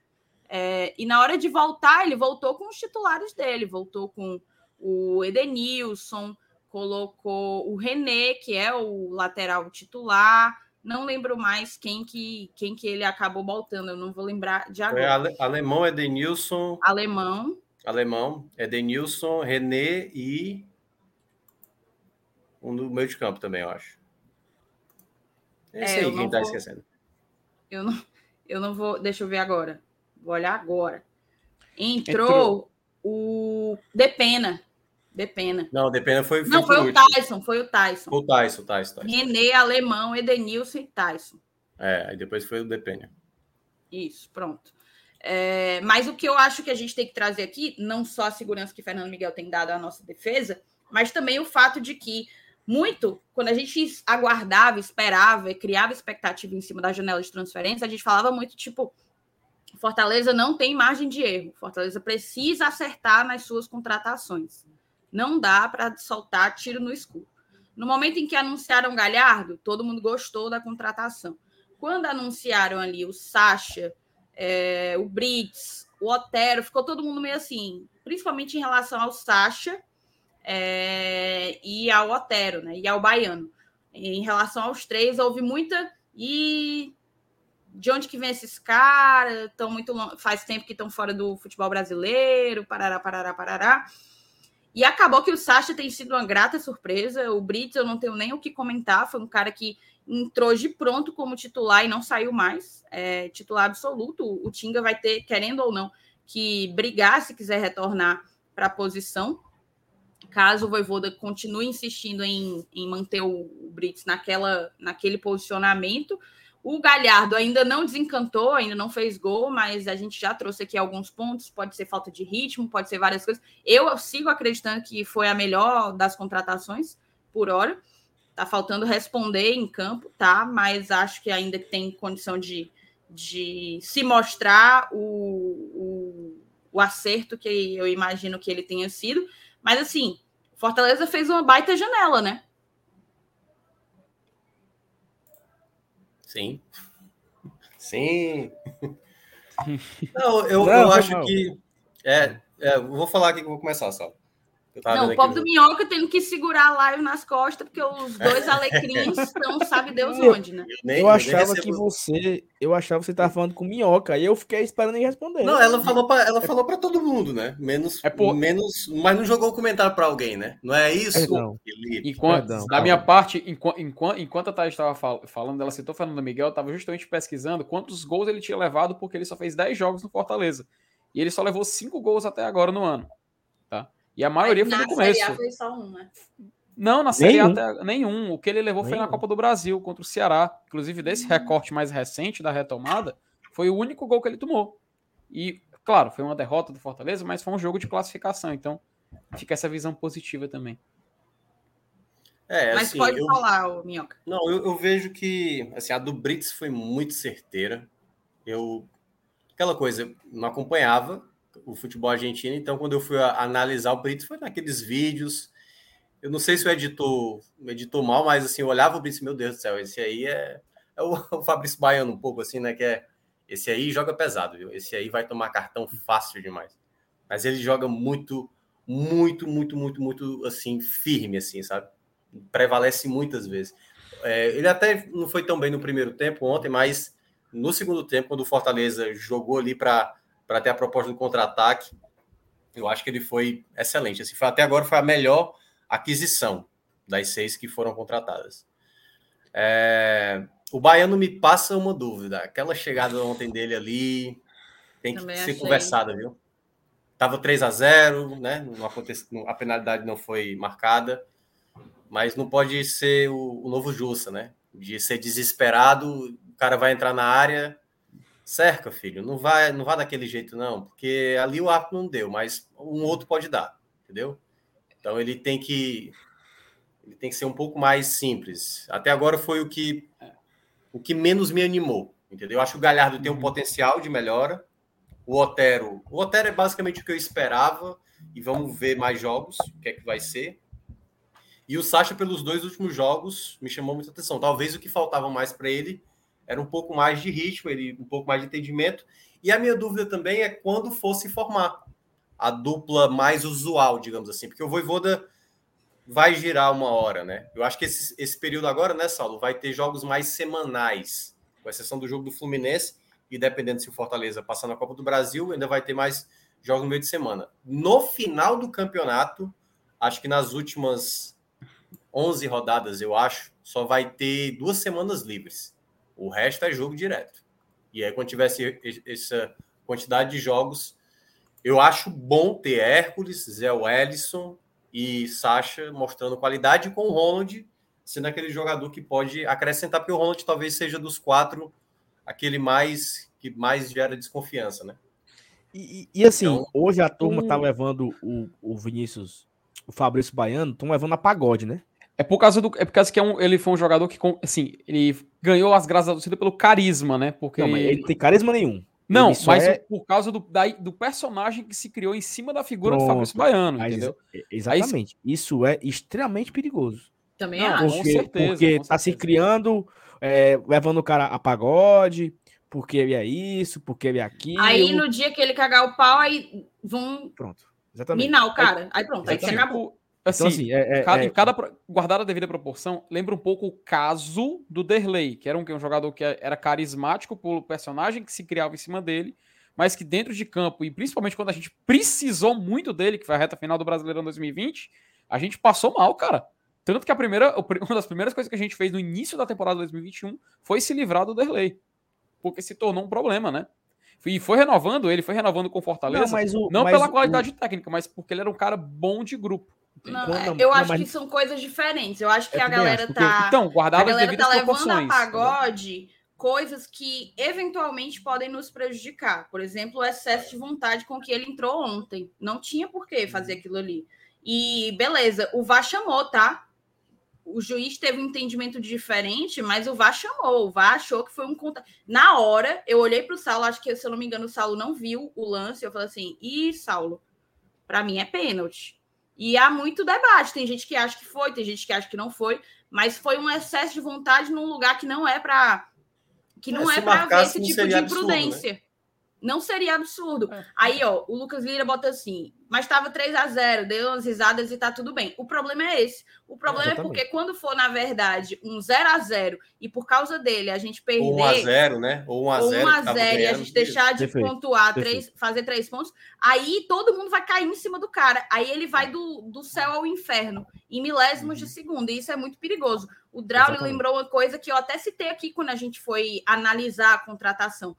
É, e na hora de voltar, ele voltou com os titulares dele, voltou com o Edenilson, colocou o René, que é o lateral titular. Não lembro mais quem que, quem que ele acabou voltando, eu não vou lembrar de agora. Foi alemão, Edenilson. Alemão. Alemão, Edenilson, René e um do meio de campo também, eu acho. Esse é, aí quem tá vou... esquecendo. Eu não, eu não vou. Deixa eu ver agora. Vou olhar agora. Entrou, Entrou. o Depena. Depena. Não, Depena foi. Não, foi o Tyson, foi o Tyson. O Tyson, o Tyson, Tyson. René, Alemão, Edenilson e Tyson. É, aí depois foi o Depena. Isso, pronto. É, mas o que eu acho que a gente tem que trazer aqui, não só a segurança que Fernando Miguel tem dado à nossa defesa, mas também o fato de que muito, quando a gente aguardava, esperava e criava expectativa em cima da janela de transferência, a gente falava muito tipo, Fortaleza não tem margem de erro. Fortaleza precisa acertar nas suas contratações. Não dá para soltar tiro no escuro. No momento em que anunciaram Galhardo, todo mundo gostou da contratação. Quando anunciaram ali o Sacha, é, o Brits, o Otero, ficou todo mundo meio assim, principalmente em relação ao Sacha é, e ao Otero, né? E ao Baiano. Em relação aos três, houve muita. E de onde que vem esses caras? Estão muito faz tempo que estão fora do futebol brasileiro, parará, parará, parará. E acabou que o Sacha tem sido uma grata surpresa. O Brits eu não tenho nem o que comentar, foi um cara que entrou de pronto como titular e não saiu mais, é, titular absoluto. O Tinga vai ter, querendo ou não, que brigar se quiser retornar para a posição. Caso o Voivoda continue insistindo em, em manter o, o Brits naquela, naquele posicionamento, o Galhardo ainda não desencantou, ainda não fez gol, mas a gente já trouxe aqui alguns pontos. Pode ser falta de ritmo, pode ser várias coisas. Eu sigo acreditando que foi a melhor das contratações por hora. Tá faltando responder em campo, tá? Mas acho que ainda tem condição de, de se mostrar o, o, o acerto que eu imagino que ele tenha sido. Mas assim, Fortaleza fez uma baita janela, né? Sim. Sim. Não, eu, não, eu acho não. que. É, é, vou falar aqui que vou começar, só. Não, o pobre do Minhoca tendo que segurar a live nas costas, porque os dois alecrins estão, sabe Deus onde, né? Eu, nem, eu achava que você. Eu achava que você estava falando com Minhoca, e eu fiquei esperando ele responder. Não, ela falou para ela falou para todo mundo, né? Menos, é por... menos. Mas não jogou o comentário para alguém, né? Não é isso? Perdão. Enquanto, Perdão, da minha parte, enquanto, enquanto, enquanto a Thaís estava falando, ela citou Fernando Miguel, eu estava justamente pesquisando quantos gols ele tinha levado, porque ele só fez 10 jogos no Fortaleza. E ele só levou 5 gols até agora no ano. E a maioria foi no começo. Na Série A foi só um, né? Não, na Série nenhum. A até, nenhum. O que ele levou nenhum. foi na Copa do Brasil contra o Ceará. Inclusive, desse hum. recorte mais recente da retomada, foi o único gol que ele tomou. E, claro, foi uma derrota do Fortaleza, mas foi um jogo de classificação. Então, fica essa visão positiva também. É, mas assim, pode eu... falar, Minhoca. Não, eu, eu, vejo que assim, a do Brits foi muito certeira. Eu. Aquela coisa, não acompanhava, o futebol argentino. Então, quando eu fui analisar o Brits, foi naqueles vídeos. Eu não sei se o editor editou mal, mas assim, eu olhava o Brits, meu Deus do céu, esse aí é, é o, o Fabrício Baiano um pouco assim, né? Que é esse aí joga pesado, viu? Esse aí vai tomar cartão fácil demais. Mas ele joga muito, muito, muito, muito, muito assim, firme, assim, sabe? Prevalece muitas vezes. É, ele até não foi tão bem no primeiro tempo ontem, mas no segundo tempo, quando o Fortaleza jogou ali para para ter a proposta do contra-ataque. Eu acho que ele foi excelente. Assim, foi, até agora foi a melhor aquisição das seis que foram contratadas. É, o Baiano me passa uma dúvida. Aquela chegada ontem dele ali tem que Também ser achei. conversada, viu? Tava 3 a 0 né? Não acontece, a penalidade não foi marcada, mas não pode ser o, o novo Jussa, né? De ser desesperado, o cara vai entrar na área, cerca, filho, não vai, não vai daquele jeito não, porque ali o árbitro não deu, mas um outro pode dar, entendeu? Então ele tem que ele tem que ser um pouco mais simples. Até agora foi o que o que menos me animou, entendeu? Eu acho que o Galhardo tem um uhum. potencial de melhora, o Otero. O Otero é basicamente o que eu esperava. E vamos ver mais jogos, o que é que vai ser. E o Sacha, pelos dois últimos jogos, me chamou muita atenção. Talvez o que faltava mais para ele era um pouco mais de ritmo, ele um pouco mais de entendimento. E a minha dúvida também é quando fosse formar a dupla mais usual, digamos assim, porque o Voivoda vai girar uma hora, né? Eu acho que esse, esse período agora, né, Saulo, vai ter jogos mais semanais, com exceção do jogo do Fluminense, e dependendo se o Fortaleza passar na Copa do Brasil, ainda vai ter mais jogos no meio de semana. No final do campeonato, acho que nas últimas 11 rodadas, eu acho, só vai ter duas semanas livres. O resto é jogo direto. E aí, quando tivesse essa quantidade de jogos, eu acho bom ter Hércules, Zé Wellison e Sacha mostrando qualidade com o Ronald sendo aquele jogador que pode acrescentar, porque o Ronald talvez seja dos quatro aquele mais que mais gera desconfiança, né? E, e assim, então, hoje a turma um... tá levando o, o Vinícius, o Fabrício Baiano, estão levando a pagode, né? É por causa do. É por causa que é um, ele foi um jogador que, assim, ele ganhou as graças da torcida pelo carisma, né? Porque não, ele... ele tem carisma nenhum. Não, mas é... por causa do, da, do personagem que se criou em cima da figura Pronto. do Fabrício Baiano, entendeu? Exatamente. Aí, isso é extremamente perigoso. Também não, acho. Porque, com certeza, porque com tá se criando, é, levando o cara a pagode, porque ele é isso, porque ele é aquilo. Aí no dia que ele cagar o pau, aí vão. Pronto. Exatamente. Minar o cara. Aí, aí pronto, aí você acabou. Assim, então, assim é, é, cada, é... cada guardada a devida proporção, lembra um pouco o caso do Derley, que era um, um jogador que era carismático pelo personagem que se criava em cima dele, mas que dentro de campo, e principalmente quando a gente precisou muito dele, que foi a reta final do Brasileirão 2020, a gente passou mal, cara. Tanto que a primeira, uma das primeiras coisas que a gente fez no início da temporada 2021 foi se livrar do Derley. Porque se tornou um problema, né? E foi renovando ele, foi renovando com Fortaleza. Não, o, não pela qualidade o... técnica, mas porque ele era um cara bom de grupo. Não, não, eu acho mas... que são coisas diferentes. Eu acho que a galera acho, porque... tá. Então, guardar a galera tá levando a pagode coisas que eventualmente podem nos prejudicar. Por exemplo, o excesso de vontade com que ele entrou ontem. Não tinha por que fazer uhum. aquilo ali. E beleza, o VAR chamou, tá? O juiz teve um entendimento diferente, mas o VAR chamou. O VAR achou que foi um conta. Na hora, eu olhei para o Saulo, acho que, se eu não me engano, o Saulo não viu o lance. Eu falei assim: ih, Saulo, para mim é pênalti. E há muito debate. Tem gente que acha que foi, tem gente que acha que não foi, mas foi um excesso de vontade num lugar que não é para que não é, é para ver esse tipo de imprudência. Absurdo, né? Não seria absurdo. É. Aí, ó, o Lucas Lira bota assim: mas estava 3 a 0 deu umas risadas e tá tudo bem. O problema é esse. O problema é porque quando for, na verdade, um 0 a 0 e por causa dele a gente perder. Ou 1 a 0 né? Ou 1 a 0 1 a 0 e a gente deixar de Perfeito. pontuar, três, fazer três pontos, aí todo mundo vai cair em cima do cara. Aí ele vai do, do céu ao inferno, em milésimos uhum. de segundo. E isso é muito perigoso. O Draulio lembrou uma coisa que eu até citei aqui quando a gente foi analisar a contratação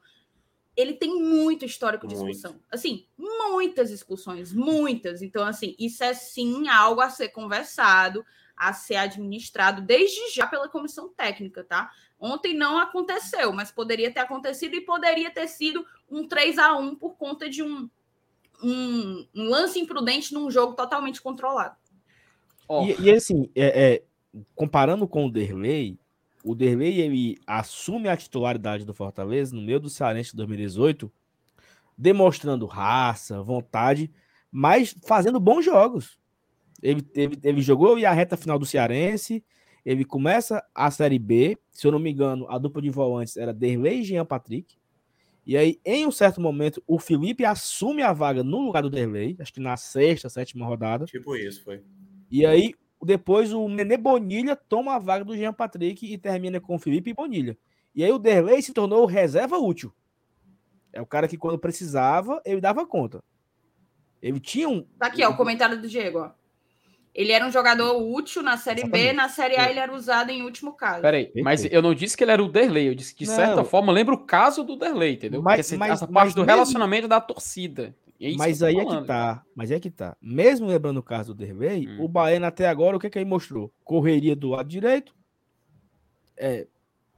ele tem muito histórico de expulsão. Muito. Assim, muitas expulsões, muitas. Então, assim, isso é sim algo a ser conversado, a ser administrado desde já pela comissão técnica, tá? Ontem não aconteceu, mas poderia ter acontecido e poderia ter sido um 3 a 1 por conta de um, um, um lance imprudente num jogo totalmente controlado. Oh. E, e, assim, é, é, comparando com o Derlei, o Derlei ele assume a titularidade do Fortaleza no meio do Cearense de 2018, demonstrando raça, vontade, mas fazendo bons jogos. Ele, ele, ele jogou e a reta final do Cearense, ele começa a Série B, se eu não me engano, a dupla de volantes era Derlei e Jean Patrick. E aí, em um certo momento, o Felipe assume a vaga no lugar do Derlei, acho que na sexta, sétima rodada. Tipo isso, foi. E aí, depois o Nenê Bonilha toma a vaga do Jean Patrick e termina com o Felipe Bonilha. E aí o Derlei se tornou reserva útil. É o cara que quando precisava, ele dava conta. Ele tinha um. Tá aqui, ó, o comentário do Diego, ó. Ele era um jogador útil na Série Exatamente. B, na Série A ele era usado em último caso. Peraí, mas eu não disse que ele era o Derlei, eu disse que de certa não. forma lembra o caso do Derlei, entendeu? Mas, Porque mas, essa parte do mesmo... relacionamento da torcida. É mas aí falando, é que tá. Mas é que tá. Mesmo lembrando o caso do Derlei, hum. o Baiano até agora, o que, que ele mostrou? Correria do lado direito, é,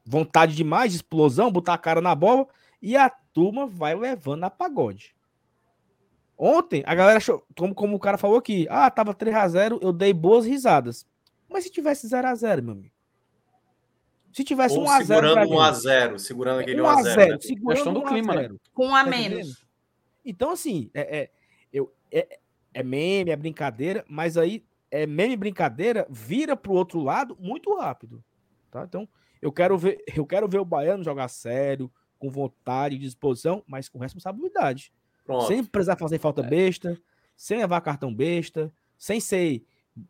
vontade demais, explosão, botar a cara na bola, e a turma vai levando a pagode. Ontem, a galera achou, como, como o cara falou aqui, ah, tava 3x0, eu dei boas risadas. Mas se tivesse 0x0, meu amigo? Se tivesse 1x0. Segurando 1x0, segurando aquele 1x0. Né? Segurando do clima, né? Com um a tá menos. Então, assim, é, é, eu, é, é meme, é brincadeira, mas aí é meme brincadeira vira pro outro lado muito rápido. Tá? Então, eu quero ver, eu quero ver o Baiano jogar sério, com vontade, disposição, mas com responsabilidade. Pronto. Sem precisar fazer falta é. besta, sem levar cartão besta, sem ser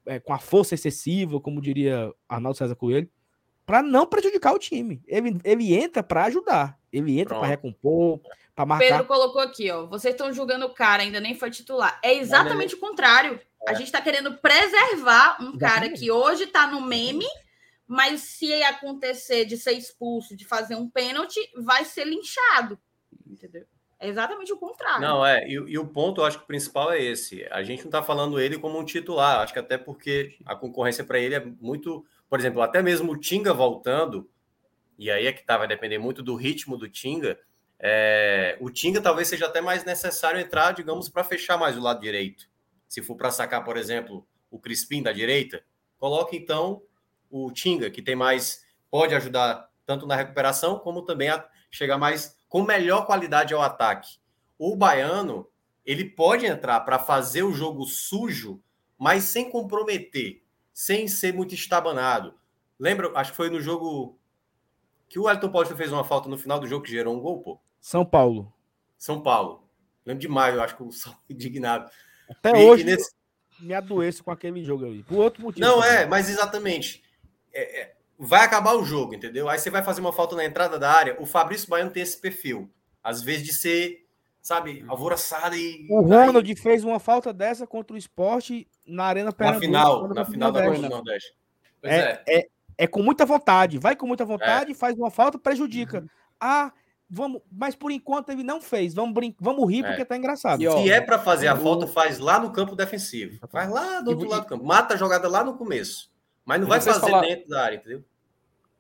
é, com a força excessiva, como diria Arnaldo César Coelho, para não prejudicar o time. Ele, ele entra para ajudar, ele entra para recompor, para marcar. Pedro colocou aqui, ó. Vocês estão julgando o cara, ainda nem foi titular. É exatamente o contrário. É. A gente está querendo preservar um exatamente. cara que hoje está no meme, mas se acontecer de ser expulso, de fazer um pênalti, vai ser linchado. Entendeu? É exatamente o contrário. Não, é. E, e, o ponto, eu acho que o principal é esse. A gente não está falando ele como um titular. Acho que até porque a concorrência para ele é muito. Por exemplo, até mesmo o Tinga voltando, e aí é que tá, vai depender muito do ritmo do Tinga. É, o Tinga talvez seja até mais necessário entrar, digamos, para fechar mais o lado direito. Se for para sacar, por exemplo, o Crispim da direita, coloque então o Tinga, que tem mais. pode ajudar tanto na recuperação, como também a chegar mais com melhor qualidade ao ataque. O baiano, ele pode entrar para fazer o jogo sujo, mas sem comprometer, sem ser muito estabanado. Lembra, acho que foi no jogo que o Elton Paulista fez uma falta no final do jogo que gerou um gol, pô. São Paulo. São Paulo. Lembro de maio, acho que o São indignado. Até e, hoje e nesse... me adoeço com aquele jogo ali. Por outro motivo. Não, é, mas exatamente. É, é, vai acabar o jogo, entendeu? Aí você vai fazer uma falta na entrada da área. O Fabrício Baiano tem esse perfil, às vezes de ser, sabe, alvoroçado e. O Ronald aí... fez uma falta dessa contra o esporte na Arena Pernambuco. Na final, na final da Copa do Nordeste. É, é. é, é. com muita vontade, vai com muita vontade, é. faz uma falta, prejudica. Uhum. Ah, vamos, mas por enquanto ele não fez. Vamos brin vamos rir porque é. tá engraçado. E, Se é para fazer a falta, faz lá no campo defensivo. Faz lá do outro e, lado do campo. Mata a jogada lá no começo. Mas não vai fazer falar... dentro da área, entendeu?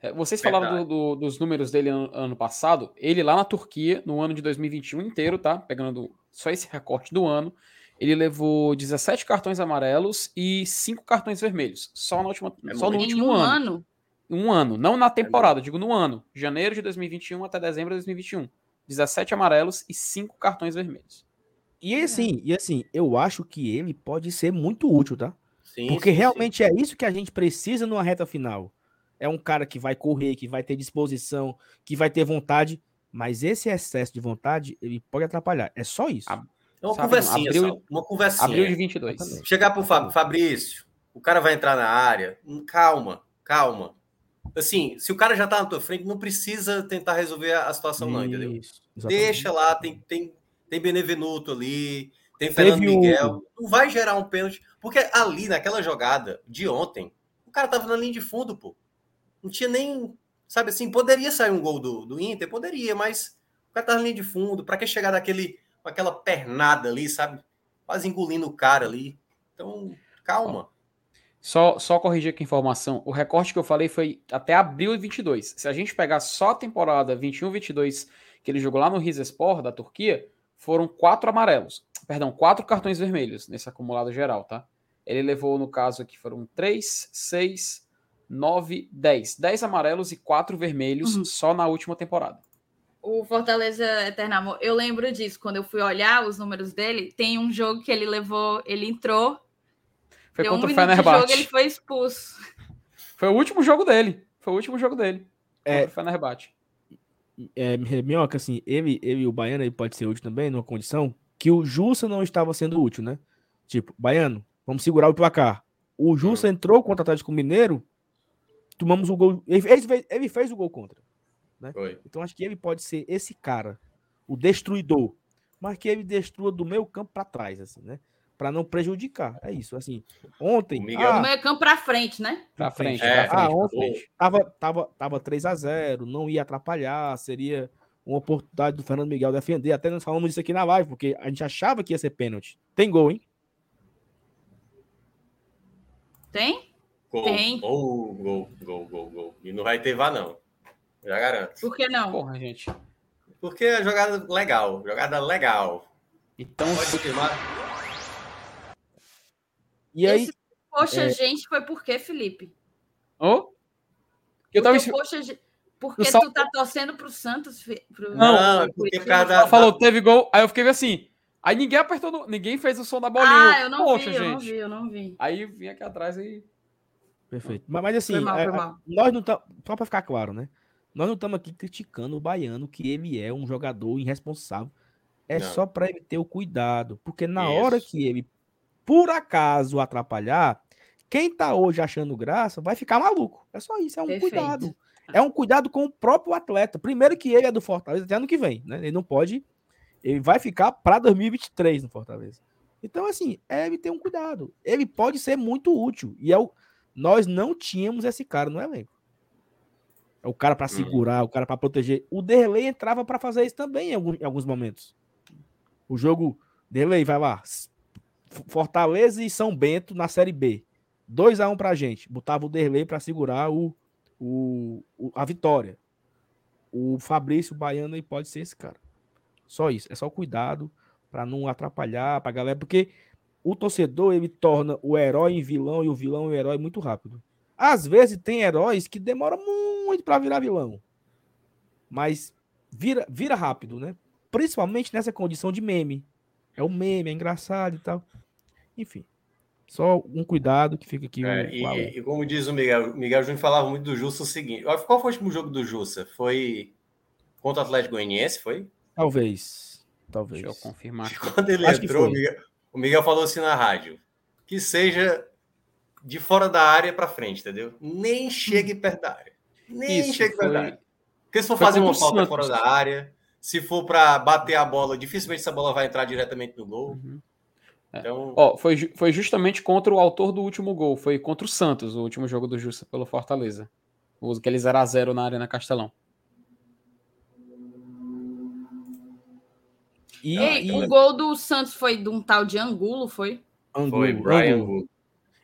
É, vocês falaram do, do, dos números dele ano, ano, passado. Ele lá na Turquia, no ano de 2021 inteiro, tá? Pegando só esse recorte do ano, ele levou 17 cartões amarelos e 5 cartões vermelhos. Só, na última, é só no último um ano. ano. Um ano, não na temporada, é digo no ano. Janeiro de 2021 até dezembro de 2021. 17 amarelos e 5 cartões vermelhos. E assim, e assim, eu acho que ele pode ser muito útil, tá? Sim, Porque sim, realmente sim. é isso que a gente precisa numa reta final é um cara que vai correr, que vai ter disposição, que vai ter vontade, mas esse excesso de vontade, ele pode atrapalhar. É só isso. É uma Sabe, conversinha, abril, uma conversinha. Abril de 22. Chegar pro Fabrício, o cara vai entrar na área, hum, calma, calma. Assim, se o cara já tá na tua frente, não precisa tentar resolver a situação isso, não, entendeu? Exatamente. Deixa lá, tem, tem, tem Benevenuto ali, tem Fernando Teve Miguel. O... Não vai gerar um pênalti, porque ali, naquela jogada de ontem, o cara tava na linha de fundo, pô. Não tinha nem. Sabe assim, poderia sair um gol do, do Inter, poderia, mas o cara tá na linha de fundo. Para que chegar daquele, com aquela pernada ali, sabe? Quase engolindo o cara ali. Então, calma. Só, só corrigir aqui a informação. O recorte que eu falei foi até abril de 22. Se a gente pegar só a temporada 21-22 que ele jogou lá no Rizespor, da Turquia, foram quatro amarelos. Perdão, quatro cartões vermelhos nesse acumulado geral, tá? Ele levou, no caso aqui, foram três, seis, 9, 10. 10 amarelos e 4 vermelhos uhum. só na última temporada. O Fortaleza Eternamo, eu lembro disso. Quando eu fui olhar os números dele, tem um jogo que ele levou, ele entrou. Foi contra um o Fenerbahçe. Jogo, ele foi expulso. Foi o último jogo dele. Foi o último jogo dele. É, o Fenerbahçe. É, Minhoca, assim, ele, ele o Baiano ele pode ser útil também, numa condição que o Jussa não estava sendo útil, né? Tipo, Baiano, vamos segurar o placar. O Jussa uhum. entrou contra o Atlético Mineiro tomamos o gol. Ele, fez, ele fez o gol contra. Né? Então acho que ele pode ser esse cara, o destruidor, mas que ele destrua do meio campo para trás, assim, né? Para não prejudicar. É isso. Assim, ontem. Miguel... Ah, meio campo para frente, né? Para frente. É, pra frente. Ah, ontem tava, tava, tava 3 a 0 não ia atrapalhar, seria uma oportunidade do Fernando Miguel defender. Até nós falamos isso aqui na live, porque a gente achava que ia ser pênalti. Tem gol, hein? Tem? Gol. Tem. Gol, gol, gol, gol, gol. E não vai ter vá, não. Já garanto. Por que não? Porra, gente. Porque é jogada legal. Jogada legal. Então, Pode confirmar. E aí? Esse, poxa, é... gente, foi por quê, Felipe? Oh? Eu tava... Porque, poxa, porque tu tá torcendo pro Santos? Pro... Não, não é porque o cara da... falou, teve gol. Aí eu fiquei assim, Aí ninguém apertou, no... ninguém fez o som da bolinha. Ah, eu não Poxa, vi, eu gente. não vi, eu não vi. Aí vim aqui atrás e. Perfeito. Mas, mas assim, Foi mal, é, foi é, mal. nós não estamos. Só para ficar claro, né? Nós não estamos aqui criticando o baiano, que ele é um jogador irresponsável. É Não. só para ele ter o cuidado. Porque na Isso. hora que ele, por acaso, atrapalhar, quem tá hoje achando graça vai ficar maluco. É só isso, é um Perfeito. cuidado. É um cuidado com o próprio atleta. Primeiro que ele é do Fortaleza até ano que vem, né? Ele não pode. Ele vai ficar para 2023 no Fortaleza. Então, assim, é ele ter um cuidado. Ele pode ser muito útil. E é o, nós não tínhamos esse cara no elenco. É o cara para segurar, o cara para proteger. O Derlei entrava para fazer isso também em alguns, em alguns momentos. O jogo, Derlei, vai lá. Fortaleza e São Bento na Série B. 2 a 1 pra gente. Botava o Derlei para segurar o, o, o- a vitória. O Fabrício Baiano aí pode ser esse cara. Só isso. É só cuidado para não atrapalhar pra galera, porque o torcedor ele torna o herói em vilão e o vilão em herói muito rápido. Às vezes tem heróis que demoram muito para virar vilão, mas vira, vira rápido, né? Principalmente nessa condição de meme. É o meme, é engraçado e tal. Enfim, só um cuidado que fica aqui. É, e, e como diz o Miguel, o Miguel Júnior falava muito do Jussa o seguinte. Qual foi o último jogo do Jussa? Foi contra o Atlético Goianiense, foi? Talvez, talvez. Deixa eu confirmar. Quando ele Acho que entrou, o. Miguel, o Miguel falou assim na rádio: que seja de fora da área para frente, entendeu? Nem chegue perto da área. Nem Isso, da foi- área. Porque se for foi fazer uma falta Santos. fora da área, se for para bater a bola, dificilmente essa bola vai entrar diretamente no gol. Uhum. É. Então, Ó, foi, foi justamente contra o autor do último gol. Foi contra o Santos, o último jogo do Justa pelo Fortaleza. O aquele 0x0 na Arena Castelão. E, Ei, e o gol do Santos foi de um tal de Angulo, foi? Angulo, foi Brian Angulo.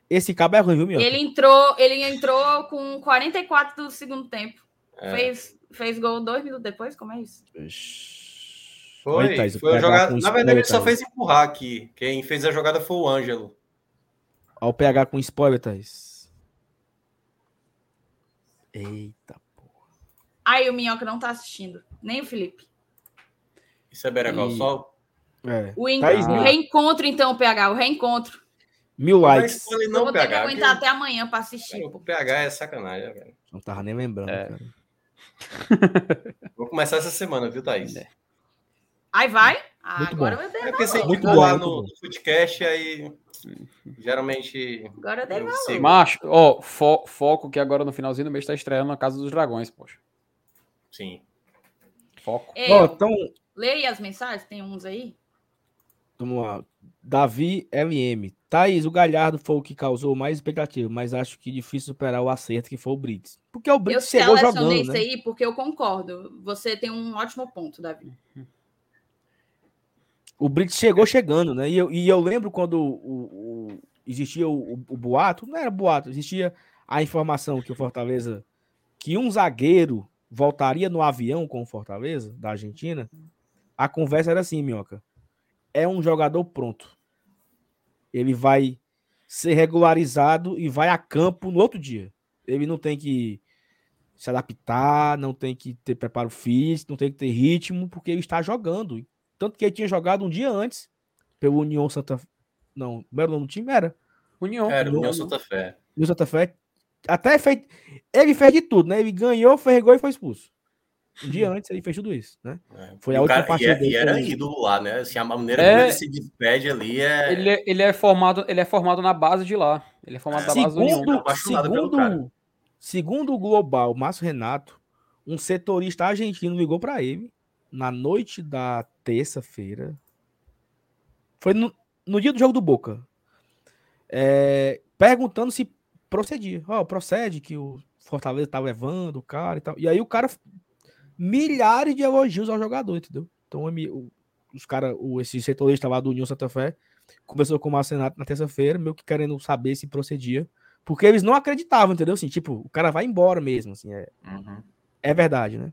Esse cabo é ruim, viu, meu? Ele entrou, ele entrou com 44 do segundo tempo. É. Fez, fez gol dois minutos depois, como é isso? Foi, Thaís, o foi a jogada. Na spoiler, verdade, ele só fez empurrar aqui. Quem fez a jogada foi o Ângelo. Olha o PH com spoiler, Thaís. Eita. Aí o Minhoca não tá assistindo, nem o Felipe. Isso é Berecal E- Sol? É. O, en- Thaís, o reencontro, então, PH, o reencontro. Mil Não likes. spoiler eu não, vou ter que PH. aguentar até amanhã pra assistir. O PH é sacanagem, velho. Não tava nem lembrando, É. cara. Vou começar essa semana, viu, Thaís? É. Aí vai? Ah, Muito agora bom. eu dei É porque você Muito bom, lá muito no, bom. Footcast, aí geralmente Agora eu dei eu. Macho, ó, fo- foco que agora no finalzinho do mês tá estreando na Casa dos Dragões, poxa. Sim. Foco. Ei, Ó, então, aí as mensagens, tem uns aí? Vamos lá. Davi LM. Thaís, o Galhardo foi o que causou mais expectativa, mas acho que difícil superar o acerto que foi o Brits. Porque o Eu Brits chegou selecionei jogando, isso né? aí porque eu concordo. Você tem um ótimo ponto, Davi. O Brits chegou chegando, né? E eu, e eu lembro quando o, o- existia o, o- o boato, não era boato, existia a informação que o Fortaleza, que um zagueiro voltaria no avião com o Fortaleza, da Argentina. A conversa era assim, Minhoca. É um jogador pronto. Ele vai ser regularizado e vai a campo no outro dia. Ele não tem que se adaptar, não tem que ter preparo físico, não tem que ter ritmo, porque ele está jogando. Tanto que ele tinha jogado um dia antes pelo União Santa Não, como era o nome do time? Era. União. Era, União. Santa Fé. União Santa Fé. Até fez. Ele fez de tudo, né? Ele ganhou, fez gol e foi expulso. Um dia antes ele fez tudo isso, né? É. Foi a o última cara- partida E, é- dele e era foi- ídolo lá, né? Assim, a maneira É. como ele se despede ali é. Ele, é, ele é formado, ele é formado na base de lá. Ele é formado É. da base do União. Segundo, apaixonado pelo cara. segundo, segundo o Global, Márcio Renato, um setorista argentino ligou para ele na noite da terça-feira. Foi no, no dia do jogo do Boca. É, perguntando se procedia. Ó, procede que o Fortaleza tá levando o cara e tal. E aí o cara milhares de elogios ao jogador, entendeu? Então os cara, o esse setorista lá do União Santa Fé conversou com o Márcio Renato na terça-feira, meio que querendo saber se procedia, porque eles não acreditavam, entendeu? Assim, tipo, o cara vai embora mesmo, assim, é, Uhum. é verdade, né?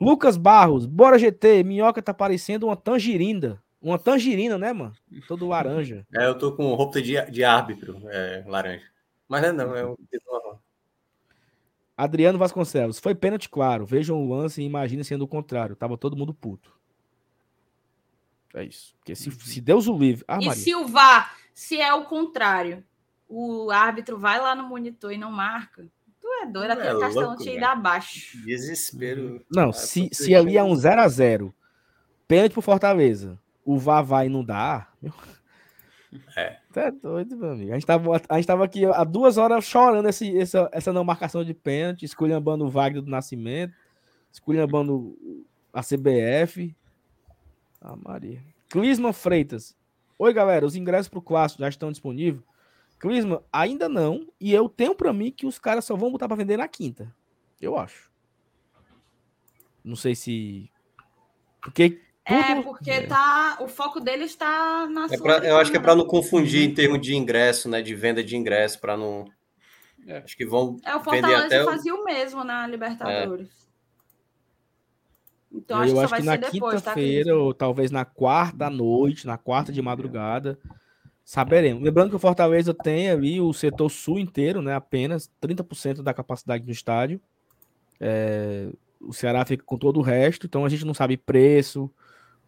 Lucas Barros, bora GT, minhoca tá parecendo uma tangerina. Uma tangerina, né, mano? Todo laranja. É, eu tô com roupa de, de árbitro, é, laranja. Mas não é não, é um Adriano Vasconcelos, foi pênalti, claro. Vejam o lance e imaginem sendo o contrário. Tava todo mundo puto. É isso. Porque se, se Deus o livre. Ah, e Maria. se o VAR, se é o contrário, o árbitro vai lá no monitor e não marca, tu é doido, É aquele Castelão louco, tinha ido velho. abaixo. Desespero. Não, Ah, se, se ali é um deixando. 0x0, pênalti pro Fortaleza, o VAR vai e não dá. Meu... É. Tá doido, meu amigo. A gente tava, a gente tava aqui há duas horas chorando esse, essa, essa não marcação de pênalti, esculhambando o Wagner do Nascimento, esculhambando a CBF. Ah, Maria. Clisman Freitas. Oi, galera. Os ingressos pro clássico já estão disponíveis? Clisman, ainda não. E eu tenho pra mim que os caras só vão botar pra vender na quinta. Eu acho. Não sei se. Porque. É, porque tá, o foco dele está na É pra- eu acho que é para não confundir em termos de ingresso, né? De venda de ingresso, para não. É. Acho que vão É, o Fortaleza até fazia o mesmo na Libertadores. Então eu acho que só acho vai que ser na depois, tá? quinta-feira, Cris? ou talvez na quarta noite, na quarta de madrugada, saberemos. Lembrando que o Fortaleza tem ali o setor sul inteiro, né? Apenas 30% da capacidade do estádio. É, o Ceará fica com todo o resto, então a gente não sabe preço,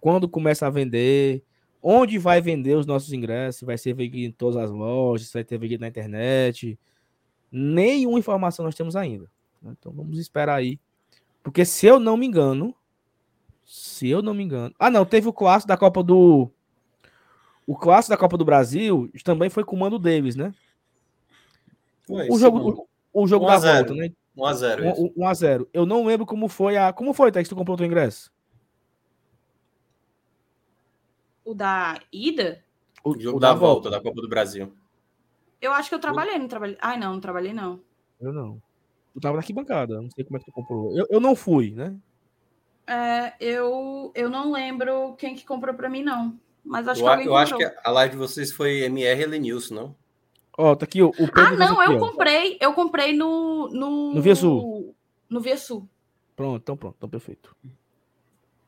quando começa a vender, onde vai vender os nossos ingressos, vai ser vendido em todas as lojas, vai ter vendido na internet. Nenhuma informação nós temos ainda. né? Então vamos esperar aí. Porque se eu não me engano, se eu não me engano. Ah, não, teve o clássico da Copa do. O clássico da Copa do Brasil também foi com o Mano Davis, né? Foi O jogo, o, o jogo 1 da a 0. volta, né? 1 a 0 isso. 1 a 0 Eu não lembro como foi a. Como foi, Tex? Tu comprou o teu ingresso? O da ida? O, O jogo o da volta da Copa do Brasil. Eu acho que eu trabalhei, não trabalhei. Ai, não, não trabalhei, não. Eu não. Tu tava na arquibancada, não sei como é que tu comprou. Eu, eu não fui, né? É, eu, eu não lembro quem que comprou pra mim, não. Mas acho Eu, que a- alguém eu acho comprou. que a live de vocês foi MR Elenilson, não? Ó, tá aqui o, o Pedro. Ah, não, aqui, eu ó. comprei. Eu comprei no. No, No Via Sul. No Via Sul. Pronto, então pronto, então perfeito.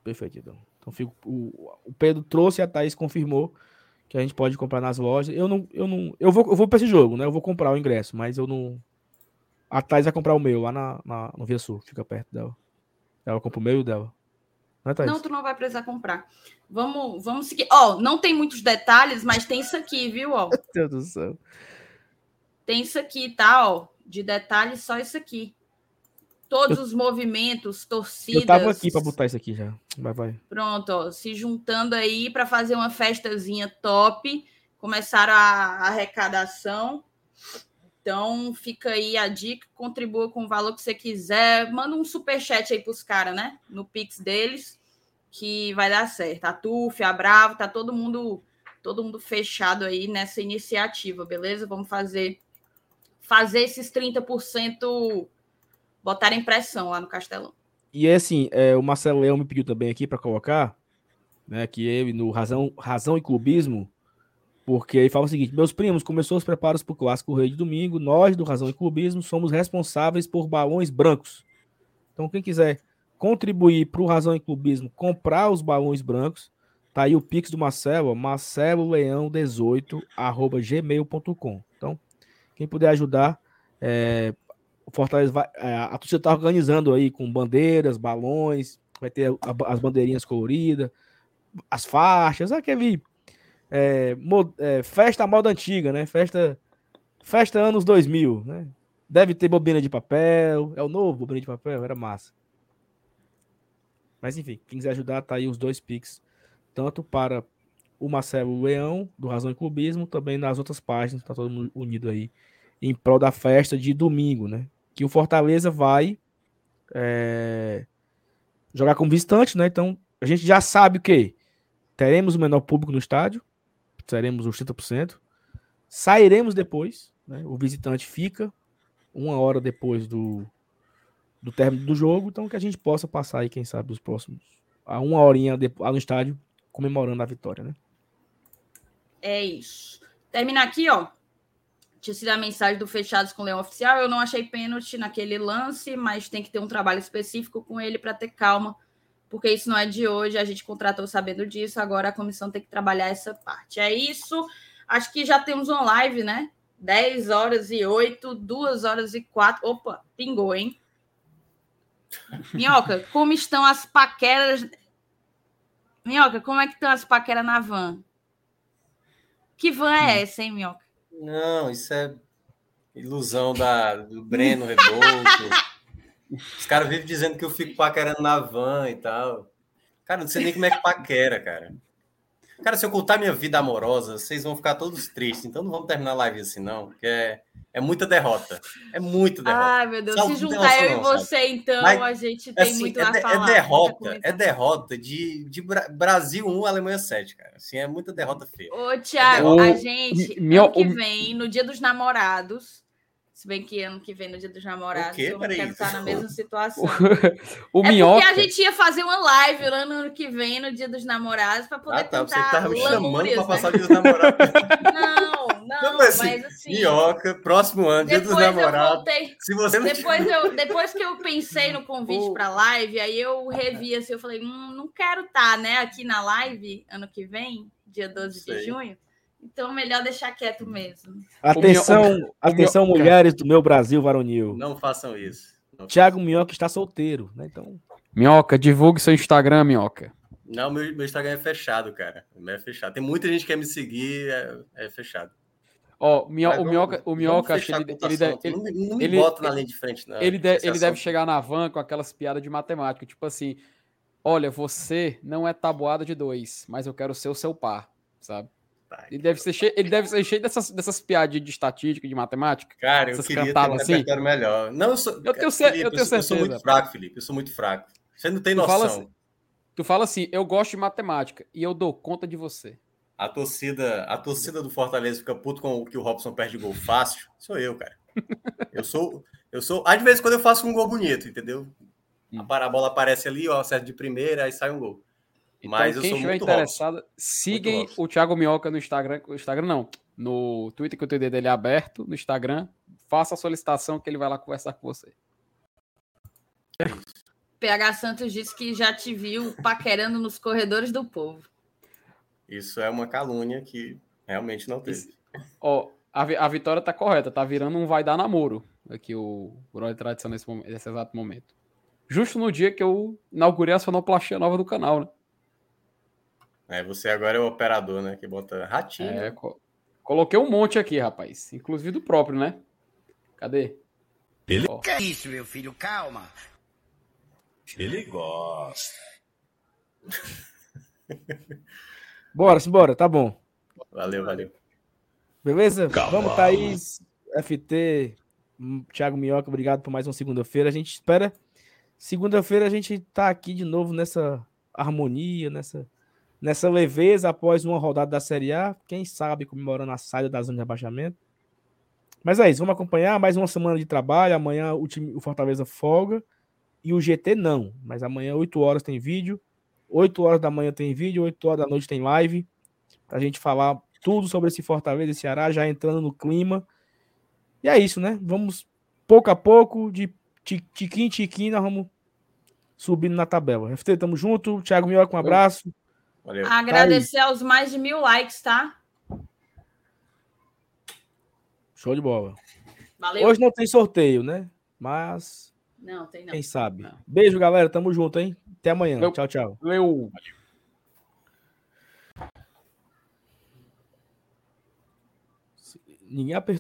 Perfeito, então. Então fico, o, o Pedro trouxe e a Thaís confirmou que a gente pode comprar nas lojas. Eu não, eu não, eu vou, eu vou para esse jogo, né? Eu vou comprar o ingresso, mas eu não. A Thaís vai comprar o meu lá na, na, no Via Sul, fica perto dela. Ela compra o meu e o dela. Não é? Não, tu não vai precisar comprar. Vamos, vamos seguir. Ó, não tem muitos detalhes, mas tem isso aqui, viu? Ó, Meu Deus do céu. tem isso aqui, tá? Ó, de detalhes, só isso aqui. Todos os movimentos, torcidas. Eu tava aqui para botar isso aqui já. Vai, vai. Pronto, ó, se juntando aí para fazer uma festazinha top. Começaram a arrecadação. Então, fica aí a dica, contribua com o valor que você quiser. Manda um superchat aí pros caras, né? No Pix deles, que vai dar certo. A Tuf, a Bravo, tá todo mundo, todo mundo fechado aí nessa iniciativa, beleza? Vamos fazer fazer esses 30% botarem pressão lá no Castelão. E é assim, é, o Marcelo Leão me pediu também aqui para colocar, né, que ele no Razão, Razão e Clubismo, porque ele fala o seguinte: meus primos, começou os preparos para o Clássico Rei de Domingo, nós do Razão e Clubismo somos responsáveis por balões brancos. Então, quem quiser contribuir para o Razão e Clubismo, comprar os balões brancos, tá aí o Pix do Marcelo, ó, marceloleão18, arroba gmail.com. Então, quem puder ajudar, é, o Fortaleza vai, é, a torcida está organizando aí com bandeiras, balões, vai ter as bandeirinhas coloridas, as faixas, aquele é, mo- é, festa moda antiga, né? Festa, festa anos 2000, né? Deve ter bobina de papel, é o novo bobina de papel, era massa. Mas enfim, quem quiser ajudar, tá aí os dois Pix, tanto para o Marcelo Leão, do Razão e Clubismo, também nas outras páginas, tá todo mundo unido aí, em prol da festa de domingo, né? Que o Fortaleza vai é, jogar como visitante, né? Então, a gente já sabe o que teremos o menor público no estádio, teremos os 30%, sairemos depois, né? O visitante fica uma hora depois do, do término do jogo, então que a gente possa passar aí, quem sabe, os próximos, a uma horinha lá no estádio, comemorando a vitória, né? É isso. Terminar aqui, ó. Tinha sido a mensagem do Fechados com o Leão Oficial. Eu não achei pênalti naquele lance, mas tem que ter um trabalho específico com ele para ter calma, porque isso não é de hoje. A gente contratou sabendo disso. Agora a comissão tem que trabalhar essa parte. É isso. Acho que já temos uma live, né? 10 horas e 8, 2 horas e 4. Opa, pingou, hein? Minhoca, como estão as paqueras? Minhoca, como é que estão as paqueras na van? Que van é hum. essa, hein, Minhoca? Não, isso é ilusão da, do Breno Rebouço. Os caras vivem dizendo que eu fico paquerando na van e tal. Cara, não sei nem como é que paquera, cara. Cara, se eu contar minha vida amorosa, vocês vão ficar todos tristes. Então não vamos terminar a live assim, não. Porque é, é muita derrota. É muita derrota. Ai, meu Deus. se juntar eu e você, sabe? então, Mas, a gente tem assim, muito é, a falar. É derrota, é derrota de, de Brasil 1, Alemanha 7, cara. Assim, é muita derrota feia. Ô, Thiago, é a gente, meu, ano que vem, no dia dos namorados, se bem que ano que vem, no dia dos namorados, eu não quero estar na mesma situação. o é Minhoca... porque a gente ia fazer uma live lá no ano que vem, no dia dos namorados, para poder ah, tá, Você estava me chamando para passar o dia dos namorados. não, não, não mas, assim, mas assim... Minhoca, próximo ano, dia dos namorados. Voltei, se você não depois, eu, depois que eu pensei no convite para a live, aí eu revi assim, eu falei, hum, não quero estar, tá, né, aqui na live ano que vem, dia 12 de junho. Então, melhor deixar quieto mesmo. Atenção, o atenção, mulheres do meu Brasil varonil. Não façam isso. Não Tiago Minhoca está solteiro, né? Então. Minhoca, divulgue seu Instagram, Minhoca. Não, meu, meu Instagram é fechado, cara. É fechado. Tem muita gente que quer me seguir, é, é fechado. Ó, oh, o Minhoca, o Minhoca ele, ele, deve, ele, não, não me ele, bota na linha de frente, não. Ele, de, ele deve chegar na van com aquelas piadas de matemática, tipo assim, olha, você não é tabuada de dois, mas eu quero ser o seu par, sabe? Ele deve ser cheio, ele deve ser cheio dessas, dessas piadinhas de estatística, de matemática. Cara, eu queria ter um assim. melhor. Não, eu, sou, eu tenho, Felipe, eu tenho certeza. Eu sou muito fraco, Felipe. Eu sou muito fraco. Você não tem noção. Tu fala, assim, tu fala assim, eu gosto de matemática e eu dou conta de você. A torcida, a torcida do Fortaleza fica puto com o que o Robson perde gol fácil. Sou eu, cara. Eu sou, eu sou. Às vezes quando eu faço um gol bonito, entendeu? A hum. parabola aparece ali, ó, acerta de primeira, aí sai um gol. Então, Mas quem estiver interessado, sigam o Thiago Minhoca no Instagram. No Instagram não, no Twitter que o TD dele é aberto, no Instagram. Faça a solicitação que ele vai lá conversar com você. PH Santos disse que já te viu paquerando nos corredores do povo. Isso é uma calúnia que realmente não teve. Ó, a, a vitória tá correta, tá virando um vai dar namoro aqui o Brother Tradição nesse, momento, nesse exato momento. Justo no dia que eu inaugurei a sonoplastia nova do canal, né? É, você agora é o operador, né? Que bota ratinho. É, co coloquei um monte aqui, rapaz. Inclusive do próprio, né? Cadê? Ele... Oh. Que é isso, meu filho? Calma. Ele gosta. bora, simbora, tá bom. Valeu, valeu. Beleza? Calma. Vamos, Thaís, FT, Thiago Minhoca, obrigado por mais uma segunda-feira. A gente espera. Segunda-feira a gente tá aqui de novo nessa harmonia, nessa nessa leveza após uma rodada da Série A, quem sabe comemorando a saída da zona de abaixamento. Mas é isso, vamos acompanhar mais uma semana de trabalho. Amanhã o, time, o Fortaleza folga e o GT não. Mas amanhã, 8 horas, tem vídeo. 8 horas da manhã tem vídeo, 8 horas da noite tem live. Pra gente falar tudo sobre esse Fortaleza e Ceará, já entrando no clima. E é isso, né? Vamos pouco a pouco, de tiquinho em tiquinho, nós vamos subindo na tabela. FT, tamo junto. Thiago Mioca, um abraço. Valeu. Agradecer tá aos mais de mil likes, tá? Show de bola. Valeu. Hoje não tem sorteio, né? Mas. Não, tem não. Quem sabe. Não. Beijo, galera. Tamo junto, hein? Até amanhã. Valeu. Tchau, tchau. Valeu. Ninguém apertou.